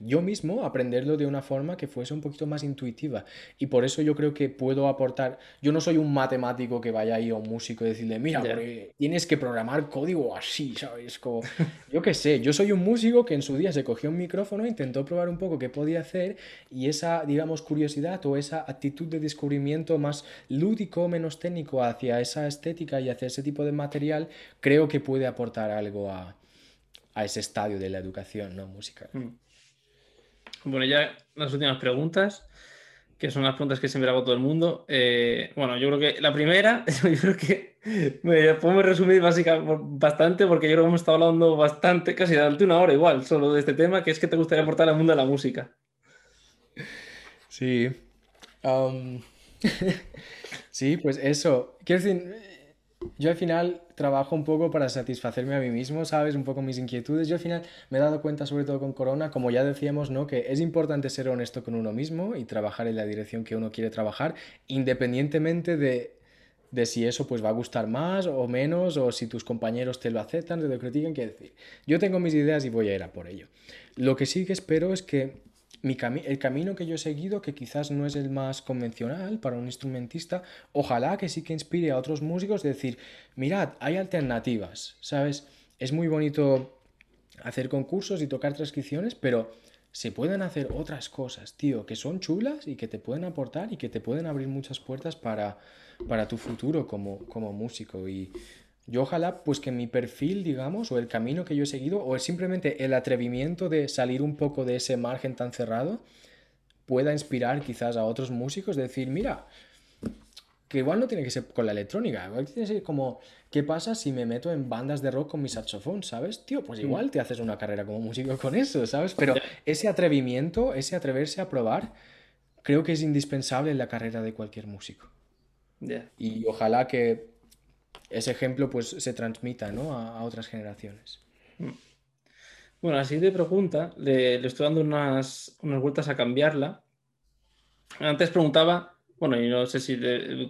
yo mismo aprenderlo de una forma que fuese un poquito más intuitiva. Y por eso yo creo que puedo aportar. Yo no soy un matemático que vaya ahí a un músico y decirle, mira, tienes que programar código así, ¿sabes? Como, yo qué sé, yo soy un músico que en su día se cogió un micrófono, intentó probar un poco qué podía hacer y esa, digamos, curiosidad o esa actitud de descubrimiento más lúdico, menos técnico hacia esa estética y hacia ese tipo de material, creo que puede aportar algo a, a ese estadio de la educación ¿no? musical. Mm. Bueno, ya las últimas preguntas, que son las preguntas que siempre hago todo el mundo. Eh, bueno, yo creo que la primera, (laughs) yo creo que me podemos resumir básicamente bastante, porque yo creo que hemos estado hablando bastante, casi durante una hora igual, solo de este tema, que es que te gustaría aportar al mundo de la música. Sí. (laughs) sí, pues eso. Quiero decir, yo al final trabajo un poco para satisfacerme a mí mismo, ¿sabes? Un poco mis inquietudes. Yo al final me he dado cuenta, sobre todo con Corona, como ya decíamos, ¿no? Que es importante ser honesto con uno mismo y trabajar en la dirección que uno quiere trabajar, independientemente de, de si eso pues va a gustar más o menos, o si tus compañeros te lo aceptan, te lo critican, qué decir. Yo tengo mis ideas y voy a ir a por ello. Lo que sí que espero es que el camino que yo he seguido, que quizás no es el más convencional para un instrumentista, ojalá que sí que inspire a otros músicos de decir, mirad, hay alternativas, ¿sabes? Es muy bonito hacer concursos y tocar transcripciones, pero se pueden hacer otras cosas, tío, que son chulas y que te pueden aportar y que te pueden abrir muchas puertas para, para tu futuro como, como músico. Y yo ojalá pues que mi perfil, digamos, o el camino que yo he seguido, o simplemente el atrevimiento de salir un poco de ese margen tan cerrado, pueda inspirar quizás a otros músicos, de decir, mira, que igual no tiene que ser con la electrónica, igual tiene que ser como, ¿qué pasa si me meto en bandas de rock con mi saxofón, ¿sabes? Tío, pues mm. igual te haces una carrera como músico con eso, ¿sabes? Pero ese atrevimiento, ese atreverse a probar, creo que es indispensable en la carrera de cualquier músico. Y ojalá que ese ejemplo pues se transmita ¿no? a, otras generaciones. Bueno, la siguiente pregunta, le, le estoy dando unas, unas, vueltas a cambiarla. Antes preguntaba, bueno, y no sé si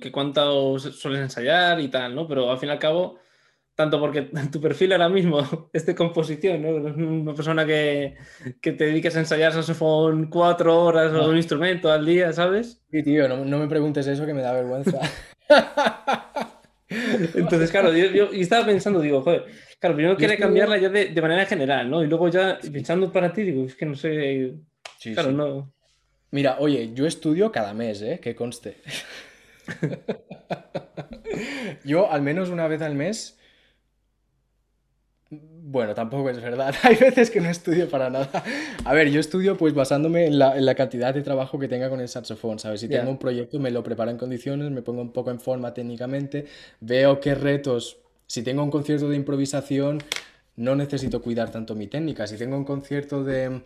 que cuánto sueles ensayar y tal, ¿no? Pero al fin y al cabo, tanto porque (laughs) tu perfil ahora mismo (laughs) es de composición, ¿no? Una persona que, que te dediques a ensayar saxofón cuatro horas o un instrumento al día, ¿sabes? Sí, tío, no, no me preguntes eso que me da vergüenza. (laughs) (laughs) Entonces, claro, yo, estaba pensando, digo, joder, claro, primero quería cambiarla ya de, de, manera general, ¿no? Y luego ya pensando para ti, digo, es que no sé. claro, no. Mira, oye, yo estudio cada mes, ¿eh? Que conste. (laughs) (laughs) yo al menos una vez al mes bueno, tampoco es verdad. (laughs) Hay veces que no estudio para nada. A ver, yo estudio pues basándome en la, cantidad de trabajo que tenga con el saxofón, ¿sabes? Si tengo un proyecto me lo preparo en condiciones, me pongo un poco en forma técnicamente, veo qué retos, si tengo un concierto de improvisación, no necesito cuidar tanto mi técnica. Si tengo un concierto de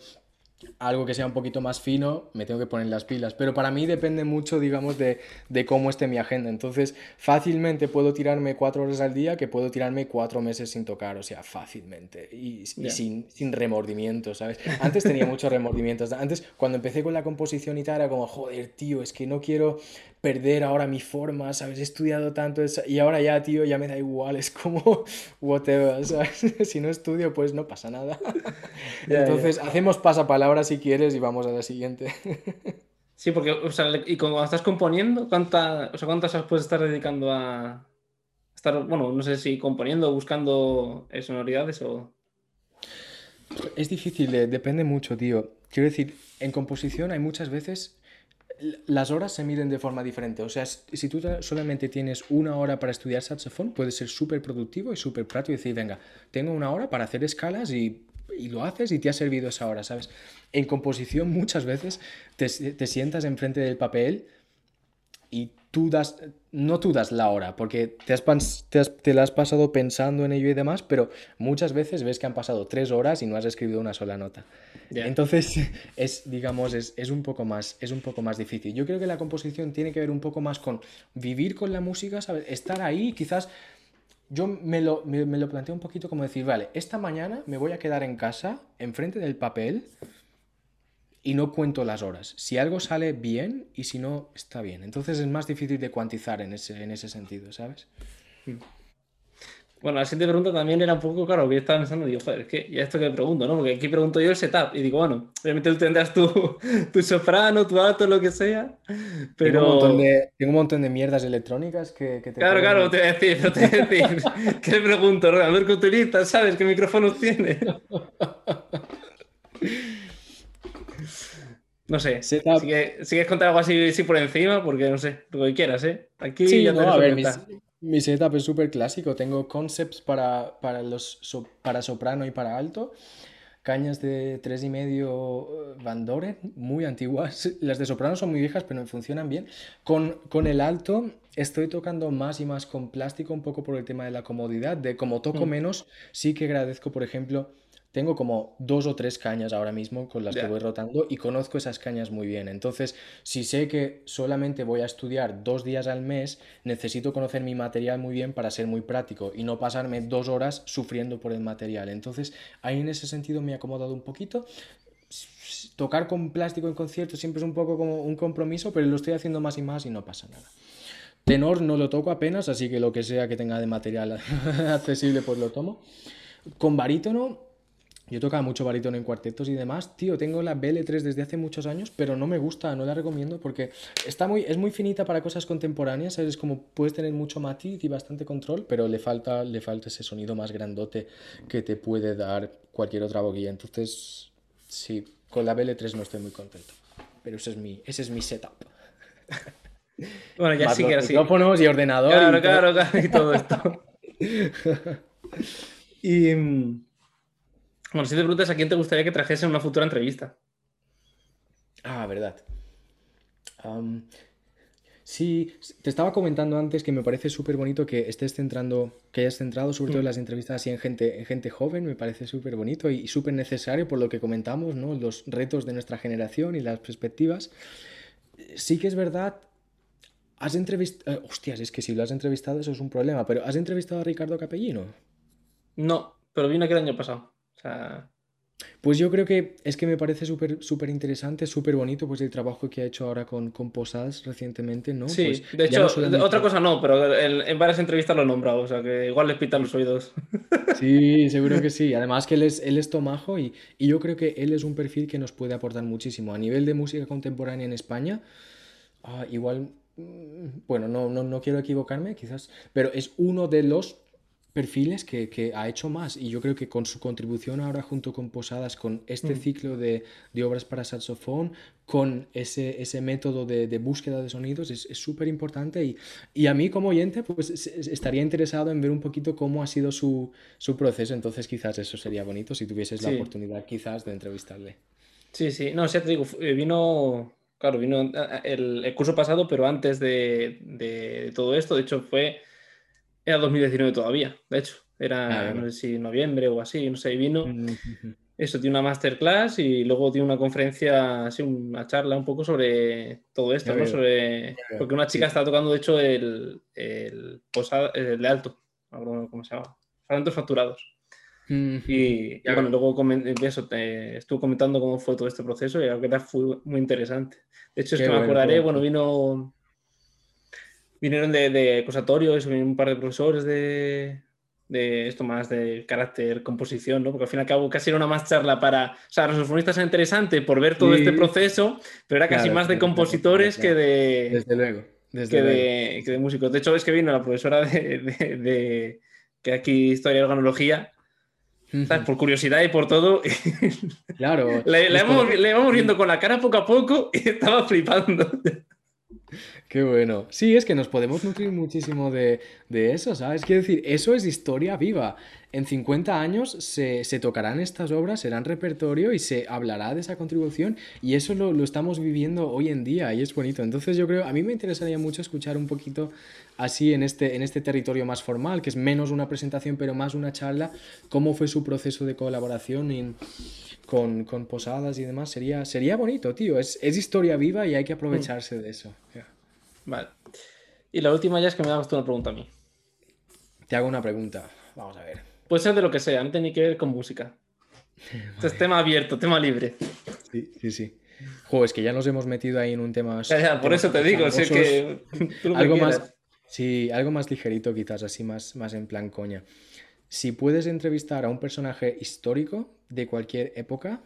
algo que sea un poquito más fino, me tengo que poner las pilas. Pero para mí depende mucho, digamos, de, cómo esté mi agenda. Entonces, fácilmente puedo tirarme cuatro horas al día que puedo tirarme cuatro meses sin tocar, o sea, fácilmente. Y, sin, sin remordimientos, ¿sabes? Antes tenía muchos remordimientos. Antes, cuando empecé con la composición y tal, era como, joder, tío, es que no quiero perder ahora mi forma, ¿sabes? He estudiado tanto y ahora ya, tío, ya me da igual, es como (laughs) whatever, ¿sabes? (laughs) si no estudio, pues no pasa nada. (laughs) Entonces, hacemos pasapalabra si quieres y vamos a la siguiente. sí, porque, o sea, y cuando estás componiendo, ¿cuánta, o sea, ¿cuántas horas puedes estar dedicando a estar, bueno, no sé si componiendo, buscando sonoridades o... Es difícil, eh, depende mucho, tío. Quiero decir, en composición hay muchas veces las horas se miden de forma diferente. O sea, si tú solamente tienes una hora para estudiar saxofón, puedes ser súper productivo y súper práctico y decir, venga, tengo una hora para hacer escalas y, lo haces y te ha servido esa hora, ¿sabes? En composición muchas veces te, te sientas enfrente del papel y tú das, no tú das la hora, porque te, has, te, la has pasado pensando en ello y demás, pero muchas veces ves que han pasado tres horas y no has escrito una sola nota. Entonces, (laughs) es, digamos, es, un poco más, es un poco más difícil. Yo creo que la composición tiene que ver un poco más con vivir con la música, ¿sabes? Estar ahí, quizás... Yo me lo, me, me lo planteo un poquito como decir, vale, esta mañana me voy a quedar en casa, enfrente del papel, y no cuento las horas. Si algo sale bien y si no, está bien. Entonces es más difícil de cuantizar en ese, en ese sentido, ¿sabes? Hmm. Bueno, la siguiente pregunta también era un poco, claro, que yo estaba pensando, digo, joder, es que ya esto que pregunto, ¿no? Porque aquí pregunto yo el setup y digo, bueno, obviamente tú tendrás tu, (laughs) tu soprano, tu alto, lo que sea, pero... Tengo un montón de, tengo un montón de mierdas electrónicas que, que te... Claro, claro, te voy a decir, te voy a decir, (laughs) ¿qué le pregunto? A ver qué utilizas, ¿sabes? ¿Qué micrófonos tiene? (laughs) No sé. Si, quieres contar algo así, por encima, porque no sé, lo que quieras, ¿eh? Aquí sí, ya no, a ver, mi, setup es súper clásico. Tengo concepts para, para, los, para soprano y para alto. Cañas de tres y medio eh, Van Doren, muy antiguas. Las de soprano son muy viejas, pero funcionan bien. Con, con el alto estoy tocando más y más con plástico, un poco por el tema de la comodidad. De como toco mm. menos, sí que agradezco, por ejemplo, tengo como dos o tres cañas ahora mismo con las que voy rotando y conozco esas cañas muy bien. Entonces, si sé que solamente voy a estudiar dos días al mes, necesito conocer mi material muy bien para ser muy práctico y no pasarme dos horas sufriendo por el material. Entonces, ahí en ese sentido me he acomodado un poquito. Tocar con plástico en concierto siempre es un poco como un compromiso, pero lo estoy haciendo más y más y no pasa nada. Tenor no lo toco apenas, así que lo que sea que tenga de material (laughs) accesible, pues lo tomo. Con barítono yo tocaba mucho barítono en cuartetos y demás. Tío, tengo la BL3 desde hace muchos años, pero no me gusta, no la recomiendo porque está muy, es muy finita para cosas contemporáneas. Es como puedes tener mucho matiz y bastante control, pero le falta, le falta ese sonido más grandote que te puede dar cualquier otra boquilla. Entonces, sí, con la BL3 no estoy muy contento. Pero ese es mi, ese es mi setup. (laughs) Bueno, ya sí que así. Micrófonos y ordenador. Claro, y claro, claro, y todo esto. (laughs) y. Bueno, si te preguntas a quién te gustaría que trajese en una futura entrevista. Ah, verdad. sí, te estaba comentando antes que me parece súper bonito que estés centrando, que hayas centrado sobre todo en mm. las entrevistas así en gente, en gente joven, me parece súper bonito y, súper necesario por lo que comentamos, ¿no? Los retos de nuestra generación y las perspectivas. sí que es verdad. Has entrevistado. Eh, hostias, es que si lo has entrevistado, eso es un problema. Pero ¿has entrevistado a Ricardo Capellino? No, pero vino aquí el año pasado. O sea. Pues yo creo que es que me parece súper súper interesante, súper bonito pues el trabajo que ha hecho ahora con, con Posadas recientemente, ¿no? Sí, Pues de hecho, no solamente... otra cosa no, pero en, en varias entrevistas lo he nombrado, o sea que igual les pitan los oídos. (laughs) Sí, seguro que sí. Además que él es, él es tomajo y, y yo creo que él es un perfil que nos puede aportar muchísimo. A nivel de música contemporánea en España, ah, igual, mm, bueno, no, no, no quiero equivocarme, quizás, pero es uno de los perfiles que, que ha hecho más y yo creo que con su contribución ahora junto con Posadas, con este Mm. ciclo de, de obras para saxofón, con ese, ese método de, de búsqueda de sonidos, es súper importante y, y a mí como oyente pues es- es- estaría interesado en ver un poquito cómo ha sido su, su proceso, entonces quizás eso sería bonito si tuvieses la Sí, oportunidad quizás de entrevistarle. sí, sí. No, ya te digo, eh, vino, claro, vino eh, el, el curso pasado, pero antes de, de todo esto, de hecho fue, era 2019 todavía, de hecho, Ah, era, no claro. sé si noviembre o así, no sé, y vino. Mm. Eso, tiene una masterclass y luego tiene una conferencia, así, una charla un poco sobre todo esto, ¿no? Sobre... Porque una Sí. chica está tocando, de hecho, el, el, posada, el de alto, no cómo se llama, Fragmentos Facturados. Y, y bueno, luego eso, te, estuve comentando cómo fue todo este proceso y la verdad fue muy interesante. De hecho, es Qué que me bueno, acordaré, bueno. vino, vinieron de, de conservatorios, vinieron un par de profesores de, de esto más de carácter composición, ¿no? Porque al fin y al cabo casi era una más charla para, o sea, los saxofonistas era interesante por ver todo este Sí, proceso, pero era casi claro, más de claro, claro, claro, compositores que de, Desde luego, que desde luego. de, que de músicos. De hecho, es que vino la profesora de, de, de- que aquí historia y organología, ¿sabes? Por curiosidad y por todo. (laughs) Claro, Le, le podemos... le íbamos viendo con la cara poco a poco y (laughs) estaba flipando. Qué bueno. Sí, es que nos podemos nutrir muchísimo de, de eso, ¿sabes? Quiero decir, eso es historia viva. En 50 años se, se tocarán estas obras, serán repertorio y se hablará de esa contribución y eso lo, lo estamos viviendo hoy en día y es bonito. Entonces yo creo, a mí me interesaría mucho escuchar un poquito así en este, en este territorio más formal, que es menos una presentación pero más una charla, cómo fue su proceso de colaboración en- con, con Posadas y demás. Sería, sería bonito, tío. Es, es historia viva y hay que Mm. aprovecharse de eso. Vale. Y la última ya es que me hagas tú una pregunta a mí. Te hago una pregunta. Vamos a ver. Puede ser de lo que sea, no tiene ni que ver con música. Este es (laughs) tema abierto, tema libre. Sí, sí, sí. Jo, es que ya nos hemos metido ahí en un tema, Ya, ya, por eso te digo, si es (laughs) que Algo más, sí, algo más ligerito quizás, así más, más en plan coña. Si puedes entrevistar a un personaje histórico de cualquier época,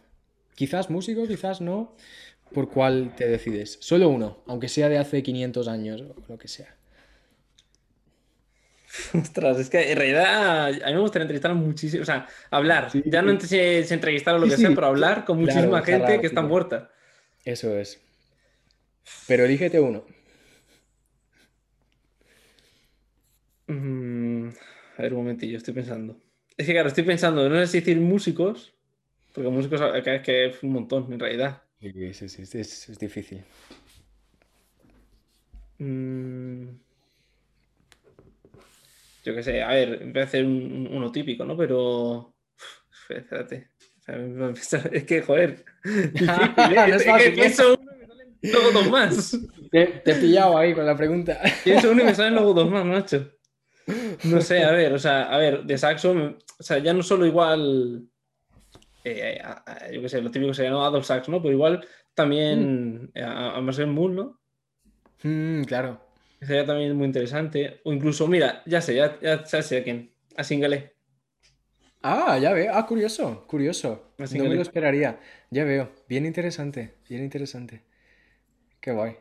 quizás músico, quizás no, ¿por cuál te decides? Solo uno, aunque sea de hace 500 años o lo que sea. (laughs) Ostras, es que en realidad a mí me gustaría entrevistar muchísimo, o sea, hablar, Sí, ya no si, si entrevistar o lo sí, que sea, sí, pero hablar con muchísima gente que está muerta. Eso es. Pero elígete uno. Mm, a ver, un momentillo, estoy pensando. Es que claro, estoy pensando, no sé si decir músicos, porque músicos acá es que es un montón en realidad. Sí, sí, sí, es, es- es difícil. Mm, yo qué sé, a ver, voy a hacer un- un- uno típico, ¿no? Pero. Uf, espérate. O sea, me- me- (laughs) Es que, joder. (laughs) difícil, ¿eh? No es Es que fácil, ¿eh? pienso uno y me salen luego dos más. Te, te he pillado ahí con la pregunta. (laughs) Pienso uno y me salen luego dos más, macho. No sé, a ver, o sea, a ver, de saxo, o sea, ya no solo igual. Eh, a- a- yo qué sé, lo típico sería ¿no? Adolf Sax, ¿no? Pero igual también a, a Marcel Moon, ¿no? Mm, claro. Sería también muy interesante. O incluso, mira, ya sé, ya, ya, ya sé a quién. A Singale. Ah, ya veo. Ah, curioso, curioso. No me lo esperaría. Ya veo. Bien interesante, bien interesante. Qué guay.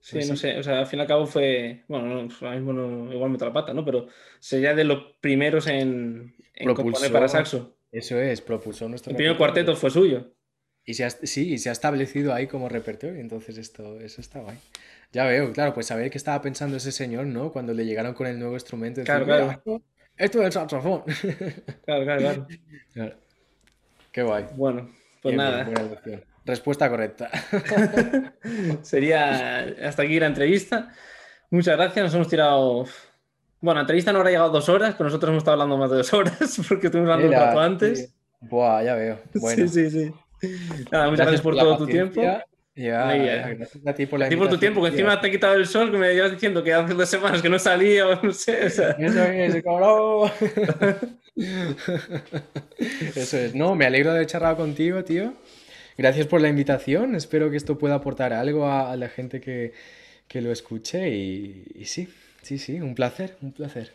Sí, Pues no sí. sé, o sea, al fin y al cabo fue, bueno, no, pues ahora mismo no, igual meto la pata, ¿no? Pero sería de los primeros en, en componer para saxo. Eso es, propulsó nuestro El primer cuarteto fue suyo. Y se ha, sí, y se ha establecido ahí como repertorio, entonces esto, eso está guay. Ya veo, claro, pues saber qué estaba pensando ese señor, ¿no? Cuando le llegaron con el nuevo instrumento, Claro, "Mira, claro, esto, esto es el saxofón. (laughs) claro, claro, claro. Claro. Qué guay. Bueno, pues nada, buena. Respuesta correcta. (laughs) sería hasta aquí la entrevista. Muchas gracias, nos hemos tirado... Bueno, la entrevista no habrá llegado dos horas, pero nosotros hemos estado hablando más de dos horas (laughs) porque estuvimos hablando un rato sí. antes. Buah, ya veo. (laughs) Bueno, Sí, sí, sí. Nada, muchas gracias por todo tu tiempo. Ya, gracias a ti por la A ti por tu tiempo, que encima te he quitado el sol, que me llevas diciendo que hace dos semanas que no salía (laughs) o no sé. o sea. Eso es, cabrón. Eso es. No, me alegro de haber charlado contigo, tío. Gracias por la invitación. Espero que esto pueda aportar algo a, a la gente que, que lo escuche. Y, y sí, sí, sí, un placer, un placer.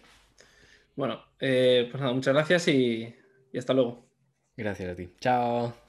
Bueno, eh, pues nada, muchas gracias y, y hasta luego. Gracias a ti. Chao.